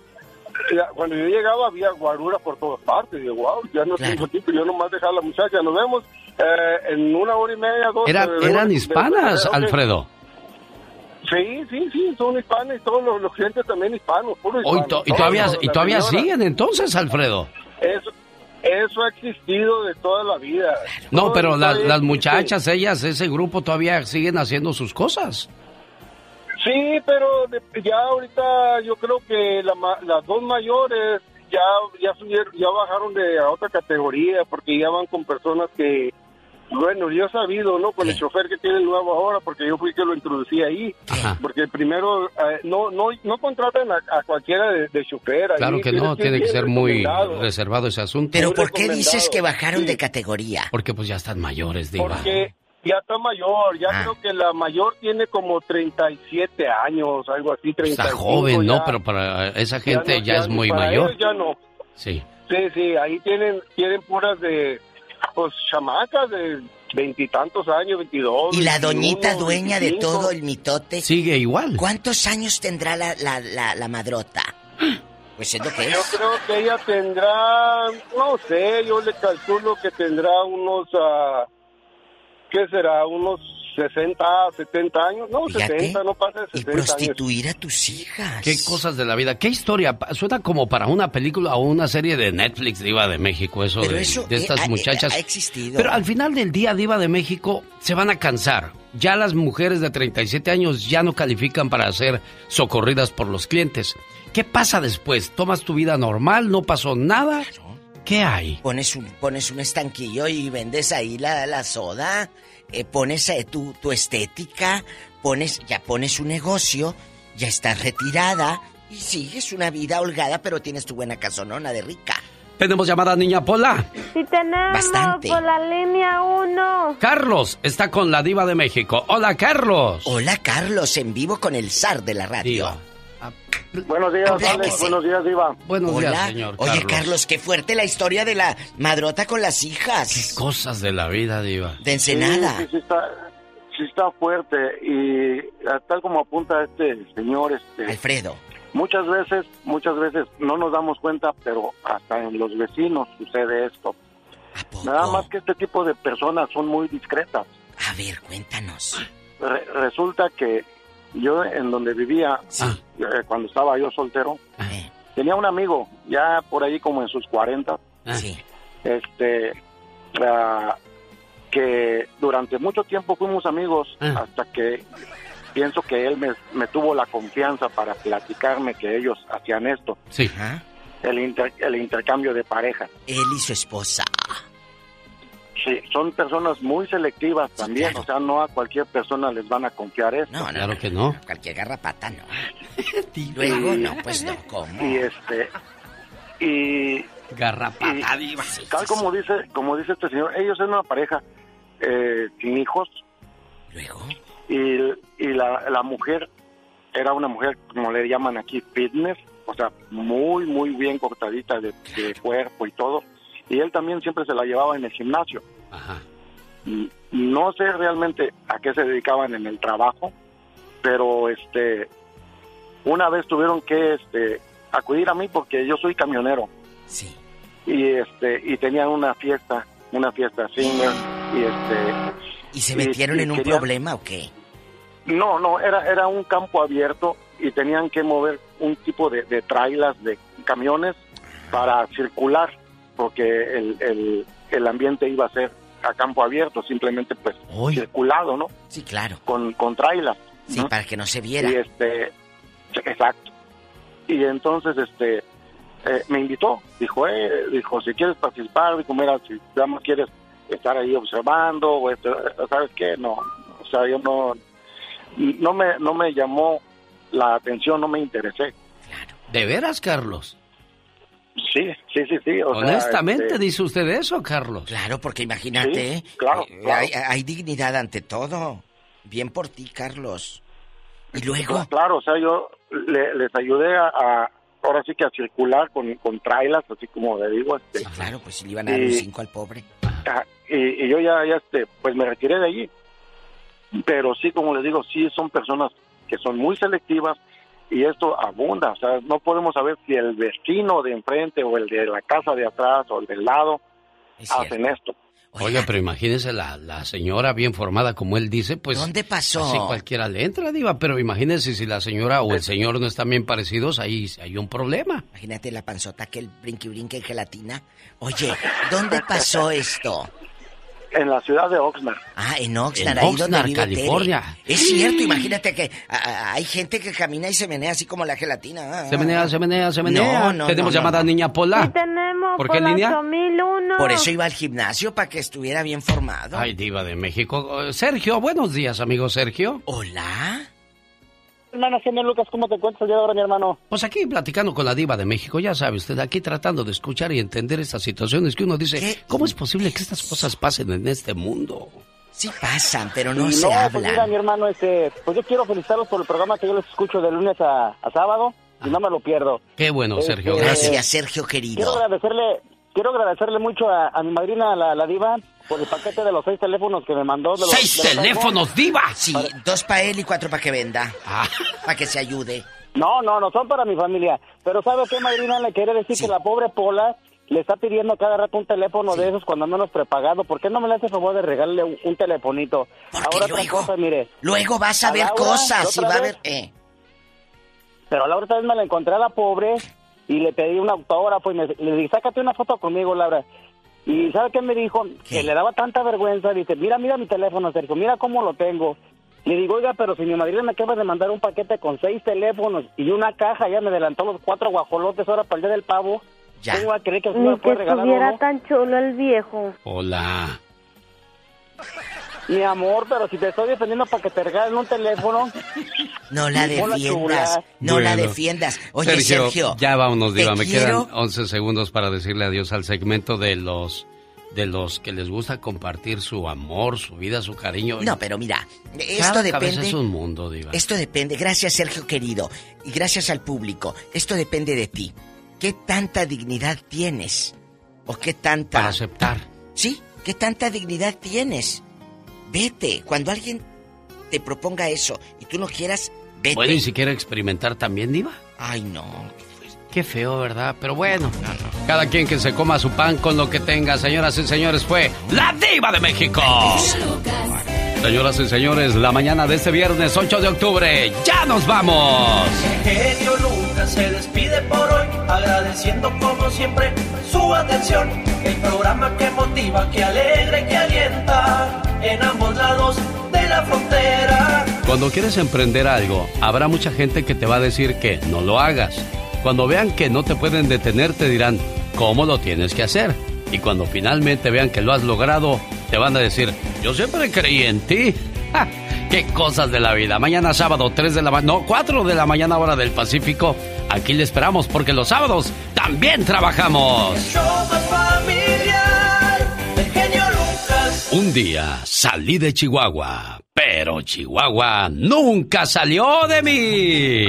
cuando yo llegaba había guarura por todas partes. Digo, wow, ya no tengo tiempo, yo nomás dejaba a la muchacha. Nos vemos eh, en una hora y media, dos. Era- eh, de- eran de- hispanas, de-. Alfredo. Sí, sí, sí, son hispanos y todos los, los clientes también hispanos, to- y todavía, y todavía siguen entonces, Alfredo. Eso, eso ha existido de toda la vida. No, pero la- las muchachas, ellas, ese grupo todavía siguen haciendo sus cosas. Sí, pero ya ahorita yo creo que la las dos mayores ya ya subieron, ya bajaron de a otra categoría porque ya van con personas que bueno, yo he sabido, ¿no? Con el chofer que tiene el nuevo ahora, porque yo fui que lo introducí ahí. Porque primero, eh, no no no contratan a, a cualquiera de, de chofer. ahí Claro que tienes no, tiene que ser muy reservado ese asunto. Pero ¿por qué dices que bajaron de categoría? Porque pues ya están mayores, Diva. Porque ya está mayor, ya Ah. creo que la mayor tiene como 37 años, algo así, 35. Está joven, ¿no? ya. Pero para esa Ya gente no- ya, es muy para mayor. ellos ya no. Sí. Sí, sí, ahí tienen, tienen puras de, pues, chamacas de veintitantos años, 22. Y la 21, doñita dueña de 25. todo el mitote. Sigue igual. ¿Cuántos años tendrá la, la, la, la madrota? Pues es lo que Yo es. creo que ella tendrá, no sé, yo le calculo que tendrá unos, ah, ¿qué será? Unos 60, 70 años. No, Fíjate. 70, no pasa de 60 años. Prostituir a tus hijas. Qué cosas de la vida. Qué historia. Suena como para una película o una serie de Netflix, Diva de México, eso, Pero de, eso, de eh, estas ha- muchachas. ha existido. Pero al final del día, Diva de México, se van a cansar. Ya las mujeres de 37 años ya no califican para ser socorridas por los clientes. ¿Qué pasa después? ¿Tomas tu vida normal? ¿No pasó nada? ¿Qué hay? Pones un, pones un estanquillo y vendes ahí la, la soda. Eh, pones eh, tu, tu estética. Pones, ya pones un negocio. Ya estás retirada. Y sigues una vida holgada, pero tienes tu buena casonona de rica. Tenemos llamada Niña Pola. Sí tenemos Bastante. por la línea 1. Carlos está con la Diva de México. Hola, Carlos. Hola, Carlos, en vivo con el zar de la radio. Buenos días, Alex. Buenos días, Diva. Buenos Hola. días, señor Oye, Carlos. Carlos, qué fuerte la historia de la madrota con las hijas. Cosas de la vida, Diva. De Ensenada. Sí, sí, sí está, sí está fuerte y tal como apunta este señor, este Alfredo. Muchas veces, muchas veces no nos damos cuenta, pero hasta en los vecinos sucede esto. Nada más que este tipo de personas son muy discretas. A ver, cuéntanos. Re- resulta que yo en donde vivía, eh, cuando estaba yo soltero, tenía un amigo, ya por ahí como en sus 40, Sí. este, ah, que durante mucho tiempo fuimos amigos hasta que pienso que él me, me tuvo la confianza para platicarme que ellos hacían esto, Sí. el, inter- el intercambio de parejas. Él y su esposa. Sí, son personas muy selectivas también, o sea, no a cualquier persona les van a confiar esto. No, no, Claro que no. Cualquier garrapata, no. (laughs) Luego, no, pues no, ¿cómo? Y este, y Garrapata, Y Tal como dice, como dice este señor, ellos eran una pareja eh, sin hijos. Y, y la, la mujer era una mujer, como le llaman aquí, fitness, o sea, muy, muy bien cortadita de, de cuerpo y todo. Y él también siempre se la llevaba en el gimnasio. Y No sé realmente a qué se dedicaban en el trabajo, pero este, una vez tuvieron que este, acudir a mí porque yo soy camionero Sí. y este y tenían una fiesta una fiesta singer y este ¿Y se metieron y en un querían- problema o qué? no no era era un campo abierto y tenían que mover un tipo de, de trailas de camiones para circular porque el, el, el ambiente iba a ser a campo abierto simplemente pues circulado no Sí, claro. con con trailas Sí, ¿no? para que no se viera. y este exacto y entonces este eh, me invitó dijo eh, dijo si quieres participar dijo mira si más quieres estar ahí observando o esto, eh, sabes qué no o sea yo no no me no me llamó la atención no me interesé ¿De veras, Carlos? Sí sí sí sí o sea, Honestamente, este, dice usted eso, Carlos. Claro, porque imagínate, Sí, claro, eh, claro. Hay, hay dignidad ante todo. Bien por ti, Carlos. Y luego, claro o sea yo le- les ayudé a, a- ahora sí que a circular con, con trailas, así como le digo. Este, Claro, pues si le iban a dar un 5 al pobre. y, y yo ya, ya este, pues me retiré de allí. Pero sí, como les digo, sí son personas que son muy selectivas y esto abunda. O sea, no podemos saber si el vecino de enfrente o el de la casa de atrás o el del lado hacen esto. Oiga, pero imagínese la, la señora bien formada, como él dice, pues... ¿Dónde pasó? Así cualquiera le entra, diva, pero imagínese si la señora o el señor no están bien parecidos, ahí hay un problema. Imagínate la panzota que el brinque brinque en gelatina. Oye, ¿dónde pasó esto? En la ciudad de Oxnard. Ah, en Oxnard, En ahí donde Oxnard, vive Tere. California. Es cierto, imagínate que a- a- hay gente que camina y se menea así como la gelatina. Ah, Se menea, se menea, se menea. No, no, Tenemos no, llamada no. niña Pola. Sí tenemos ¿Por qué, Pola niña? 8001. Por eso iba al gimnasio, para que estuviera bien formado. Ay, diva de México. Eh, Sergio, buenos días, amigo Sergio. Hola. Hermano, señor Lucas, ¿cómo te encuentras el día de ahora, mi hermano? Pues aquí platicando con la diva de México, ya sabe usted, aquí tratando de escuchar y entender estas situaciones que uno dice, ¿cómo es posible que estas cosas pasen en este mundo? Sí pasan, pero Y no se Pues hablan. mira, mi hermano, este, pues yo quiero felicitarlos por el programa que yo les escucho de lunes a, a sábado y no me lo pierdo. Qué bueno, Este, Sergio, gracias. Gracias, Sergio Quiero querido. agradecerle, quiero agradecerle mucho a, a mi madrina, la, la diva, por el paquete de los seis teléfonos que me mandó. De los- ¡Seis de los teléfonos, diva! Sí, dos para él y cuatro para que venda. Ah. Para que se ayude. No, no, no son para mi familia. Pero ¿sabe qué, madrina? Le quiere decir que la pobre Pola le está pidiendo cada rato un teléfono de esos cuando menos prepagado. ¿Por qué no me le hace favor de regalarle un, un telefonito? Ahora otra cosa, mire. Luego vas a, ver Laura, cosas y va a ver... Eh. Pero a Laura otra vez me la encontré a la pobre y le pedí un autógrafo y me, le dije, sácate una foto conmigo, Laura. Y ¿sabe qué me dijo? Que le daba tanta vergüenza. Dice, mira, mira mi teléfono, Sergio, mira cómo lo tengo. Le digo, oiga, pero si mi madrina me acaba de mandar un paquete con seis teléfonos y una caja, ya me adelantó los cuatro guajolotes ahora para el día del pavo. Ya. ¿Cómo va a creer que así me puede regalar estuviera uno? tan chulo el viejo. Hola. Mi amor, pero si te estoy defendiendo para que te regalen un teléfono. No la defiendas. No la defiendas. Oye, Sergio. Ya vámonos, Diva. Me quiero- quedan 11 segundos para decirle adiós al segmento de los de los que les gusta compartir su amor, su vida, su cariño. No, pero mira, esto Cada cabeza depende. es un mundo, Diva. Esto depende. Gracias, Sergio querido. Y gracias al público. Esto depende de ti. ¿Qué tanta dignidad tienes? ¿O qué tanta. Para aceptar. Sí, ¿qué tanta dignidad tienes? Vete. Cuando alguien te proponga eso y tú no quieras, vete. ¿Puede ni siquiera experimentar también, Diva? Ay, no. Qué feo, ¿verdad? Pero bueno, cada quien que se coma su pan con lo que tenga. Señoras y señores, fue la Diva de México. Señoras y señores, la mañana de este viernes 8 de octubre, ¡ya nos vamos! Se despide por hoy, agradeciendo como siempre su atención. El programa que motiva, que alegra y que alienta en ambos lados de la frontera. Cuando quieres emprender algo, habrá mucha gente que te va a decir que no lo hagas. Cuando vean que no te pueden detener, te dirán cómo lo tienes que hacer. Y cuando finalmente vean que lo has logrado, te van a decir, yo siempre creí en ti. ¡Ja! ¡Qué cosas de la vida! Mañana sábado, 3 de la mañana, no, 4 de la mañana hora del Pacífico. Aquí le esperamos porque los sábados también trabajamos. Un día salí de Chihuahua, pero Chihuahua nunca salió de mí.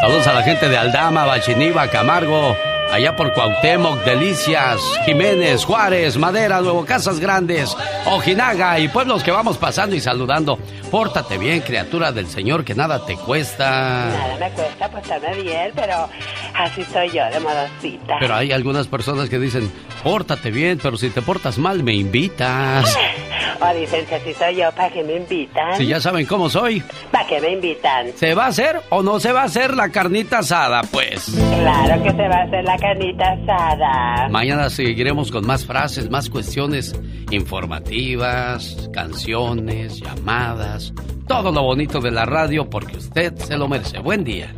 Saludos a la gente de Aldama, Bachiniva, Camargo, allá por Cuauhtémoc, Delicias, Jiménez, Juárez, Madera, Nuevo Casas Grandes, Ojinaga y pueblos que vamos pasando y saludando. Pórtate bien, criatura del Señor, que nada te cuesta. Nada me cuesta portarme bien, pero así soy yo, de modosita. Pero hay algunas personas que dicen, pórtate bien, pero si te portas mal me invitas. (laughs) O dicen, si soy yo, ¿para qué me invitan? Si ya saben cómo soy. ¿Para qué me invitan? ¿Se va a hacer o no se va a hacer la carnita asada? Pues. Claro que se va a hacer la canita asada. Mañana seguiremos con más frases, más cuestiones informativas, canciones, llamadas, todo lo bonito de la radio porque usted se lo merece. Buen día.